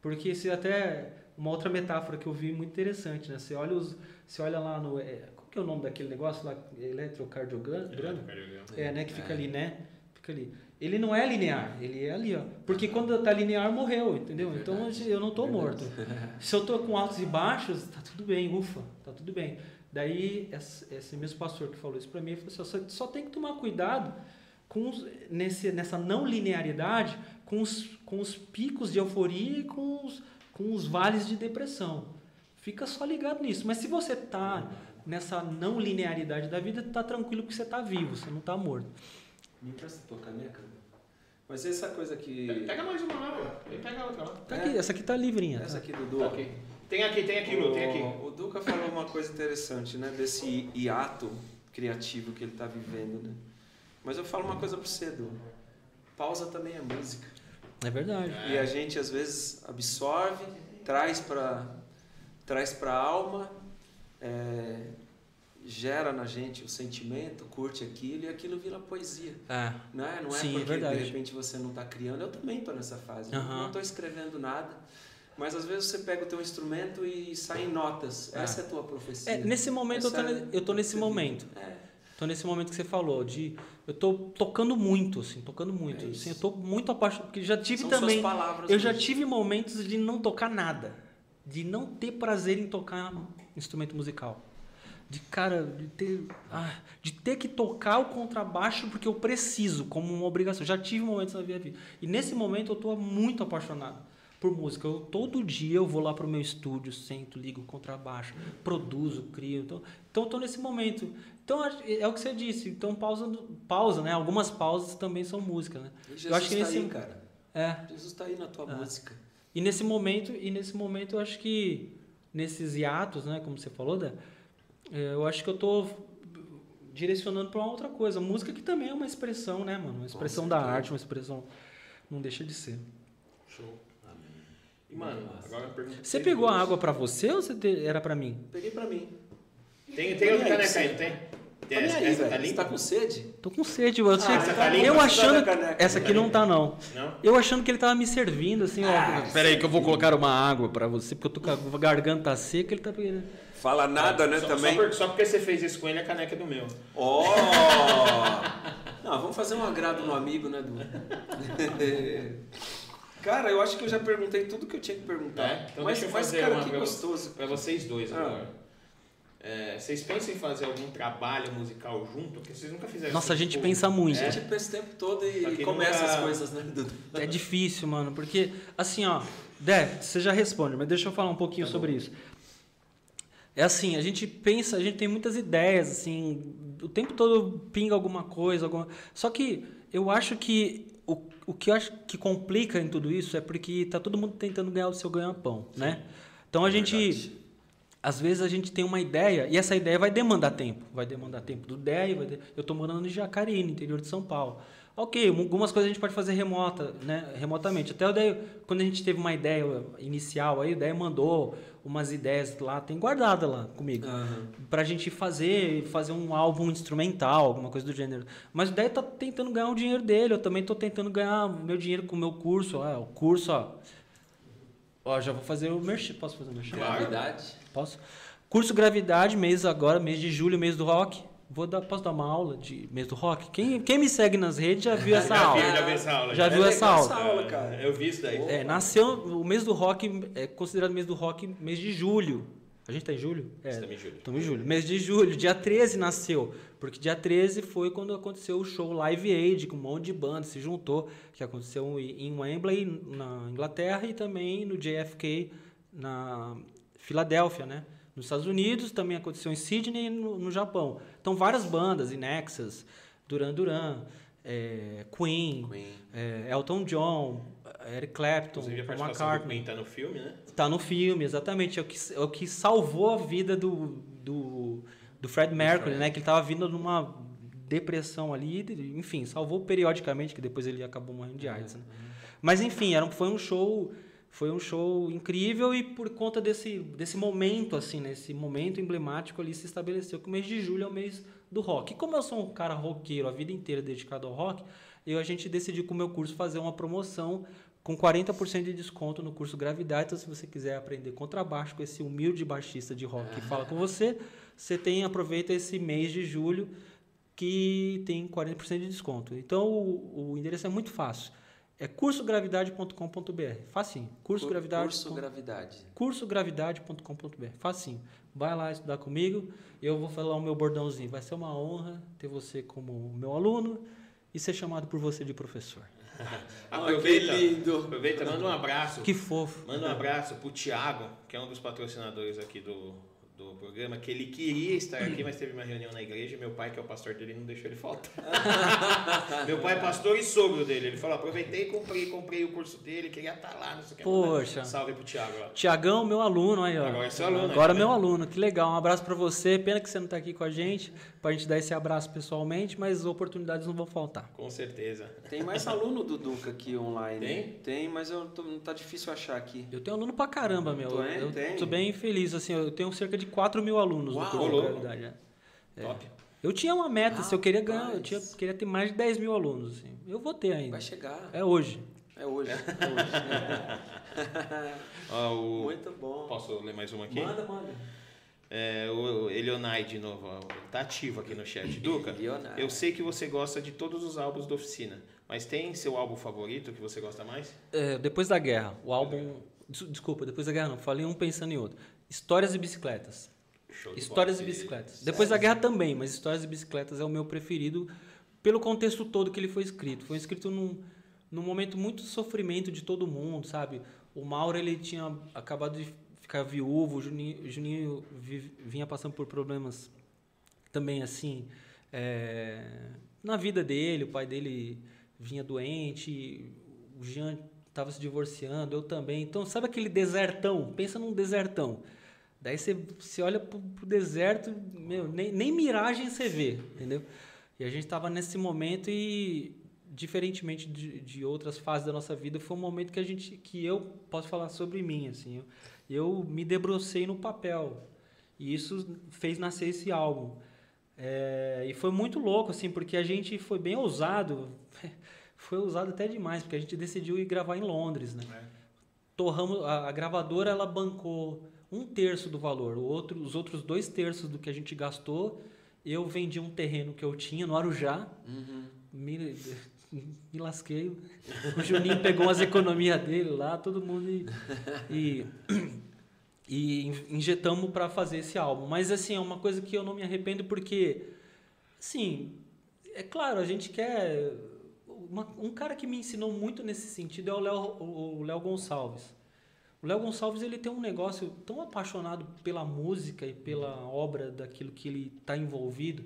Porque se até uma outra metáfora que eu vi muito interessante, né? Você olha os, você olha lá no, é, qual que é o nome daquele negócio lá, eletrocardiograma? É, né? Que fica ali, né? Fica ali. Ele não é linear, ele é ali, ó. Porque quando tá linear, morreu, entendeu? Então eu não tô morto. Se eu tô com altos e baixos, tá tudo bem, ufa, tá tudo bem. Daí, esse mesmo pastor que falou isso para mim, ele falou assim, você só tem que tomar cuidado com os, nesse, nessa não linearidade, com os, com os picos de euforia e com os, com os vales de depressão. Fica só ligado nisso. Mas se você tá nessa não linearidade da vida, tá tranquilo porque você tá vivo, você não tá morto. Me empresta tua caneca. Mas essa coisa que. Pega mais uma lá, pô. Vem pegar outra lá. Tá aqui, essa aqui tá livrinha. Essa Tá? aqui, Dudu. Tá aqui. Tem aqui, tem aqui, Lu, tem aqui. O, o Duca falou coisa interessante, né? Desse hiato criativo que ele está vivendo, né? Mas eu falo uma coisa para você, Edu. Pausa também é música. É verdade. E a gente às vezes absorve, traz para traz para a alma, é, gera na gente o sentimento, curte aquilo e aquilo vira poesia. É. Né? Não é Sim, é porque verdade. de repente você não está criando. Eu também estou nessa fase. Aham. Não estou escrevendo nada. Mas às vezes você pega o teu instrumento e sai em notas. Ah. Essa é a tua profecia. É, nesse momento eu tô, Essa ne- eu tô nesse momento. É. Tô nesse momento que você falou de eu tô tocando muito, assim, tocando muito. É assim, eu tô muito apaixonado porque já tive São também palavras. eu já tive momentos de não tocar nada, de não ter prazer em tocar instrumento musical. De cara, de ter, ah, de ter que tocar o contrabaixo porque eu preciso, como uma obrigação. Já tive momentos na minha vida. E nesse momento eu tô muito apaixonado por música. Eu, todo dia eu vou lá pro meu estúdio, sento, ligo o contrabaixo, produzo, crio. Então, então eu tô nesse momento. Então acho- é o que você disse. Então pausa, pausa, né? Algumas pausas também são música, né? E eu Jesus acho que está nesse aí, cara. é. Jesus está aí na tua Ah. música. E nesse momento, e nesse momento eu acho que nesses hiatos, né, como você falou, Dan, é, eu acho que eu tô direcionando para uma outra coisa. Música que também é uma expressão, né, mano? Uma expressão da arte, uma expressão não deixa de ser. Show. Mano, agora eu pergunto. pra Você pegou a água para você ou você te- era para mim? Peguei pra mim. Tem, tem outra caneca aí, não tem? Tá Tem essa, aí, essa tá velho. Você limpa? tá com sede? Tô com sede, você. essa tá limpa? eu achando tá caneca. essa aqui não tá não. Não? Eu achando que ele tava me servindo assim, Ah, ó. Pera aí que eu vou colocar uma água para você, porque eu tô com a garganta seca, ele tá pegando. Fala nada, né, só, também. Só, por- só porque você fez isso com ele, a caneca é do meu. Ó! Não, vamos fazer um agrado no amigo, né, Du? cara, eu acho que eu já perguntei tudo que eu tinha que perguntar. É? Então mas, deixa eu mas fazer cara, uma que pra- gostoso. Pra vocês dois Ah. agora. É, vocês pensam em fazer algum trabalho musical junto? Porque vocês nunca fizeram Nossa, a assim, gente tipo, pensa muito. A gente pensa o tempo todo e começa nunca- as coisas, né, Dudu? É difícil, mano, porque assim, ó, Dé, você já responde, mas deixa eu falar um pouquinho Tá sobre isso. É assim, a gente pensa, a gente tem muitas ideias, assim, o tempo todo pinga alguma coisa, alguma... Só que eu acho que o, que eu acho que complica em tudo isso é porque tá todo mundo tentando ganhar o seu ganha-pão, né? Então a gente Verdade. às vezes a gente tem uma ideia e essa ideia vai demandar tempo. Vai demandar tempo do DEI. De... Eu estou morando em Jacareí, no interior de São Paulo. Ok, algumas coisas a gente pode fazer remota, né? remotamente. Até o Deio, quando a gente teve uma ideia inicial, aí o Deio mandou umas ideias lá, tem guardada lá comigo. Pra gente fazer, fazer um álbum instrumental, alguma coisa do gênero. Mas o Deio tá tentando ganhar o dinheiro dele, eu também tô tentando ganhar meu dinheiro com o meu curso. Ó, o curso, ó. Ó, já vou fazer o merchan. Posso fazer o merchan? Gravidade. Posso? Curso Gravidade, mês agora, mês de julho, mês do rock. Vou dar, posso dar uma aula de mês do rock? Quem, quem me segue nas redes já viu essa Já aula. vi, já vi essa aula. Já viu essa aula? essa aula, cara. Eu vi isso daí. É, nasceu o mês do rock, é considerado mês do rock mês de julho. A gente tá em julho? É, Estamos em julho. Estamos em julho. Mês de julho, dia 13 nasceu. Porque dia 13 foi quando aconteceu o show Live Aid, com um monte de banda se juntou, que aconteceu em Wembley, na Inglaterra, e também no JFK, na Filadélfia, né? Nos Estados Unidos, também aconteceu em Sydney e no, no Japão. Então, várias bandas, Inexus, Duran Duran, é, Queen, Queen. é, Elton John, Eric Clapton, Paul McCartney. Queen tá no filme, né? Tá no filme, exatamente. É o que, é o que salvou a vida do, do, do Fred Mercury, né? Que ele tava vindo numa depressão ali, enfim, salvou periodicamente, que depois ele acabou morrendo de AIDS, né? Mas enfim, era, foi um show foi um show incrível e por conta desse, desse momento, assim, né? Esse momento emblemático ali se estabeleceu que o mês de julho é o mês do rock. E como eu sou um cara roqueiro a vida inteira dedicado ao rock, eu, a gente decidiu com o meu curso fazer uma promoção com 40% de desconto no curso Gravidade. Então, se você quiser aprender contrabaixo com esse humilde baixista de rock que fala com você, você tem, aproveita esse mês de julho que tem 40% de desconto. Então, o, o endereço é muito fácil. É cursogravidade.com.br. Facinho. Curso Gravidade. Curso Gravidade. cursogravidade.com.br. Facinho. Vai lá estudar comigo. Eu vou falar o meu bordãozinho. Vai ser uma honra ter você como meu aluno e ser chamado por você de professor. Aproveita, que lindo. aproveita, manda um abraço. Que fofo. Manda um abraço pro Thiago, que é um dos patrocinadores aqui do, do programa, que ele queria estar aqui, mas teve uma reunião na igreja e meu pai, que é o pastor dele, não deixou ele faltar. meu pai é pastor e sogro dele. Ele falou, aproveitei e comprei, comprei o curso dele, queria estar lá, não sei o que. Poxa. Salve pro Thiago lá. Tiagão, meu aluno aí, ó. Agora é seu aluno, Agora né? meu aluno, que legal. Um abraço pra você. Pena que você não tá aqui com a gente, pra gente dar esse abraço pessoalmente, mas oportunidades não vão faltar. Com certeza. Tem mais aluno do Duca aqui online. Tem? Tem, mas eu tô, não tá difícil achar aqui. Eu tenho aluno pra caramba, meu. É? Eu Tem? tô bem feliz, assim, eu tenho cerca de 4 mil alunos Uau, no curso de gravidade. né? Top. Eu tinha uma meta, se eu queria ganhar, eu tinha, queria ter mais de 10 mil alunos. Assim. Eu vou ter ainda. Vai chegar. É hoje. É hoje. É Ó, hoje. o... Muito bom. Posso ler mais uma aqui? Manda, manda. É, o Elionai de novo, tá ativo aqui no chat. Duca, eu sei que você gosta de todos os álbuns da oficina, mas tem seu álbum favorito que você gosta mais? É, depois da guerra, o álbum. Des- Desculpa, depois da guerra não, falei um pensando em outro. Histórias e bicicletas. Show de Histórias e bicicletas. Depois da guerra também, mas Histórias e bicicletas é o meu preferido pelo contexto todo que ele foi escrito. Foi escrito num, num momento muito de sofrimento de todo mundo, sabe? O Mauro ele tinha acabado de ficar viúvo, o Juninho, Juninho vi- vinha passando por problemas também assim é, na vida dele. O pai dele vinha doente, o Jean estava se divorciando, eu também. Então, sabe aquele desertão? Pensa num desertão. Daí você, você olha pro, pro deserto, meu, nem, nem miragem você vê, entendeu? E a gente estava nesse momento e, diferentemente de, de outras fases da nossa vida, foi um momento que a gente, que eu posso falar sobre mim, assim, eu, eu me debrucei no papel e isso fez nascer esse álbum. É, e foi muito louco, assim, porque a gente foi bem ousado, foi ousado até demais, porque a gente decidiu ir gravar em Londres, né? Torramos, a, a gravadora ela bancou um terço do valor, o outro, os outros dois terços do que a gente gastou, eu vendi um terreno que eu tinha no Arujá, me, me lasquei. O Juninho pegou as economias dele lá, todo mundo e, e, e injetamos para fazer esse álbum. Mas assim, é uma coisa que eu não me arrependo porque, assim, é claro, a gente quer. Uma- um cara que me ensinou muito nesse sentido é o Léo, o Léo Gonçalves. O Léo Gonçalves ele tem um negócio tão apaixonado pela música e pela obra daquilo que ele está envolvido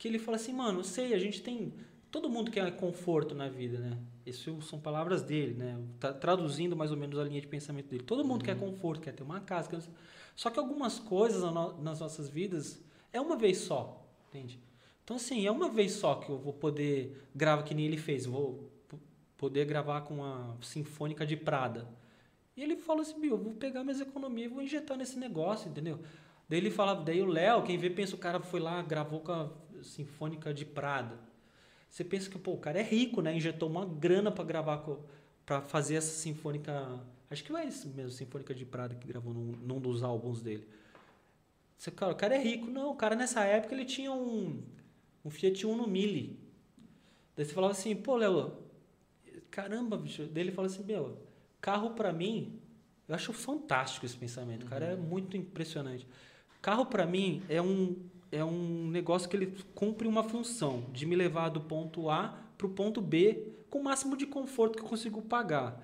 que ele fala assim, mano, sei, a gente tem todo mundo quer conforto na vida, né? Isso são palavras dele, né? Tá traduzindo mais ou menos a linha de pensamento dele. Todo mundo quer conforto, quer ter uma casa, quer... só que algumas coisas nas nossas vidas é uma vez só, entende? Então, assim, é uma vez só que eu vou poder gravar, que nem ele fez, vou poder gravar com uma Sinfônica de Prada. E ele falou assim, eu vou pegar minhas economias e vou injetar nesse negócio, entendeu? Daí ele falava, daí o Léo, quem vê, pensa, o cara foi lá, gravou com a Sinfônica de Prada. Você pensa que, pô, o cara é rico, né? Injetou uma grana para gravar, para fazer essa Sinfônica, acho que é isso mesmo, Sinfônica de Prada que gravou num, num dos álbuns dele. Você, cara, o cara é rico. Não, o cara nessa época ele tinha um, um Fiat Uno Mille. Daí você falava assim, pô, Léo, caramba, bicho. Daí ele fala assim, meu, carro pra mim, eu acho fantástico esse pensamento. O cara é muito impressionante. Carro pra mim é um, é um negócio que ele cumpre uma função de me levar do ponto A pro ponto B com o máximo de conforto que eu consigo pagar.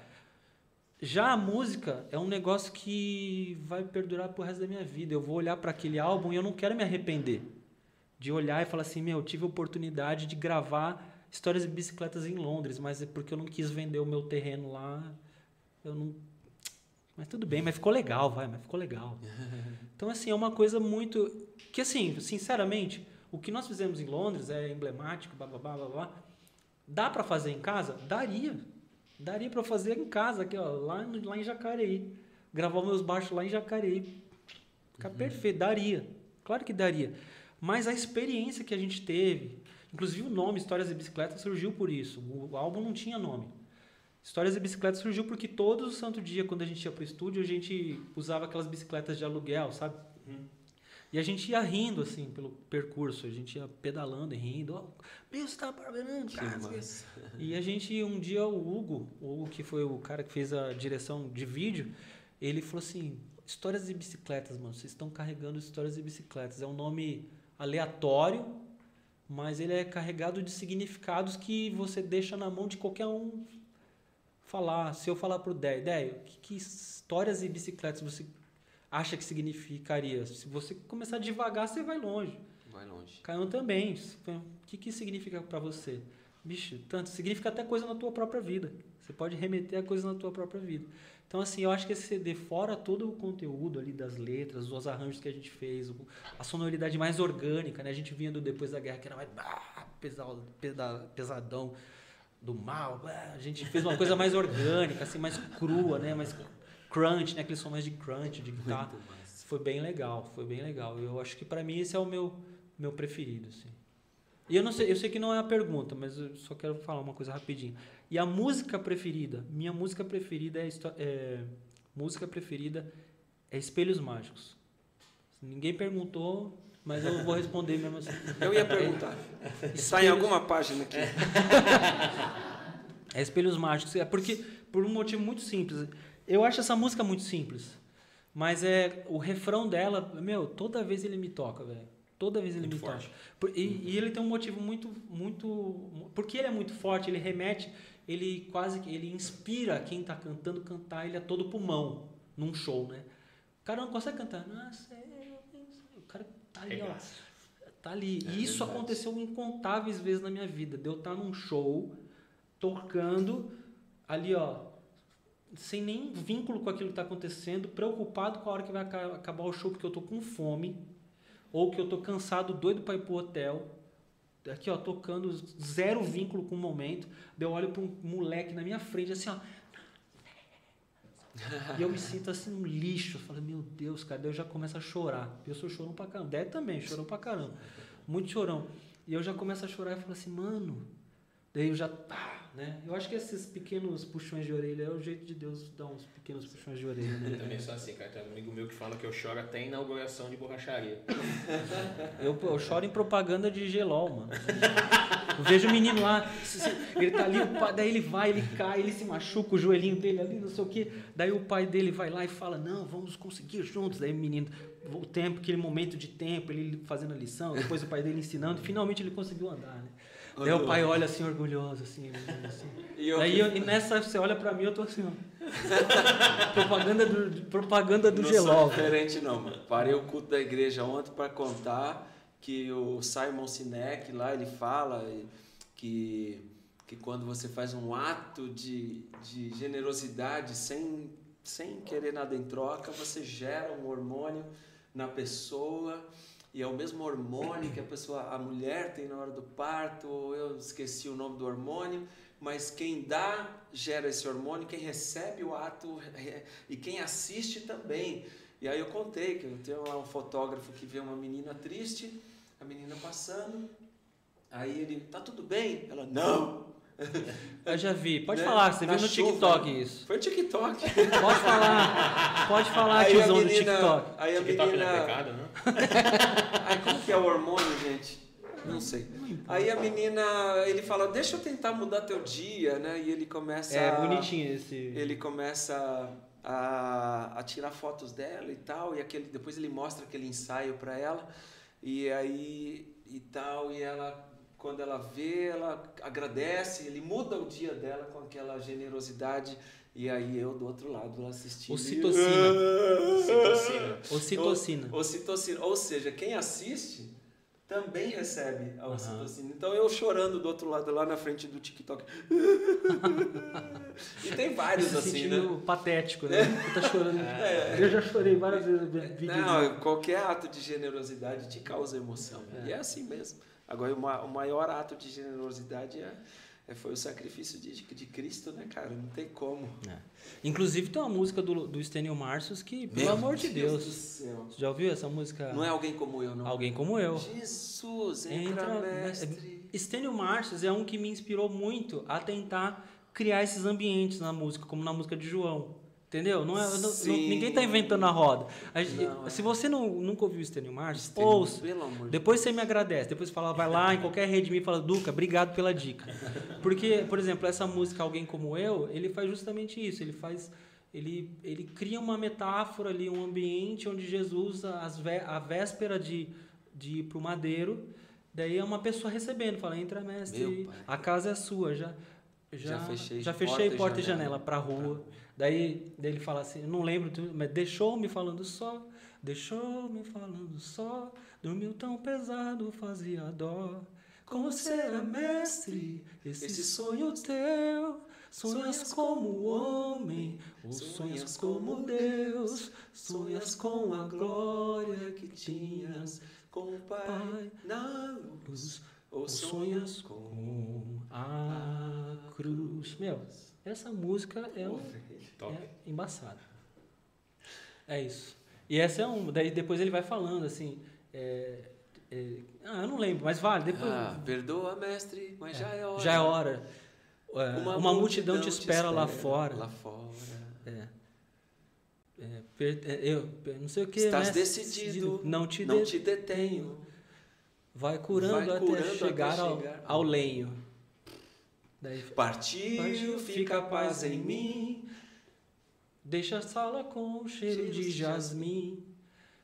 Já a música é um negócio que vai perdurar pro resto da minha vida. Eu vou olhar para aquele álbum e eu não quero me arrepender de olhar e falar assim, meu, eu tive a oportunidade de gravar histórias de bicicletas em Londres, mas é porque eu não quis vender o meu terreno lá. Eu não mas tudo bem, mas ficou legal, vai, mas ficou legal. Então assim, é uma coisa muito que assim, sinceramente, o que nós fizemos em Londres é emblemático, blá blá blá blá. blá. Dá para fazer em casa? Daria. Daria para fazer em casa aqui, ó, lá, lá em Jacareí. Gravar meus baixos lá em Jacareí. Ficar perfeito, daria. Claro que daria. Mas a experiência que a gente teve, inclusive o nome Histórias de Bicicleta surgiu por isso. O álbum não tinha nome. Histórias de Bicicleta surgiu porque todo santo dia, quando a gente ia pro estúdio, a gente usava aquelas bicicletas de aluguel, sabe? E a gente ia rindo, assim, pelo percurso. A gente ia pedalando e rindo. Ó, meu, você tá parando, cara. não sei o quê. E a gente, um dia, o Hugo, o Hugo, que foi o cara que fez a direção de vídeo, ele falou assim: Histórias de bicicletas, mano. Vocês estão carregando histórias de bicicletas. É um nome aleatório, mas ele é carregado de significados que você deixa na mão de qualquer um falar. Se eu falar pro Déio, Déio, que, que histórias e bicicletas você acha que significaria? Se você começar devagar, você vai longe. Vai longe. Caião também. O que, que significa para você? Bicho, tanto. Significa até coisa na tua própria vida. Você pode remeter a coisa na tua própria vida. Então, assim, eu acho que esse CD, fora todo o conteúdo ali das letras, os arranjos que a gente fez, a sonoridade mais orgânica, né? A gente vinha do Depois da Guerra, que era mais pesado, pesadão, do mal. A gente fez uma coisa mais orgânica, assim, mais crua, né? Mais crunch, né? Aqueles mais de crunch, de guitarra. Foi bem legal, foi bem legal. Eu acho que pra mim esse é o meu, meu preferido, assim. E eu não sei, eu sei que não é a pergunta, mas eu só quero falar uma coisa rapidinho. E a música preferida, minha música preferida é, é música preferida é Espelhos Mágicos. Ninguém perguntou, mas eu vou responder mesmo assim. Eu ia perguntar. Está em alguma página aqui. É Espelhos Mágicos. É porque, por um motivo muito simples. Eu acho essa música muito simples. Mas é o refrão dela, meu, toda vez ele me toca, velho. Toda vez ele me toca. Por- E, e ele tem um motivo muito, muito. Porque ele é muito forte, ele remete, ele quase que. Ele inspira quem tá cantando cantar ele a todo pulmão num show, né? O cara não consegue cantar. Nossa, é, o cara tá ali, ó. Tá ali. e isso aconteceu incontáveis vezes na minha vida. De eu estar num show, tocando, ali, ó, sem nenhum vínculo com aquilo que está acontecendo, preocupado com a hora que vai aca- acabar o show, porque eu tô com fome, ou que eu tô cansado, doido para ir pro hotel. Aqui, ó, tocando, zero vínculo com o momento. Eu olho para um moleque na minha frente, assim, ó. E eu me sinto assim um lixo. Eu falo, meu Deus, cara, daí eu já começo a chorar. Eu sou chorão pra caramba. Dé também, chorão pra caramba. Muito chorão. E eu já começo a chorar e falo assim, mano. Daí eu já. Pá, né? Eu acho que esses pequenos puxões de orelha é o jeito de Deus dar uns pequenos puxões de orelha. Né? Eu também sou assim, cara. Tem um amigo meu que fala que eu choro até em inauguração de borracharia. Eu, eu choro em propaganda de gelol, mano. Eu vejo o menino lá, ele tá ali, o pai- daí ele vai, ele cai, ele se machuca, o joelhinho dele ali, não sei o quê. Daí o pai dele vai lá e fala, não, vamos conseguir juntos. Daí o menino, o tempo, aquele momento de tempo, ele fazendo a lição, depois o pai dele ensinando, finalmente ele conseguiu andar, né? Daí o pai olha assim, orgulhoso, assim, assim. E eu, Daí eu- e nessa, você olha pra mim, eu tô assim, ó. propaganda do, propaganda do não gelol. sou diferente não, mano. Parei o culto da igreja ontem para contar que o Simon Sinek lá, ele fala que, que quando você faz um ato de, de generosidade sem, sem querer nada em troca, você gera um hormônio na pessoa e é o mesmo hormônio que a pessoa, a mulher tem na hora do parto, eu esqueci o nome do hormônio, mas quem dá gera esse hormônio, quem recebe o ato e quem assiste também. E aí eu contei que eu tenho lá um fotógrafo que vê uma menina triste, a menina passando, aí ele, tá tudo bem? Ela, não! Eu já vi. Pode Né? falar, você Na viu no chuva. TikTok isso. Foi TikTok. Pode falar. Pode falar, Aí tiozão do menina, TikTok. aí a TikTok não é menina, pecado, né? Aí como que é o hormônio, gente? Não sei. Aí a menina, ele fala, deixa eu tentar mudar teu dia, né? E ele começa É bonitinho esse. Ele começa a, a tirar fotos dela e tal, e aquele, depois ele mostra aquele ensaio para ela, e aí e tal, e ela quando ela vê, ela agradece, ele muda o dia dela com aquela generosidade, e aí eu do outro lado lá assistindo. Ocitocina. Citocina. Ocitocina. Ocitocina. Ou seja, quem assiste também recebe a ocitocina. Então eu chorando do outro lado, lá na frente do TikTok. e tem vários Se assim, sentindo né? patético, né? Você tá chorando. Eu já chorei várias vezes vídeo. Não, qualquer ato de generosidade te causa emoção. E é assim mesmo. Agora, o ma- o maior ato de generosidade é, é- foi o sacrifício de, de Cristo, né, cara? Não tem como. Inclusive tem uma música do, do Stênio Marcius que, pelo Meu amor de Deus. céu. Você já ouviu essa música? Não é alguém como eu, não. Alguém como eu. Jesus, entra, Entra, mestre. Stênio Marcius é um que me inspirou muito a tentar criar esses ambientes na música, como na música de João. Entendeu? Não é, não- ninguém tá inventando a roda. A gente- Não, é. Se você não, nunca ouviu Stênio Marcius, Stênio, ouça. Depois você me agradece. Depois fala, vai lá em qualquer rede me e fala, Duca, obrigado pela dica. Porque, por exemplo, essa música Alguém Como Eu, ele faz justamente isso. Ele faz. Ele, ele cria uma metáfora ali, um ambiente onde Jesus, às vé- à véspera de, de ir para o madeiro, daí é uma pessoa recebendo, fala, entra mestre, a casa é sua, já, já, Já fechei já porta fechei e porta e janela janela para rua. Daí, daí ele fala assim, não lembro, mas deixou-me falando só, deixou-me falando só, dormiu tão pesado, fazia dó. Como será, mestre, esse, Esse sonho teu? Sonhas como homem, ou sonhas como Deus? Sonhas com a glória que tinhas com o Pai na luz. ou sonhas com a cruz. Meu, essa música é, um, é embaçada. É isso. E essa é um. Daí depois ele vai falando assim. é, é, ah, eu não lembro, mas vale. Depois, Ah, perdoa, mestre, mas já é hora. já é hora. É, Uma, multidão, te espera, lá espera fora. Lá fora. É. É, per- é, eu, não sei o que. Estás mestre, decidido, Não te, Não de- te detenho. Vai curando, Vai até, curando até chegar ao, chegar ao lenho. Daí Partiu, Partiu, fica a paz em mim. Deixa a sala com o cheiro Cheiro de jasmim.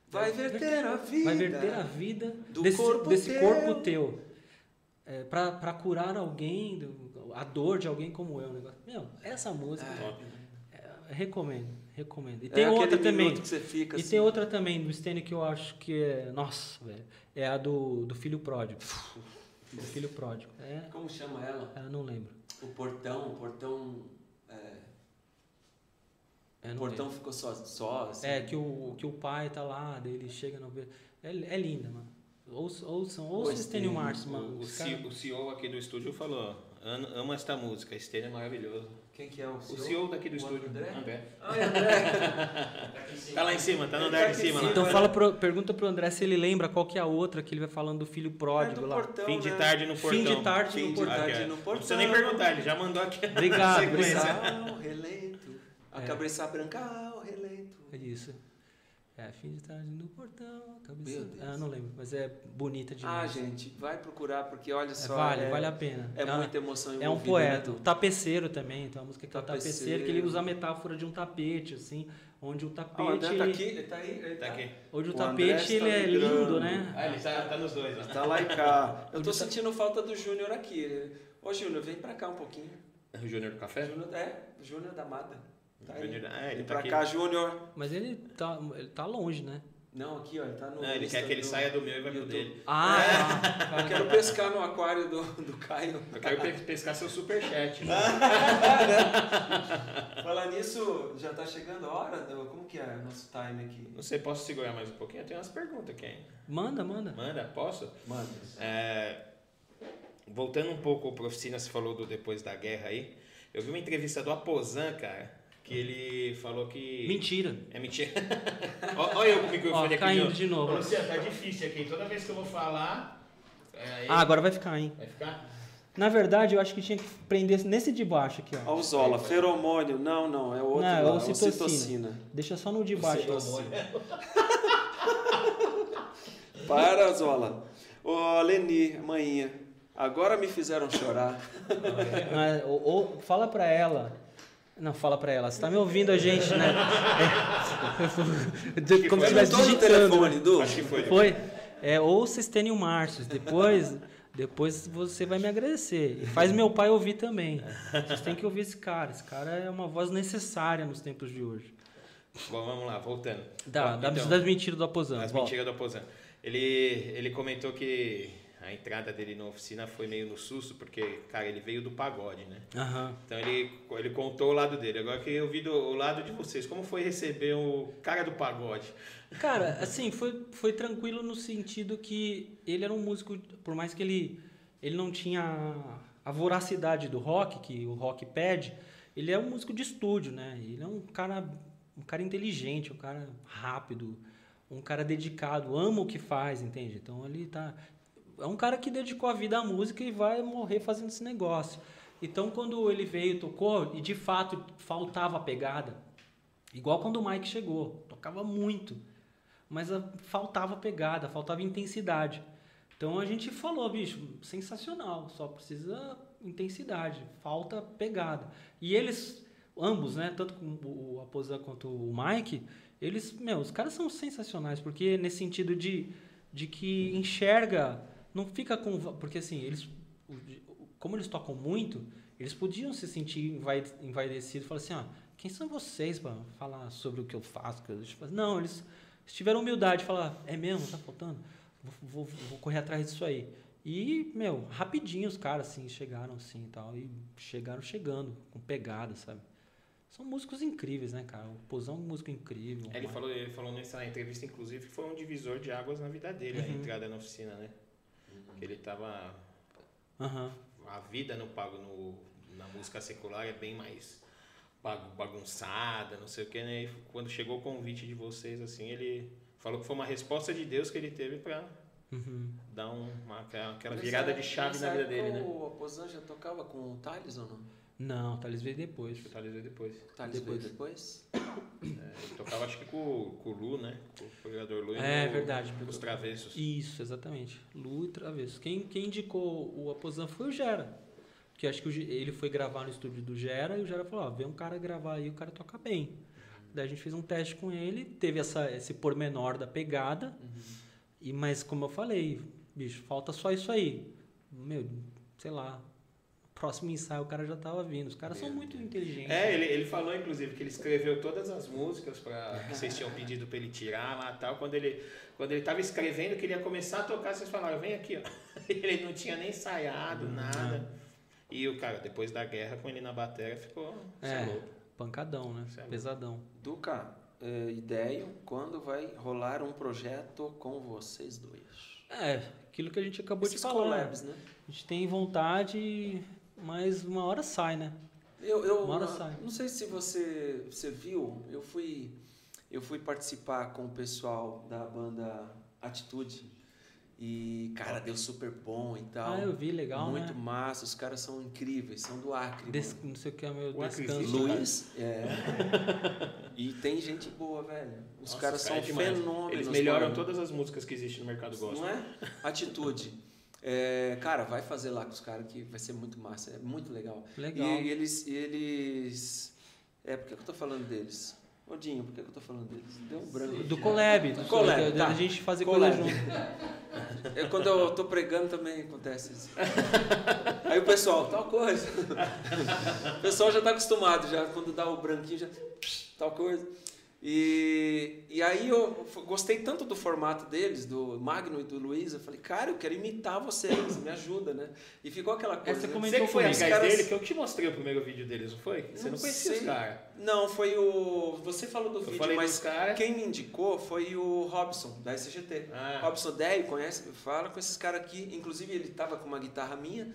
Vai verter a vida. Vai verter a vida desse, corpo desse teu. corpo teu. É, para curar alguém, do- a dor de alguém como eu. Negócio. Meu, essa música, é, recomendo, recomendo. E tem é outra aquele também. minuto que você fica E assim. tem outra também do Stênio que eu acho que é. Nossa, velho. É a do, do filho pródigo. Do filho pródigo. É, Como chama ela? eu não lembro. O portão, o portão. É, o portão lembro. ficou só, só assim. É, que o, que o pai tá lá, daí ele chega no. É, é linda, mano. Ouçam, ouçam, Stênio O, mano. o, cara- o CEO aqui do estúdio falou: "Amo- amo esta música, Estênio é maravilhoso. Quem que é o O CEO? CEO daqui do O estúdio, André? André. Ah, é André. Tá lá em cima, tá no andar tá de em cima lá. Então fala pro, pergunta pro André se ele lembra qual que é a outra que ele vai falando do filho É pródigo do lá. portão, Fim de né? tarde no portão. Fim de tarde Fim no de portão. tarde Aqui, ó. no Não portão. precisa nem perguntar, ele já mandou aqui. Obrigado, obrigado. Relento. A É. cabeça branca ao relento. É isso. É, fim de tarde no portão, cabeça. Meu Deus. Ah, não lembro, mas é bonita Ah, demais. gente, vai procurar, porque olha É, só. vale, é, vale a pena. É uma- muita emoção É um envolvida, poeta. né, tapeceiro também, tem uma música que é o tapeceiro, que ele usa a metáfora de um tapete, assim, onde o tapete. Ah, o André tá aqui, ele tá aí. Ele Tá aqui. Onde o O tapete ele está é lindo, né? Ah, ele tá, tá nos dois, ó. Tá lá e cá. Eu tô Onde tá- sentindo falta do Júnior aqui. Ô, Júnior, vem pra cá um pouquinho. O Júnior do Café? Júnior, é, Júnior da Mada. Tá aí. Júnior, ah, ele tá pra aqui. cá, Júnior. Mas ele tá, ele tá longe, né? Não, aqui, ó, ele tá no. Não, ele quer que ele do- saia do meu e vai pro dele. Ah, tá. Eu quero pescar no aquário do, do Caio. Eu quero pe- pescar seu superchat. Falar nisso, já tá chegando a hora? do- Como que é nosso time aqui? Não sei, posso segurar mais um pouquinho? Eu tenho umas perguntas aqui ainda. Manda, manda. Manda, posso? Manda. É, voltando um pouco para oficina, você falou do depois da guerra aí. Eu vi uma entrevista do Aposan, cara, que ele falou que. Mentira. É mentira. Olha eu com o microfone Ó, aqui. caindo de novo. Luciano, tá difícil aqui. Toda vez que eu vou falar. é, aí- Ah, agora vai ficar, hein? Vai ficar? Na verdade, eu acho que tinha que prender nesse de baixo aqui, ó. Alzola, feromônio. Não, não, é o outro. Não, é ocitocina. ocitocina. Deixa só no de baixo. Para, Alzola. Ô, Leni, manhinha. Agora me fizeram chorar. Mas, ou, ou fala pra ela. Não, fala pra ela. Você tá me ouvindo a gente, né? É. Como se estivesse digitando. telefone, Du? Acho que foi. Foi. É, ou vocês têm o Márcio. Depois, depois você vai me agradecer. E faz meu pai ouvir também. Vocês têm que ouvir esse cara. Esse cara é uma voz necessária nos tempos de hoje. Bom, vamos lá, voltando. Da, Ó, da, então, das mentiras do Aposan. As Volta. mentiras do Aposan. Ele, ele comentou que a entrada dele na oficina foi meio no susto, porque, cara, ele veio do pagode, né? Aham. Então ele, ele contou o lado dele. Agora que eu vi do, o lado de vocês, como foi receber o cara do pagode? Cara, assim, foi, foi tranquilo no sentido que ele era um músico, por mais que ele, ele não tinha a voracidade do rock, que o rock pede, ele é um músico de estúdio, né? Ele é um cara, um cara inteligente, um cara rápido, um cara dedicado, ama o que faz, entende? Então ele tá. É um cara que dedicou a vida à música e vai morrer fazendo esse negócio. Então quando ele veio, tocou, e de fato faltava a pegada, igual quando o Mike chegou, tocava muito mas faltava pegada, faltava intensidade. Então a gente falou, bicho, sensacional, só precisa intensidade, falta pegada. E eles, ambos, né, tanto o Aposan quanto o Mike, eles, meu, os caras são sensacionais, porque nesse sentido de, de que enxerga, não fica com. Porque assim, eles, como eles tocam muito, eles podiam se sentir envaidecidos e falar assim: ah, quem são vocês para falar sobre o que eu faço? que eu fazer?" Não, eles tiveram humildade de falar: é mesmo, tá faltando? Vou, vou, vou correr atrás disso aí. E, meu, rapidinho os caras, assim, chegaram assim e tal. E chegaram chegando, com pegada, sabe? São músicos incríveis, né, cara? O Pozão é um músico incrível. Ele falou, ele falou nessa entrevista, inclusive, que foi um divisor de águas na vida dele, a Uhum. entrada na oficina, né? Que ele tava. Aham. A vida no pago no, na música secular é bem mais bagu- bagunçada, não sei o que, né? E quando chegou o convite de vocês, assim, ele falou que foi uma resposta de Deus que ele teve pra Uhum. dar um- uma, aquela virada de chave na vida dele, né? O Aposan já tocava com o Thales ou não? Não, Thales veio depois. Acho que o Thales veio depois. O Thales Depois. veio depois? É, ele tocava, acho que com, com o Lu, né? Com o jogador Lu e É, no- verdade. Os travessos. Isso, exatamente. Lu e Travesso. Quem, quem indicou o Aposan foi o Gera. Porque acho que o ele foi gravar no estúdio do Gera e o Gera falou, ó, vem um cara gravar aí, o cara toca bem. Daí a gente fez um teste com ele, teve essa, esse pormenor da pegada, e mas como eu falei, bicho, falta só isso aí. Meu, sei lá, próximo ensaio o cara já tava vindo. Os caras são muito inteligentes. É, ele, ele falou, inclusive, que ele escreveu todas as músicas para que vocês tinham pedido para ele tirar lá e tal. Quando ele, quando ele tava escrevendo, que ele ia começar a tocar, vocês falaram, vem aqui, ó. Ele não tinha nem ensaiado, nada. E o cara, depois da guerra, com ele na bateria, ficou cê É. louco. Pancadão, né? Isso é Pesadão. Duca, é, ideia, quando vai rolar um projeto com vocês dois? É, aquilo que a gente acabou Esses de falar. collabs, né? A gente tem vontade, mas uma hora sai, né? Eu, eu Uma hora sai. não sei se você, você viu, eu fui, eu fui participar com o pessoal da banda Atitude e, cara, deu super bom e tal. Ah, eu vi, legal, Muito né? massa, os caras são incríveis, são do Acre. Des- não sei o que é meu descanso. Luiz, é. e tem gente boa, velho. Os Nossa, caras cara, são é fenômenos. Eles melhoram mano. todas as músicas que existem no mercado gospel. Não é? Atitude. É, cara, vai fazer lá com os caras que vai ser muito massa, é muito legal. Legal. E eles, eles. É, por que eu tô falando deles? Odinho, por que eu tô falando deles? Deu um branco. Do collab. Do Collab, da, da tá. gente fazer Collab. coisa junto. É, quando eu tô pregando também acontece isso. Aí o pessoal, tal coisa. O pessoal já tá acostumado, já quando dá o branquinho, já. Tal coisa. E, e aí eu gostei tanto do formato deles, do Magno e do Luiz, eu falei, cara, eu quero imitar vocês, me ajuda, né? E ficou aquela coisa. você né? comentou Você que foi comigo. Os caras- dele, que eu te mostrei o primeiro vídeo deles, não foi? Você não, conhecia os sei. caras. Não, foi o. Você falou do Eu vídeo, mas dos caras. quem me indicou foi o Robson, da SGT. Ah. Robson Déio, conhece? Fala com esses caras aqui. Inclusive, ele tava com uma guitarra minha,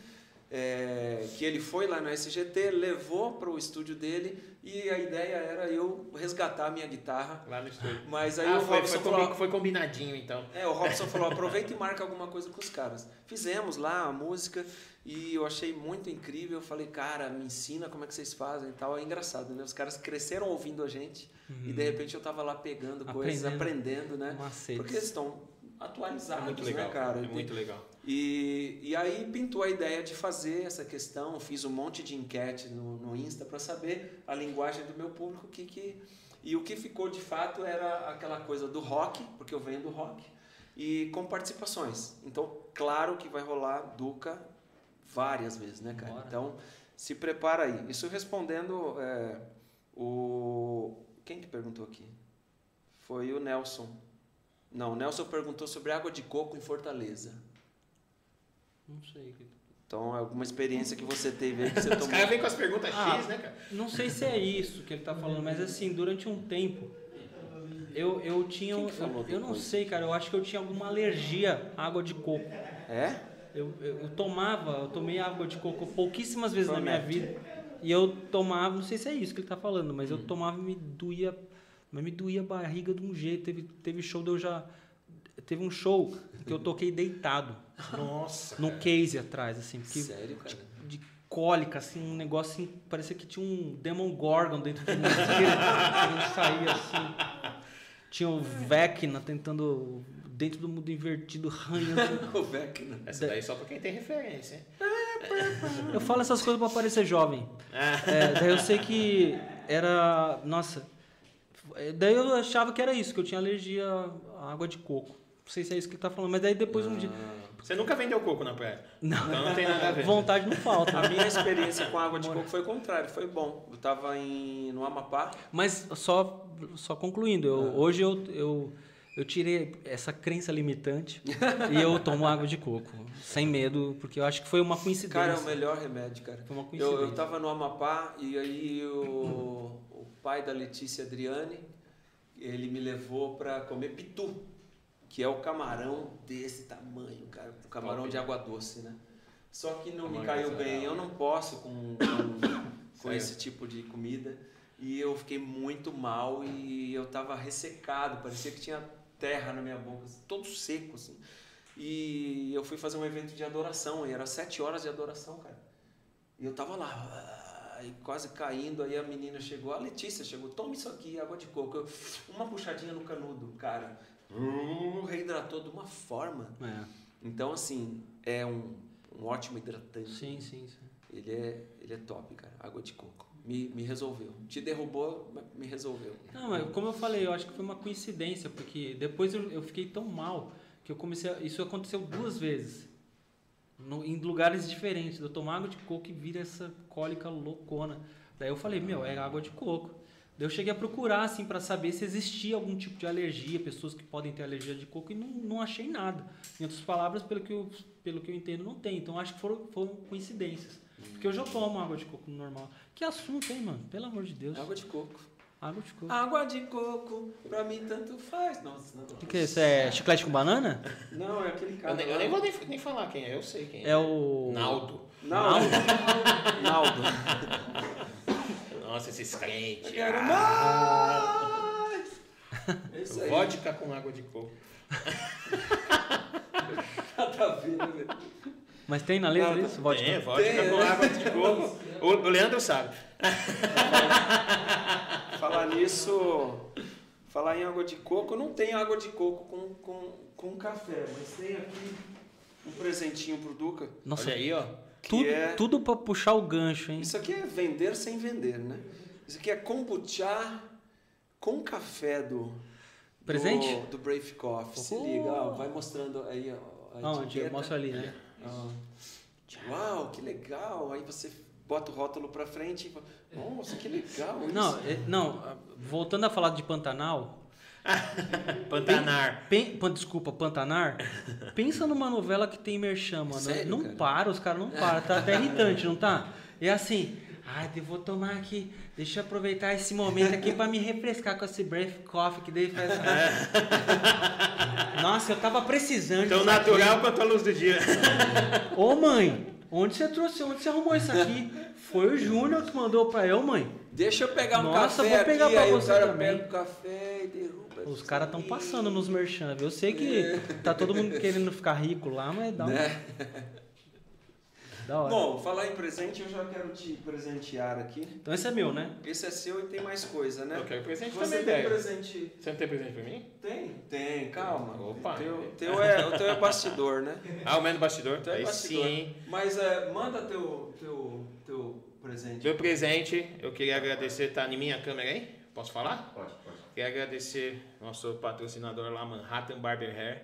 é, que ele foi lá no SGT, levou para o estúdio dele e a ideia era eu resgatar a minha guitarra. Lá no estúdio. Mas aí ah, o foi, Robson foi, falou. combi- foi combinadinho, então. É, o Robson falou, aproveita e marca alguma coisa com os caras. Fizemos lá a música e eu achei muito incrível. Eu falei, cara, me ensina como é que vocês fazem e tal. É engraçado, né? Os caras cresceram ouvindo a gente e de repente eu tava lá pegando coisas, aprendendo, né? Macetes. Porque eles estão É atualizados, muito legal. né, cara? É muito legal. E, e aí pintou a ideia de fazer essa questão, fiz um monte de enquete no, no Insta para saber a linguagem do meu público, que, que e o que ficou de fato era aquela coisa do rock, porque eu venho do rock, e com participações. Então, claro que vai rolar Duca várias vezes, né, cara? Bora. Então, se prepara aí. Isso respondendo é, o quem que perguntou aqui? Foi o Nelson. Não, o Nelson perguntou sobre água de coco em Fortaleza. Não sei. Então, é alguma experiência que você teve aí que você Os tomou. caras vêm com as perguntas Ah. X, né, cara? Não sei se é isso que ele tá falando, mas assim, durante um tempo, eu, eu tinha. Quem um- que falou eu, eu não sei, cara, eu acho que eu tinha alguma alergia à água de coco. É? Eu, eu, eu tomava, eu tomei água de coco pouquíssimas vezes na minha Promete. vida. E eu tomava, não sei se é isso que ele tá falando, mas eu tomava e me doía, mas me doía a barriga de um jeito. Teve, teve show de eu já. Teve um show que eu toquei deitado, Nossa. num case atrás, assim, porque Sério, cara? de cólica, assim, um negócio assim, parecia que tinha um Demon Gorgon dentro de mim, que não saía assim. Tinha o Vecna tentando, dentro do mundo invertido, arranhando. O Vecna. Essa daí é só pra quem tem referência, hein? Eu falo essas coisas pra parecer jovem. É, daí eu sei que era. Nossa. Daí eu achava que era isso, que eu tinha alergia à água de coco. Não sei se é isso que ele tá falando, mas daí depois um dia. Você nunca vendeu coco na praia? Não. Então não tem nada a ver. Vontade não falta. A minha experiência com água de coco foi o contrário, foi bom. Eu tava em, no Amapá, Mas só, só concluindo, eu- hoje eu, eu, eu tirei essa crença limitante e eu tomo água de coco, sem medo, porque eu acho que foi uma coincidência. cara, é o melhor remédio, cara. Foi uma Eu, coincidência. eu tava no Amapá e aí o, o pai da Letícia Adriane, ele me levou pra comer pitu, que é o camarão desse tamanho, cara. O camarão Top. de água doce, né? Só que não me caiu bem, eu não posso com, com, com esse tipo de comida. E eu fiquei muito mal e eu tava ressecado, parecia que tinha terra na minha boca, todo seco, assim. E eu fui fazer um evento de adoração, e era sete horas de adoração, cara. E eu tava lá, ah, e quase caindo, aí a menina chegou, a Letícia chegou, toma isso aqui, água de coco. Eu, uma puxadinha no canudo, cara. Uh, reidratou de uma forma. É, Então, assim, é um, um ótimo hidratante. sim, sim, sim. Ele é, ele é top, cara. Água de coco. Me, me resolveu. Te derrubou, mas me resolveu. Não, mas como eu falei, eu acho que foi uma coincidência, porque depois eu, eu fiquei tão mal que eu comecei. A, isso aconteceu duas vezes. no- em lugares diferentes. Eu tomo água de coco e vira essa cólica loucona. Daí eu falei, meu, é água de coco. Daí eu cheguei a procurar, assim, para saber se existia algum tipo de alergia, pessoas que podem ter alergia de coco, e não, não achei nada. Em outras palavras, pelo que eu, pelo que eu entendo, não tem. Então acho que foram, foram coincidências. Porque eu já tomo água de coco normal. Que assunto, hein, mano? Pelo amor de Deus. Água de coco. Água de coco. Água de coco, pra mim tanto faz. Nossa, não. O que, que é isso? É chiclete com banana? Não, é aquele cara. Eu nem, eu nem vou nem, nem falar quem é, eu sei quem é. É o. Naldo. Naldo. Naldo. Nossa, esses crentes. Quero Ah, mais! É isso aí. Vodka com água de coco. A ver, né, velho? Mas tem na letra Não, isso? Vodka? É, vodka Tem, com né? água de coco. O, o Leandro sabe. Falar nisso, falar em água de coco, não tem água de coco com, com, com café, mas tem aqui um presentinho pro Duca. Nossa, Olha aí, ó. Tudo, é- tudo pra puxar o gancho, hein? Isso aqui é vender sem vender, né? Isso aqui é kombucha com café do Presente? do, do Brave Coffee. Se Oh. liga, ó, vai mostrando aí ó, a Aonde? etiqueta. Mostra ali, né? Ó. Uau, que legal! Aí você bota o rótulo pra frente e fala, nossa, que legal isso. Não, é- não, ah, voltando a falar de Pantanal, Pantanar. pen- pan- desculpa, Pantanar, pensa numa novela que tem merchan, mano. Sério, não cara? para, os caras não param, tá até irritante, não tá? É assim, ai, eu vou tomar aqui, deixa eu aproveitar esse momento aqui pra me refrescar com esse Breath Coffee que daí faz. Nossa, eu tava precisando. Tão disso aqui. natural quanto a luz do dia. Ô mãe, onde você trouxe, onde você arrumou isso aqui? Foi o Júnior que mandou pra eu, mãe. Deixa eu pegar um Nossa, café vou pegar aqui, pra aí você o cara também. pega o café e derruba. Os caras estão passando nos merchan? Eu sei que tá todo mundo querendo ficar rico lá, mas dá um... Da hora. Bom, falar em presente, eu já quero te presentear aqui. Então esse é meu, né? Esse é seu e tem mais coisa, né? Eu quero presente Você também, tem velho. presente... Você não tem presente pra mim? Tem, tem, calma. Opa. O teu, teu é, o teu é bastidor, né? Ah, o menos bastidor? O teu é Aí bastidor. sim. Mas é, manda teu, teu, teu presente. Meu presente, eu queria agradecer, tá em minha câmera aí? Posso falar? Pode, pode. Queria agradecer nosso patrocinador lá, Manhattan Barber Hair,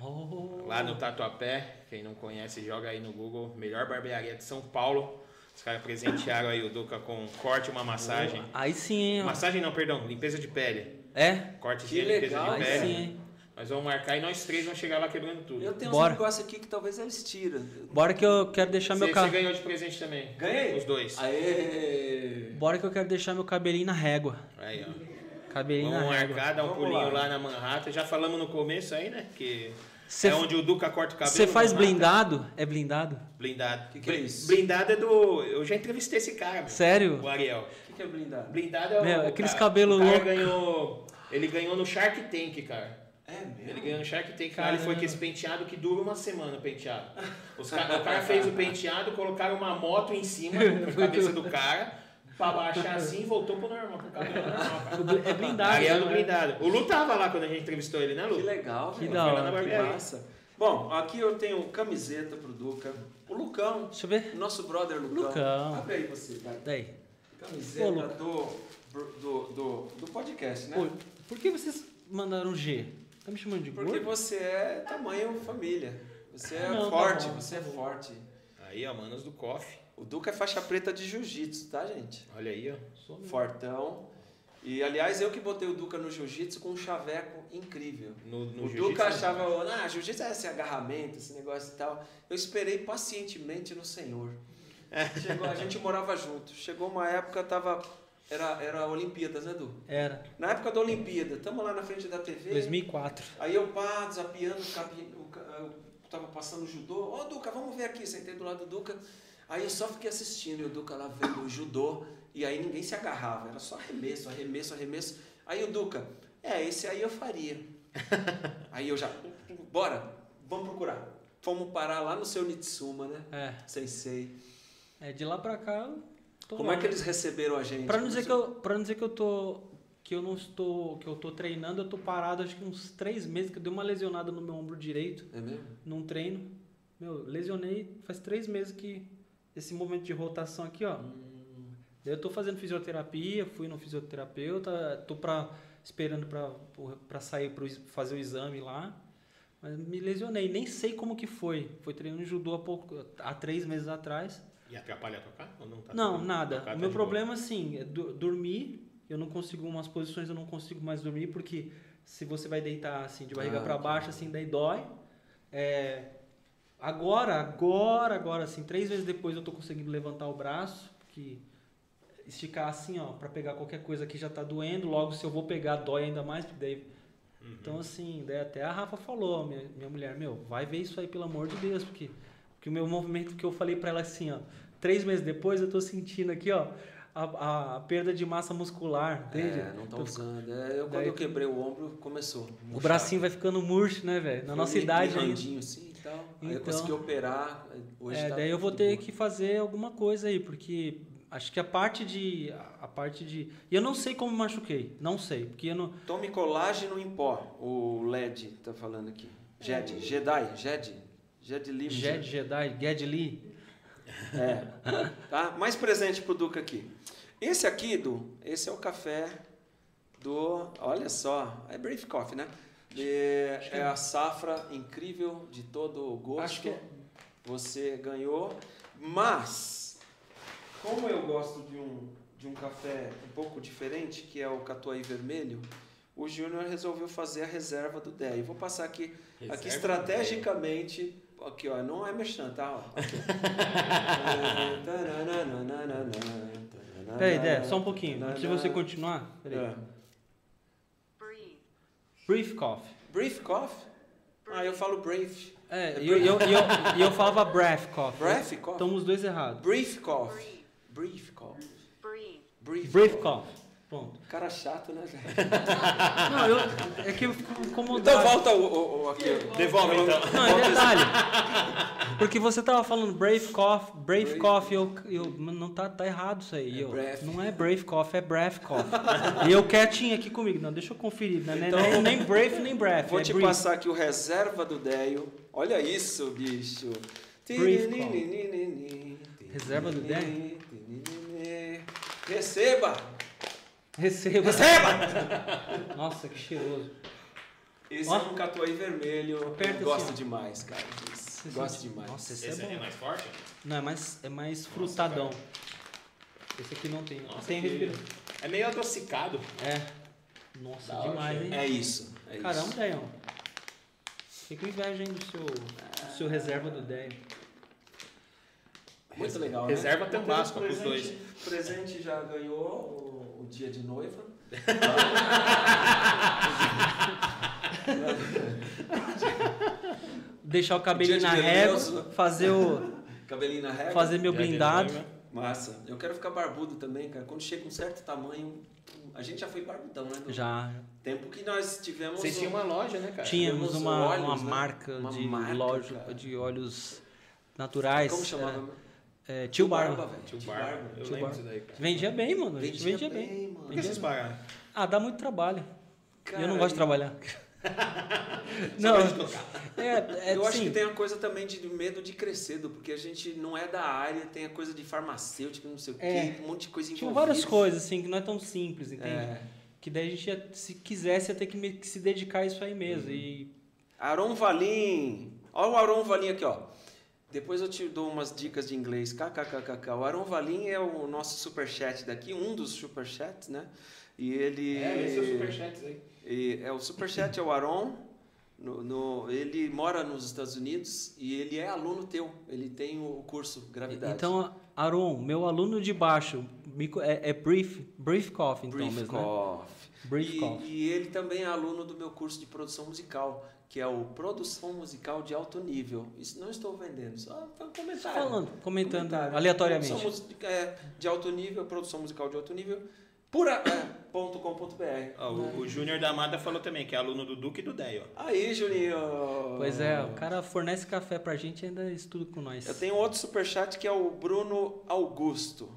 Oh, lá no Tatuapé. Quem não conhece, joga aí no Google. Melhor barbearia de São Paulo. Os caras presentearam aí o Duca com um corte e uma massagem. Aí sim, hein? ó. Massagem não, perdão, limpeza de pele. É? Corte de limpeza legal, de Aí pele. sim, hein? Nós vamos marcar e nós três vamos chegar lá quebrando tudo. Eu tenho Bora. uns negócios aqui que talvez eles tiram. Bora que eu quero deixar Você, meu você cabelo. ganhou de presente também. Ganhei? Os dois. Aê! Bora que eu quero deixar meu cabelinho na régua. Aí, ó. Cabelinho Vamos na régua. marcar, dar um Vamos pulinho lá. lá. na Manhattan. Já falamos no começo aí, né? Que Cê é onde o Duca corta o cabelo. Você faz Manhattan. blindado? É blindado? Blindado. Que que é isso? Blindado é do. Eu já entrevistei esse cara, meu, Sério? o Ariel. O que, que é blindado? Blindado é o. Meu, o aqueles cara- cabelo o cara louco. ganhou. Ele ganhou no Shark Tank, cara. É Ele mesmo? ganhou no Shark Tank, cara. Ele foi Caramba. com esse penteado que dura uma semana o penteado. Os ca- o cara fez o penteado, colocaram uma moto em cima da cabeça do cara. Pra baixar assim e voltou pro normal, pro cabelo normal, É blindado. Ariel no né? blindado. O Lu tava lá quando a gente entrevistou ele, né, Lu? Que legal, Que da hora. na Que massa. Bom, aqui eu tenho camiseta pro Duca. O Lucão, Deixa eu ver. nosso brother Lucão. Lucão. Abre aí você, vai. Daí. Camiseta Ô, do, do, do, do podcast, né? Por que vocês mandaram G? Tá me chamando de Porque gordo? você é tamanho família. Você é Não, tá forte, bom, você é forte. Aí, ó, manos do coffee. O Duca é faixa preta de jiu-jitsu, tá, gente? Olha aí, ó. Sou. Fortão. E, aliás, eu que botei o Duca no jiu-jitsu com um chaveco incrível. No, no o Duca né? achava, ah, jiu-jitsu é esse agarramento, esse negócio e tal. Eu esperei pacientemente no Senhor. Chegou, a gente morava junto. Chegou uma época, tava. Era, era Olimpíadas, né, Du? Era. Na época da Olimpíada, tamo lá na frente da TV. 2004. Aí eu pá, desapiando, eu tava passando judô. Ô, Duca, vamos ver aqui. Sentei do lado do Duca. Aí eu só fiquei assistindo e o Duca lá vendo o judô. E aí ninguém se agarrava, era só arremesso, arremesso, arremesso. Aí o Duca, é, esse aí eu faria. aí eu já, bora, vamos procurar. Fomos parar lá no seu Nitsuma, né? É. Sensei. É, de lá pra cá. Como é que eles receberam a gente? Pra não dizer que eu, pra não dizer que eu tô que eu não estou que eu tô treinando, eu tô parado acho que uns três meses que eu dei uma lesionada no meu ombro direito É mesmo? num treino. Meu, lesionei faz três meses que esse momento de rotação aqui, ó. Daí eu tô fazendo fisioterapia, fui no fisioterapeuta, tô pra, esperando pra, pra sair para fazer o exame lá. Mas me lesionei, nem sei como que foi. Foi treinando judô há pouco, há três meses atrás. E atrapalha a tocar? Ou não tá Não, nada. tocar tá O meu de problema, assim, é dormir. Eu não consigo, umas posições eu não consigo mais dormir, porque se você vai deitar assim, de barriga Ah, tá. baixo, assim, daí dói. É, agora, agora, agora, assim, três vezes depois eu tô conseguindo levantar o braço, porque esticar assim, ó, pra pegar qualquer coisa que já tá doendo, logo se eu vou pegar, dói ainda mais, porque daí. Uhum. Então, assim, daí até a Rafa falou, minha, minha mulher, meu, vai ver isso aí, pelo amor de Deus, porque, porque o meu movimento que eu falei pra ela assim, ó, três meses depois eu tô sentindo aqui, ó, a, a perda de massa muscular, entende? É, não tá Tô- usando. É, eu, quando Daí- eu quebrei o ombro, começou. O bracinho vai ficando murcho, né, velho? Na nossa idade ainda. ainda. assim e tal. Aí eu Então- consegui operar. Hoje É, tá daí eu vou ter boa. que fazer alguma coisa aí, porque acho que a parte de. A parte de. E eu não sei como machuquei. Não sei. Porque eu não. Tome colágeno em pó. O LED tá falando aqui. Jed, Jedi, Jed. Jed Lim. Jed, Jedi, Ged Lee. É. Tá? Mais presente pro Duca aqui. Esse aqui, Du, esse é o café do. Olha só, é Brave Coffee, né? É, é a safra incrível de todo o gosto. Acho que é. Você ganhou, mas Como eu gosto de um, de um café um pouco diferente, que é o Catuai Vermelho, o Júnior resolveu fazer a reserva do 10. Vou passar aqui, aqui estrategicamente. Aqui, ó, não é merchan, tá? Peraí, Dé, só um pouquinho. Antes de você continuar, peraí. É. Brief Coffee. Brief Coffee? Ah, eu falo Brief. É, e eu, eu, e eu, e eu falava Breath Coffee. Breath Coffee? Estamos os dois errados. Brief Coffee. Brief Coffee. Brief. Brief Coffee. Pronto. Cara chato, né, velho? Não, eu, é que eu fico Então incomodado. volta o, o, o aqui. Devolve então. Não, é detalhe. Porque você tava falando Brave Coffee, Brave Brave. Coffee, eu, eu, não tá, tá errado isso aí. É eu, não é Brave Coffee, é Breath Coffee. e eu quietinho aqui comigo. Não, deixa eu conferir. Né? Então- nem, nem Brave, nem Breath. Vou é te brief. passar aqui o reserva do Deio. Olha isso, bicho. Reserva do Receba! Receba. Receba! Nossa, que cheiroso. Esse Ó. é um catuai vermelho. Aperta Eu gosto assim, demais, cara. disso. Gosto demais. Nossa, esse, Esse é é mais forte? Não, é mais, é mais frutadão. Esse aqui não tem. Nossa, tem que- É meio adocicado. É. Nossa, Da demais, hein? É isso. É Caramba, isso. Deion. Com inveja, hein, do seu, do seu reserva do Deion. Muito legal, Reserva né? Tambasco, Presente- os dois. Presente já ganhou o, dia de noiva. Deixar o cabelinho na régua, fazer, o, Cabelinho na régua. fazer meu blindado. Massa. Eu quero ficar barbudo também, cara. Quando chega um certo tamanho, a gente já foi barbudão, né? Já Tempo que nós tivemos. Vocês o- tinham uma loja, né, cara? tínhamos uma, óleos, uma né? marca Uma de marca, loja cara. de óleos naturais. Como chamava? É, é, Tio Barba. velho. Tio Tio Barba. Barba. Eu Tio lembro Barba. disso daí, cara. Vendia bem, mano. A gente vendia, bem. mano. Por que vocês pararam? Ah, dá muito trabalho. E eu não gosto de trabalhar. Não, é, é eu acho sim. que tem a coisa também de medo de crescer, porque a gente não é da área, tem a coisa de farmacêutico, não sei o É. quê, um monte de coisa Tinha envolvida. várias coisas, assim, que não é tão simples, entende? É. Que daí a gente, ia, se quisesse, ia ter que, me- que se dedicar a isso aí mesmo. E Aron Valim. Olha o Aron Valim aqui, ó. Depois eu te dou umas dicas de inglês. KKKKK. O Aron Valim é o nosso superchat daqui, um dos superchats, né? E ele. É, esse é o superchat aí. E é o superchat é o Aron. No, no- ele mora nos Estados Unidos e ele é aluno teu. Ele tem o curso Gravidade. Então, Aron, meu aluno de baixo, é, é Brief, brief Coffee, então Brief mesmo, né? Coffee. Brief e, Coffee. e ele também é aluno do meu curso de produção musical, que é o Produção Musical de Alto Nível. Isso não estou vendendo, só foi um comentário. Falando, comentando Comentário. aleatoriamente. Produção musica- é, de alto nível, produção musical de alto nível, pura, é, ponto com ponto br. Ó, o, o Júnior da Amada falou também, que é aluno do Duque e do Deio. Aí, Juninho. Pois é, o cara fornece café pra gente e ainda estuda com nós. Eu tenho outro superchat que é o Bruno Augusto.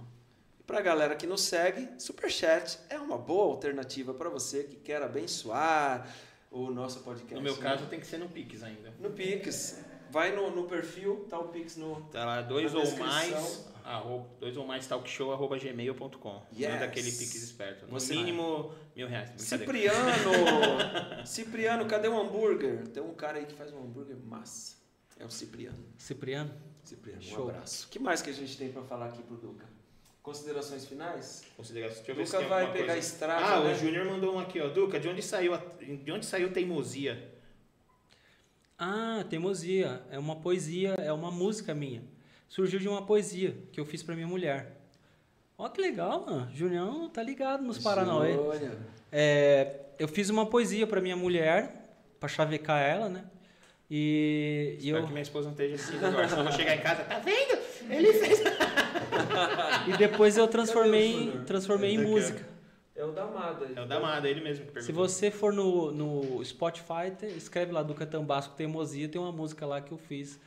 Para a galera que nos segue, superchat é uma boa alternativa para você que quer abençoar o nosso podcast. No meu né? caso, tem que ser no Pix ainda. No Pix. Vai no, no perfil, tá o Pix no. Tá lá, dois ou descrição. mais, arroba, dois ou mais talkshow, arroba gmail.com. Yes. Manda aquele Pix esperto. No Você- mínimo, mil reais. Cipriano! Cipriano, cadê o hambúrguer? Tem um cara aí que faz um hambúrguer massa. É o Cipriano. Cipriano? Cipriano, um Show. abraço. O que mais que a gente tem para falar aqui pro Duca? Considerações finais? Consideração. Deixa eu ver se Duca tem vai pegar coisa. estrada. Ah, né? o Júnior mandou um aqui, ó. Duca, de onde saiu, a- de onde saiu teimosia? Ah, Teimosia. É uma poesia, é uma música minha. Surgiu de uma poesia que eu fiz pra minha mulher. Ó que legal, mano. Julião tá ligado nos Paranauê. Olha. É, eu fiz uma poesia pra minha mulher, pra chavecar ela, né? E, e Espero eu que minha esposa não esteja assistindo agora, senão eu vou chegar em casa, tá vendo? Ele fez. e depois eu transformei, transformei em aqui, música. É o Damada. É o Damada, ele mesmo que Se perguntou. você for no, no Spotify, te- escreve lá do Catambasco Teimosia, tem uma música lá que eu fiz.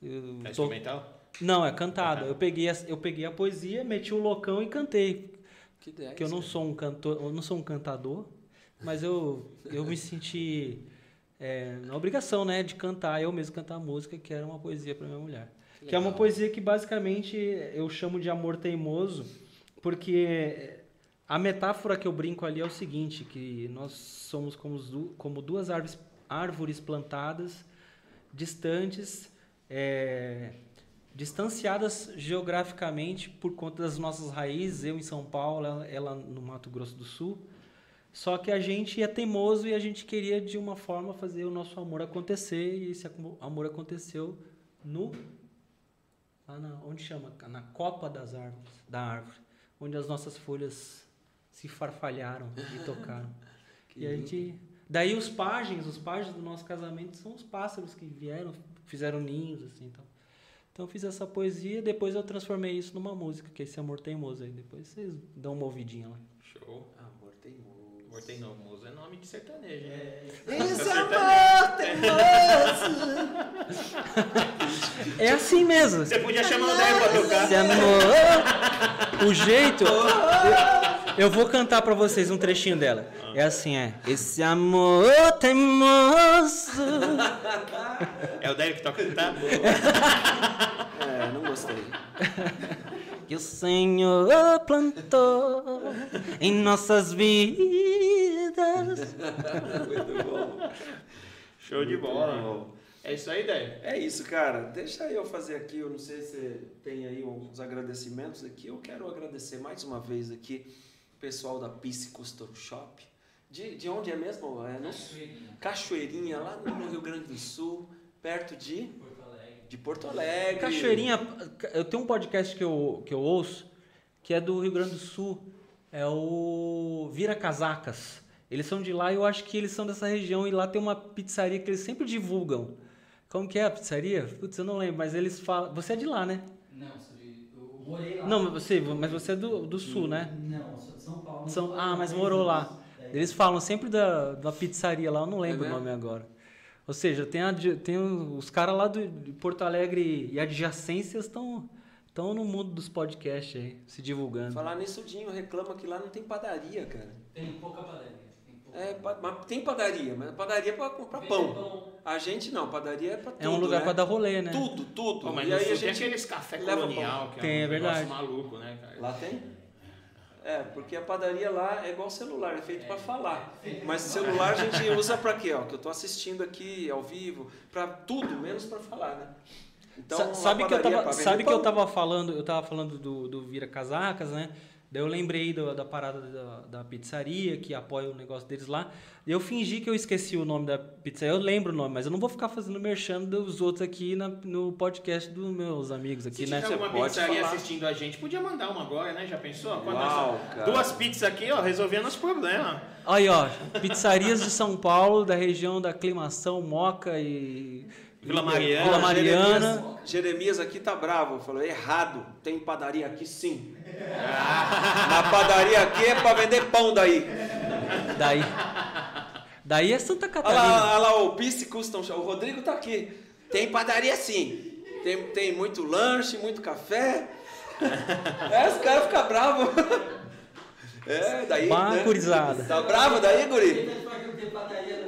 Eu É tô- instrumental? Não, é cantada. Eu peguei, a, eu peguei a poesia, meti o loucão e cantei. Que ideia. Porque eu não sou um cantor, eu não sou um cantador, mas eu, eu me senti é, na obrigação, né, de cantar, eu mesmo cantar a música, que era uma poesia para minha mulher. Que é uma poesia que basicamente eu chamo de amor teimoso, porque a metáfora que eu brinco ali é o seguinte, que nós somos como, duas árvores, árvores plantadas, distantes, é, distanciadas geograficamente por conta das nossas raízes, eu em São Paulo, ela, ela no Mato Grosso do Sul. Só que a gente é teimoso e a gente queria de uma forma fazer o nosso amor acontecer e esse amor aconteceu no lá na, onde chama na copa das árvores, da árvore, onde as nossas folhas se farfalharam e tocaram. E a gente daí os pajens, os pajens do nosso casamento são os pássaros que vieram, fizeram ninhos assim, então. Então eu fiz essa poesia, depois eu transformei isso numa música, que é esse amor teimoso aí. Depois vocês dão uma ouvidinha lá. Show. Amor teimoso. Amor tem novo, é nome de sertanejo, hein? Esse amor teimoso. É assim mesmo. Você podia chamar o Daí pra tocar. Esse amor. O jeito. Eu, eu vou cantar pra vocês um trechinho dela. É assim, é. Esse amor teimoso. É o Daí que toca tá? É, não gostei. Que o Senhor plantou em nossas vidas. Muito bom. Show de bola. É isso aí, Daí. É isso, cara. Deixa eu fazer aqui, eu não sei se você tem aí uns agradecimentos aqui. Eu quero agradecer mais uma vez aqui o pessoal da Peace Custom Shop. De, de onde é mesmo? É no Cachoeirinha, lá no Rio Grande do Sul, perto de de Porto Alegre. Cachoeirinha, eu tenho um podcast que eu, que eu ouço, que é do Rio Grande do Sul. É o Vira Casacas. Eles são de lá e eu acho que eles são dessa região. E lá tem uma pizzaria que eles sempre divulgam. Como que é a pizzaria? Putz, eu não lembro, mas eles falam. Você é de lá, né? Não, sou de- eu morei lá. Não, mas você, mas você é do, do sul, né? Não, sou de São Paulo. São- ah, mas morou lá. É. Eles falam sempre da, da pizzaria lá, eu não lembro É o nome agora. Ou seja, tem, a tem os caras lá do, de Porto Alegre e adjacências estão estão no mundo dos podcasts aí, se divulgando. Falar nisso, o Dinho reclama que lá não tem padaria, cara. Tem pouca padaria. Tem pouca É, mas tem padaria, mas padaria é pra comprar pão. A gente não, padaria é pra tudo, É um lugar né? pra dar rolê, né? Tudo, tudo. Pô, mas e aí a tem gente... aqueles café colonial, que é Tem, um é verdade. negócio maluco, né, cara? Lá tem? É, porque a padaria lá é igual celular, é feito pra falar. Mas celular a gente usa pra quê? Ó, que eu tô assistindo aqui ao vivo, pra tudo, menos pra falar, né? Então, sabe que eu é tava, sabe que eu tava falando, eu tava falando do, do Vira Casacas, né? Daí eu lembrei do- da parada da, da pizzaria, que apoia o negócio deles lá. E eu fingi que eu esqueci o nome da pizzaria. Eu lembro o nome, mas eu não vou ficar fazendo merchan dos outros aqui na- no podcast dos meus amigos Se aqui, tiver né? alguma pode pizzaria falar. assistindo a gente, podia mandar uma agora, né? Já pensou? Uau, nós- cara. Duas pizzas aqui, ó, resolvendo os problemas. Aí, ó, pizzarias de São Paulo, da região da Aclimação, Moca e... Vila Mariana. Vila Mariana. Jeremias, Jeremias aqui tá bravo, falou, errado, tem padaria aqui sim. Na padaria aqui é pra vender pão daí. Daí... Daí é Santa Olha Catarina. lá, olha lá o Peace Custom Shop, o Rodrigo tá aqui. Tem padaria sim. Tem, tem muito lanche, muito café. É, os caras ficam bravos. É, daí. Né? Tá bravo daí, guri? Tem padaria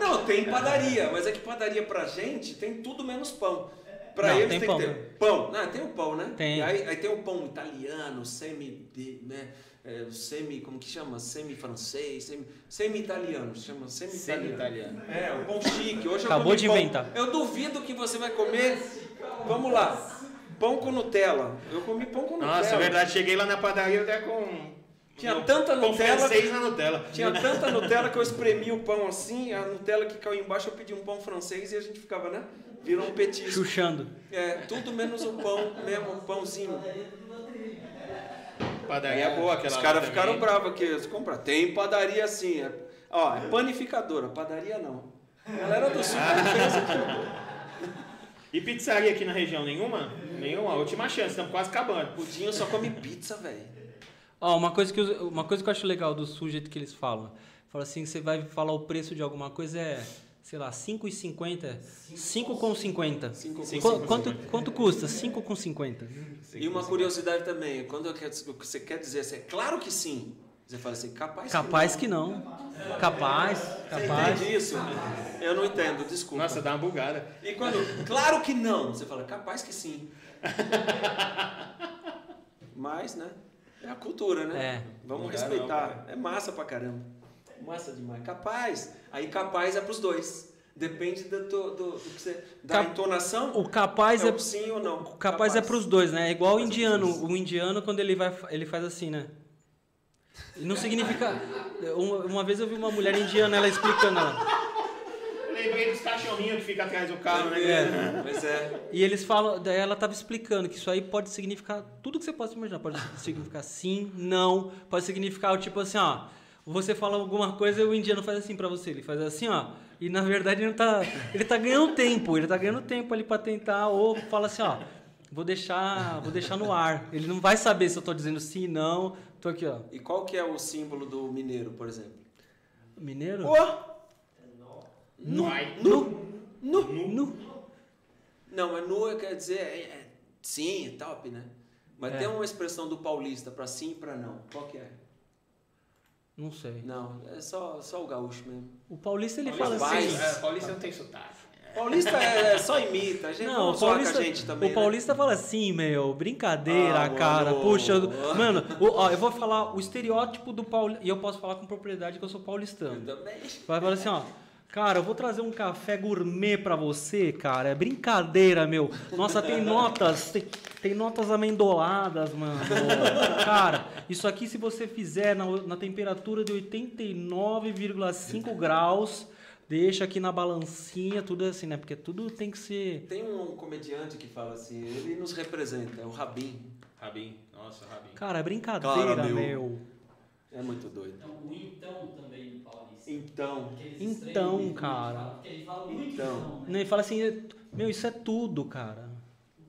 Não, tem padaria, mas é que padaria pra gente tem tudo menos pão. Pra Não, eles tem tem, pão. que ter pão. Não, tem o pão, né? Tem. E aí, aí tem o pão italiano, semi, né? É, semi, como que chama? Semi-francês, semi- semi-italiano, chama semi-italiano. Semi-italiano. É, o pão chique. Hoje eu Acabou comi de pão. inventar. Eu duvido que você vai comer. Vamos lá. Pão com Nutella. Eu comi pão com Nutella. Nossa, é verdade. Cheguei lá na padaria até com. Tinha meu tanta Nutella- francês na Nutella. Tinha tanta Nutella que eu espremi o pão assim, a Nutella que caiu embaixo, eu pedi um pão francês e a gente ficava, né? Virou um petisco. Chuchando. É, tudo menos o pão mesmo, o pãozinho. Padaria é boa aquela Os caras ficaram bravos aqui, eles compraram. Tem padaria assim, é, ó, é panificadora, padaria não. Galera do sul E pizzaria aqui na região? Nenhuma? Nenhuma? Última chance, estamos quase acabando. o Dinho só come pizza, velho. Ó, uma coisa que eu, uma coisa que eu acho legal do sujeito que eles falam. Fala assim, você vai falar o preço de alguma coisa é, sei lá, 5,50. 5,50. Cinco Qu- com Quanto, quanto custa? 5,50. E uma curiosidade também, quando eu quero- o que você quer dizer assim, é claro que sim. Você fala assim, capaz, Capaz que que não. Capaz, não. Você capaz. entende isso? Eu não entendo, desculpa. Nossa, dá uma bugada. E quando, claro que não, você fala, capaz que sim. Mas, né? É a cultura, né? É. Vamos Não respeitar. é massa pra caramba. Massa demais. Capaz. Aí capaz é pros dois. Depende do, do, do, do que você. Da Cap- entonação. O capaz é é, o sim ou não. o capaz é pros dois, né? É igual o Capaz é indiano. O indiano, quando ele vai, ele faz assim, né? E Não significa. Uma, uma vez eu vi uma mulher indiana, ela explicando. Ela, lembrei dos cachorrinhos que ficam atrás do carro, né? É, mas é. e eles falam, daí ela tava explicando que isso aí pode significar tudo que você possa imaginar. Pode significar sim, não, pode significar o tipo assim, ó. Você fala alguma coisa e o indiano faz assim pra você. Ele faz assim, ó. E na verdade ele não tá. Ele tá ganhando tempo. Ele tá ganhando tempo ali pra tentar. Ou fala assim, ó. Vou deixar, vou deixar no ar. Ele não vai saber se eu tô dizendo sim, não. Tô aqui, ó. E qual que é o símbolo do mineiro, por exemplo? Mineiro? Nu. Vai. Nu. Nu. Nu. Não, mas nu quer dizer é, é sim, é top, né? Mas É. tem uma expressão do paulista pra sim e pra não. Qual que é? Não sei. Não, é só, só o gaúcho mesmo. O paulista ele Paulista fala assim. vai. É, Paulista não tem sotaque. Paulista é, é só imita, a gente Não, não o paulista, a gente também. o né? paulista fala assim, meu, brincadeira, Ah, cara. mano. Puxa, eu- mano, o- ó, eu vou falar o estereótipo do paulista, e eu posso falar com propriedade que eu sou Eu paulistano. também. Vai falar assim, ó. Cara, eu vou trazer um café gourmet pra você, cara. É brincadeira, meu. Nossa, tem notas, tem, tem notas amendoladas, mano. Cara, isso aqui se você fizer na, na temperatura de 89,5 graus, deixa aqui na balancinha, tudo assim, né? Porque tudo tem que ser Tem um comediante que fala assim, ele nos representa, é o Rabin. Rabin. Nossa, Rabin. Cara, é brincadeira, Cara, meu. meu. É muito doido. Então, o então também. Então, Então, cara. Porque ele fala muito Então. Né, Ele fala assim, meu, isso é tudo, cara.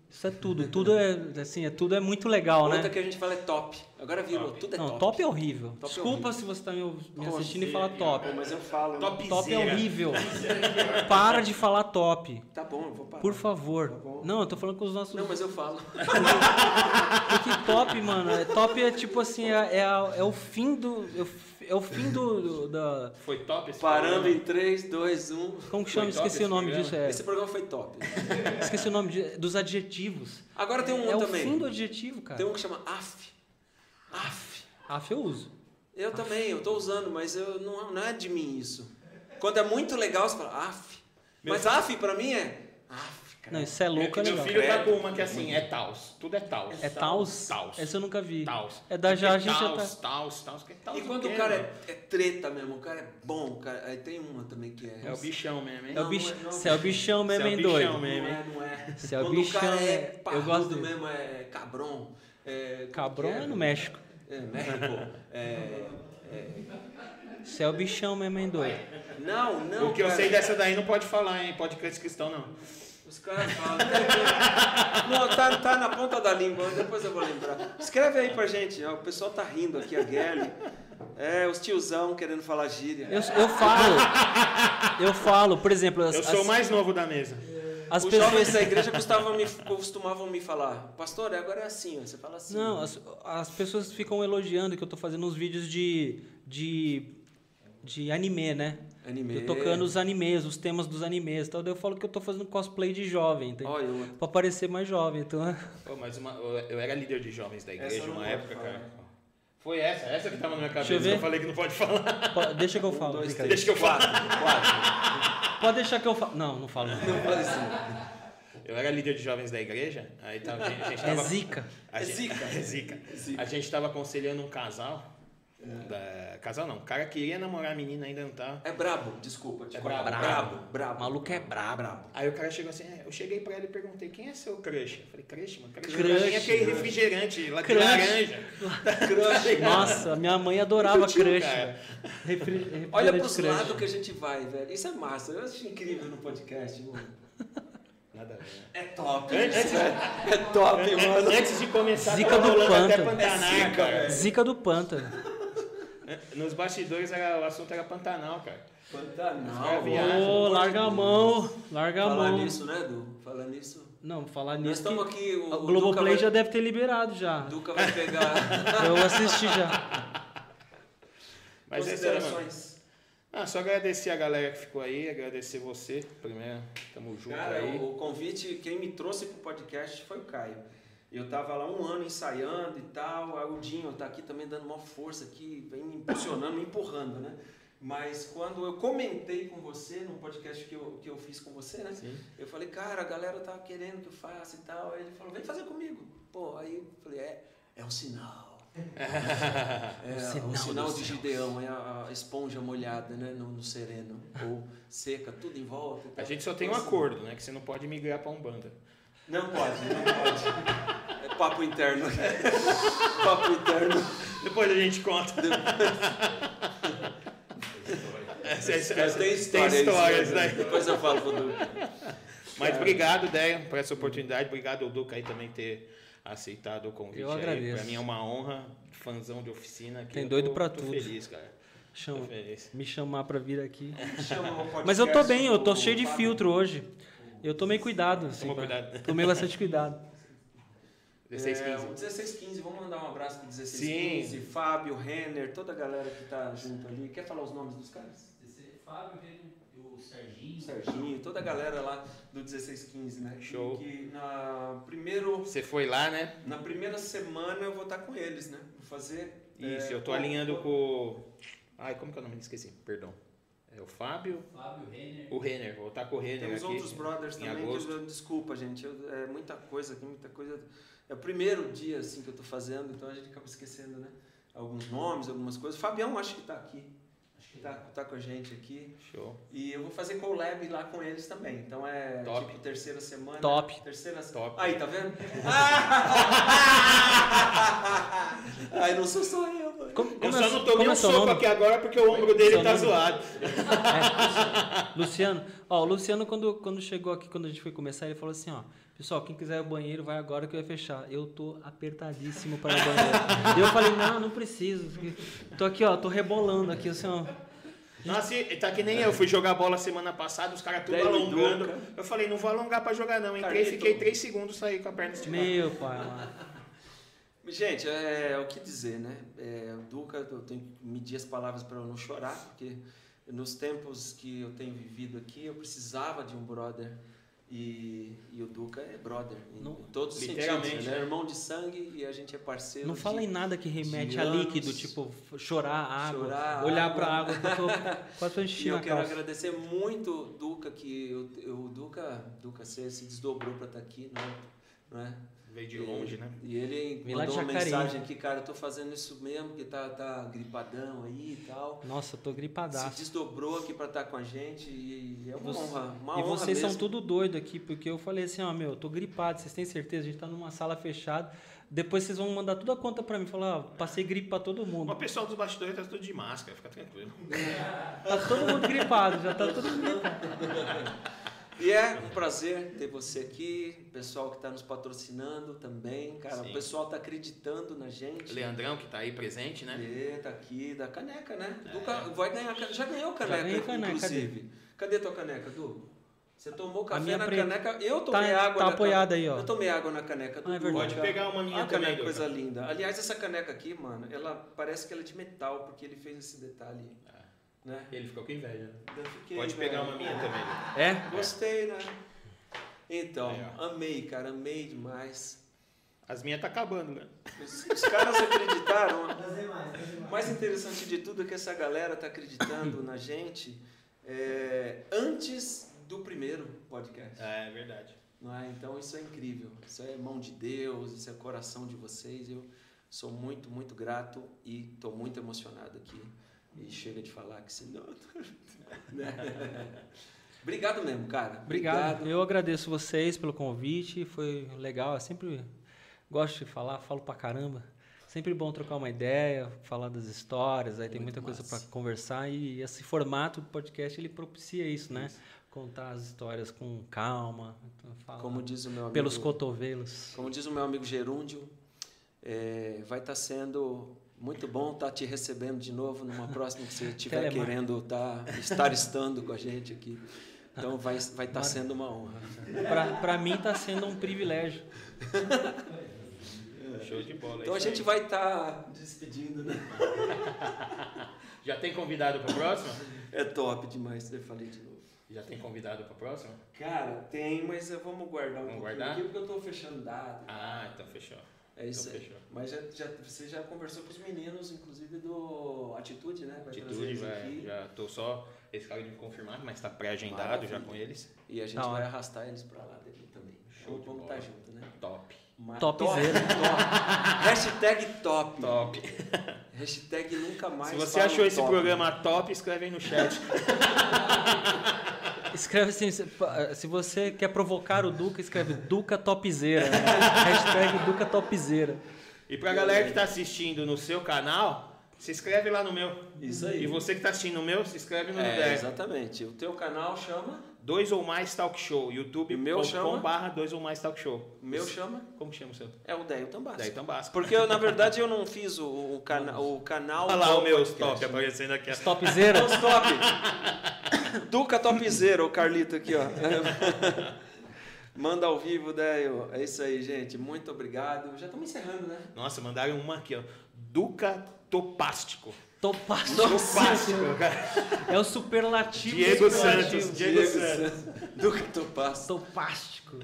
Isso é tudo. Tudo é, assim, é, tudo é muito legal, outra né? que a gente fala é top. Agora virou, Top. tudo é Não, top. top é horrível. Top é Desculpa horrível. se você tá me, me assistindo e assim? fala top. Pô, mas eu falo. né? Top. Top é horrível. Para de falar top. Tá bom, eu vou parar. Por favor. Tá bom. Não, eu tô falando com os nossos. Não, mas eu falo. Porque top, mano, é- top é tipo assim, é, é, é o fim do. É o, é o fim do. do- da, Foi top esse Parando programa? em 3, 2, 1. como que chama? Foi Esqueci o nome programa? disso. É, Esse programa foi top. esqueci o nome de- dos adjetivos. Agora tem um é o também. fim do adjetivo, cara. Tem um que chama AF. AF. Af eu uso. Eu também, eu tô usando, mas eu, não, não é de mim isso. Quando é muito legal, você fala AF. Mas AF pra mim é AF, cara. Não, isso é louco, é Meu legal. filho tá com uma que é assim, é taus. Tudo é taus. É Taos? Taus. Essa eu nunca vi. Taus. É da já, a gente já taus, tá. taus, taus, que taus E quando quê, o cara é, é treta mesmo, o cara é bom, o cara, aí tem uma também que é. É o bichão mesmo, hein? É o Não, bicho, não é- não. se é o bichão mesmo, Se é o hein, bichão doido. Não mesmo, hein? é, não é. Se é o Quando bichão, o cara é é- eu parrudo gosto dele. mesmo, é cabron. É, Cabron é no México. É, México. É, Se é o bichão mesmo, hein, doido. não, não. o que eu cara. sei dessa daí não pode falar, hein? Podcast cristão, não. Os caras falam. Não, tá, tá na ponta da língua, depois eu vou lembrar. Escreve aí pra gente, ó, o pessoal tá rindo aqui, a Gelly. É, os tiozão querendo falar gíria. Eu, eu falo. Eu falo, por exemplo, as, Eu sou o as- mais novo da mesa. As Os pessoas. jovens da igreja costumavam me, costumavam me falar, pastor, agora é assim, você fala assim. Não, as, as pessoas ficam elogiando que eu tô fazendo uns vídeos de. de. de anime, né? Anime. Eu tocando os animes, os temas dos animes. Então daí eu falo que eu tô fazendo cosplay de jovem, entendeu? Olha, eu, Pra parecer mais jovem. Então, Pô, mas uma- eu era líder de jovens da igreja uma época, falar. cara. Foi essa, essa que tava na minha Deixa cabeça. eu ver. Eu falei que não pode falar. deixa que eu um, falo. dois, Deixa que eu falo. Pode deixar que eu falo. Não, não falo. não. Não fala assim. Eu era líder de jovens da igreja, aí tava, a gente, a gente É tava. zica. a É gente- zica. É zica. zica. A gente tava aconselhando um casal. Da- casal não, o cara queria namorar a menina, ainda não tá. É brabo, desculpa. É cortar. brabo. brabo, O brabo. maluco é brabo. brabo. Aí o cara chegou assim, é, eu cheguei pra ele e perguntei, quem é seu crush? Eu falei, crush, mano, crush, Crush. pra mim é aquele refrigerante lá de Crush. laranja. Crush. Nossa, minha mãe adorava tio, crush. Refri- Olha pros crush. lados que a gente vai, velho. Isso é massa. Eu acho incrível no podcast, mano. Nada a ver. É top. Antes. É top, mano. antes de começar, Zica tava do rolando até É zica, cara. Zica do pântano. Nos bastidores era, o assunto era Pantanal, cara. Pantanal. Ô, larga a mão. Larga a Falar mão. nisso, né, Edu? Falar nisso. Não, falar Nós nisso. estamos que aqui, o, o Globoplay vai, já deve ter liberado já. Duca vai pegar Eu assisti já. Mas é considerações. Ah, só agradecer a galera que ficou aí, agradecer você, primeiro, tamo junto Cara, aí. o convite, quem me trouxe pro podcast foi o Caio. Eu tava lá um ano ensaiando e tal, aí o Dinho tá aqui também dando uma força aqui, vem me impulsionando, me empurrando, né? Mas quando eu comentei com você, no podcast que eu, que eu fiz com você, né? Sim. Eu falei, cara, a galera tá querendo que eu faça e tal. Aí ele falou, vem fazer comigo. Pô, aí eu falei, é, é um sinal. É, O sinal o sinal de Gideão, é a, esponja molhada né, no, no sereno. Ou seca, tudo em volta. A gente só tem um Então, assim, acordo, né? Que você não pode migrar pra Umbanda. Não pode, não pode. É papo interno. papo interno. Depois a gente conta. Essa- essa- Cara, essa- tem história, tem histórias, né? Depois eu falo pro Duca. Mas obrigado, Deia, por essa oportunidade. Obrigado, o Duca, aí também ter aceitado o convite. Eu agradeço. Pra mim é uma honra, fãzão de oficina. aqui. Tem Eu doido tô tudo. feliz, cara. Chama, feliz. me chamar pra vir aqui. Chama Mas eu tô bem, eu tô do cheio de filtro hoje. Eu tomei cuidado. Assim, Tomou pra- cuidado. Tomei bastante cuidado. 16, É, 15. o 1615, vamos mandar um abraço pro 1615, Fábio, Renner, toda a galera que tá junto ali. Quer falar os nomes dos caras? Fábio, o Serginho. Serginho, toda a galera lá do 1615, né? Show. Que na, primeiro, Você foi lá, né? na primeira semana eu vou estar com eles, né? Vou fazer. Isso, é, eu tô com- alinhando com. Ai, como que é o nome? Esqueci, perdão. É o Fábio, Fábio Renner. o Renner. Vou estar com o Renner Temos aqui. outros brothers em também agosto. que eu- desculpa, gente. eu- é muita coisa aqui, muita coisa. É o primeiro dia assim que eu tô fazendo, então a gente acaba esquecendo, né? Alguns nomes, algumas coisas. Fabião acho que tá aqui. Que Tá, tá com a gente aqui. Show. E eu vou fazer collab lá com eles também. Então é Top. tipo terceira semana. Top. Terceira Top. Aí, tá vendo? Ai, não sou só eu, mano. Como, Eu como só é- não tomei um é seu soco nome? aqui agora porque o ombro dele Seu tá nome? zoado. É, Luciano. Ó, o Luciano, quando, quando chegou aqui, quando a gente foi começar, ele falou assim, ó. Pessoal, quem quiser ao banheiro, vai agora que vai fechar. Eu tô apertadíssimo para ir ao banheiro. E eu falei, não, não preciso. Tô aqui, ó, tô rebolando aqui, assim, ó. Nossa, e tá que nem eu. Fui jogar bola semana passada, os caras tudo Daí ele alongando. duca. Eu falei, não vou alongar pra jogar não. Entrei, Carneto. fiquei 3 segundos, saí com a perna esticada. Meu pai, mano. Gente, é, o que dizer, né? É, o Duca, eu tenho que medir as palavras para eu não chorar, porque nos tempos que eu tenho vivido aqui, eu precisava de um brother. E, e o Duca é brother, em, Não- todos os sentidos. Literalmente, Ele é né? irmão de sangue e a gente é parceiro. Não de- fala em nada que remete a líquido, tipo chorar água, Chorar olhar água. pra água. Tô quase pra E encher eu quero calça. agradecer muito o Duca, que eu, eu- o Duca, Duca você se desdobrou para estar aqui, não é? Não é? Veio de longe, né? E ele de mandou uma mensagem aqui, cara, eu tô fazendo isso mesmo, que tá, tá gripadão aí e tal. Nossa, eu tô Se gripadaço. desdobrou aqui pra estar com a gente e é uma Você- honra, uma e honra vocês são mesmo. tudo doido aqui, porque eu falei assim, ó, meu, eu tô gripado, vocês têm certeza? A gente tá numa sala fechada. Depois vocês vão mandar tudo a conta pra mim. Falar, ó, passei gripe pra todo mundo. O pessoal dos bastidores tá tudo de máscara, fica tranquilo. Tá todo mundo gripado, já tá todo mundo gripado. E é um prazer ter você aqui, o pessoal que está nos patrocinando também, cara, Sim. o pessoal tá acreditando na gente. Leandrão, que tá aí presente, né? É, tá aqui, da caneca, né? Duca vai ganhar, já ganhou caneca, ganhei caneca, inclusive. Cadê? tua caneca, Du? Você tomou café minha na preta. caneca, eu tomei Tá- água tá na apoiada aí, ó. Eu tomei água na caneca do Ah, é Du, verdade. Pode pegar uma minha Ah, também, caneca, coisa linda. Aliás, essa caneca aqui, mano, ela parece que ela é de metal, porque ele fez esse detalhe, né? Ele ficou com inveja, né? Eu fiquei, Pode pegar velho. uma minha também. É? Gostei, né? Então, ó. amei, cara, amei demais. As minhas tá acabando, né? Os, os caras acreditaram. O mais interessante de tudo é que essa galera tá acreditando na gente é, antes do primeiro podcast. É, é verdade. Não é? Então isso é incrível. Isso é mão de Deus, isso é coração de vocês. Eu sou muito, muito grato e estou muito emocionado aqui. E chega de falar que senão. né? Obrigado mesmo, cara. Obrigado. Eu agradeço vocês pelo convite. Foi legal. Eu sempre gosto de falar, falo pra caramba. Sempre bom trocar uma ideia, falar das histórias. Aí tem Muito muita coisa massa. para conversar e esse formato do podcast ele propicia isso, né? Contar as histórias com calma, então, Como diz o meu amigo. pelos cotovelos. Como diz o meu amigo Gerúndio, é, vai estar sendo muito bom estar te recebendo de novo numa próxima que você estiver querendo tá, estar estando com a gente aqui. Então vai estar vai tá sendo uma honra. Para mim está sendo um privilégio. Show de bola. Então a gente aí. vai estar despedindo, né? Já tem convidado pra próxima? É top demais, eu falei de novo. Já tem convidado pra próxima? Cara, tem, mas vamos guardar um Vamos pouquinho guardar? aqui porque eu estou fechando dado. Ah, então fechou. É isso Então, aí. Mas já, já- você já conversou com os meninos, inclusive do Atitude, né? Vai trazer Atitude, eles vai, aqui. já tô só. Esse cara de me confirmar, mas tá pré-agendado já com eles. E a gente Da vai arrastar eles pra lá dele também. Show Vamos de vamos estar junto, né? Top. Mas Topzera. Top. Hashtag top. Top. Hashtag nunca mais. Se você achou esse top. programa top, escreve aí no chat. Escreve assim, se- se você quer provocar o Duca, escreve Duca Topzera. né? Hashtag Duca Topzera. E pra galera que tá assistindo no seu canal, se inscreve lá no meu. Isso aí. E você que tá assistindo no meu, se inscreve no É, exatamente. O teu canal chama. Dois ou mais talk show. YouTube E o meu chama? barra dois ou mais talk show. O meu chama. Como chama o seu? É o Deio Tambasco. Daí Tambasco. Porque eu, na verdade, eu não fiz o, o, cana o canal. Olha lá o meu podcast. top aparecendo aqui. ó. Topzera. Os top. Duca Topzera, o Carlito aqui, ó. Manda ao vivo, Deio. É isso aí, gente. Muito obrigado. Já estamos encerrando, né? Nossa, mandaram uma aqui, ó. Duca Topástico. Topástico. Topástico, cara. É o superlativo. Diego superlativo. Santos. Diego Santos. Duca Topaz. Topástico.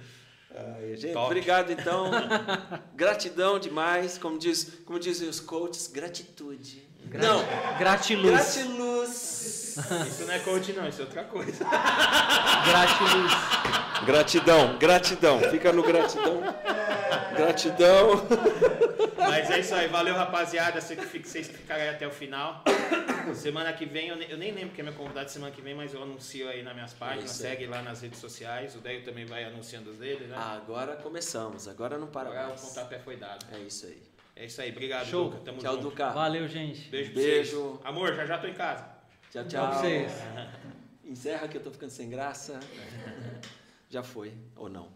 Ai, gente, Top. obrigado então. Gratidão demais. Como, diz, como dizem os coaches, gratitude. Não, Gratiluz. gratiluz. Isso não é coach, não, isso é outra coisa. Gratiluz. Gratidão, gratidão. Fica no gratidão. Gratidão. Mas é isso aí, valeu rapaziada. Sei que fica- vocês ficaram aí até o final. Semana que vem, eu, ne- eu nem lembro quem é meu convidado semana que vem, mas eu anuncio aí nas minhas páginas. isso. Segue lá nas redes sociais. O Deio também vai anunciando os dele, né? Agora começamos, agora não para Agora o mais. pontapé foi dado. É isso aí. É isso aí, obrigado, Show. Duca. Tamo Tchau, junto. Duca. Valeu, gente. Beijo pra Beijo. vocês. Amor, já já tô em casa. Tchau, Tchau tchau. pra vocês. Encerra que eu tô ficando sem graça. Já foi, ou não.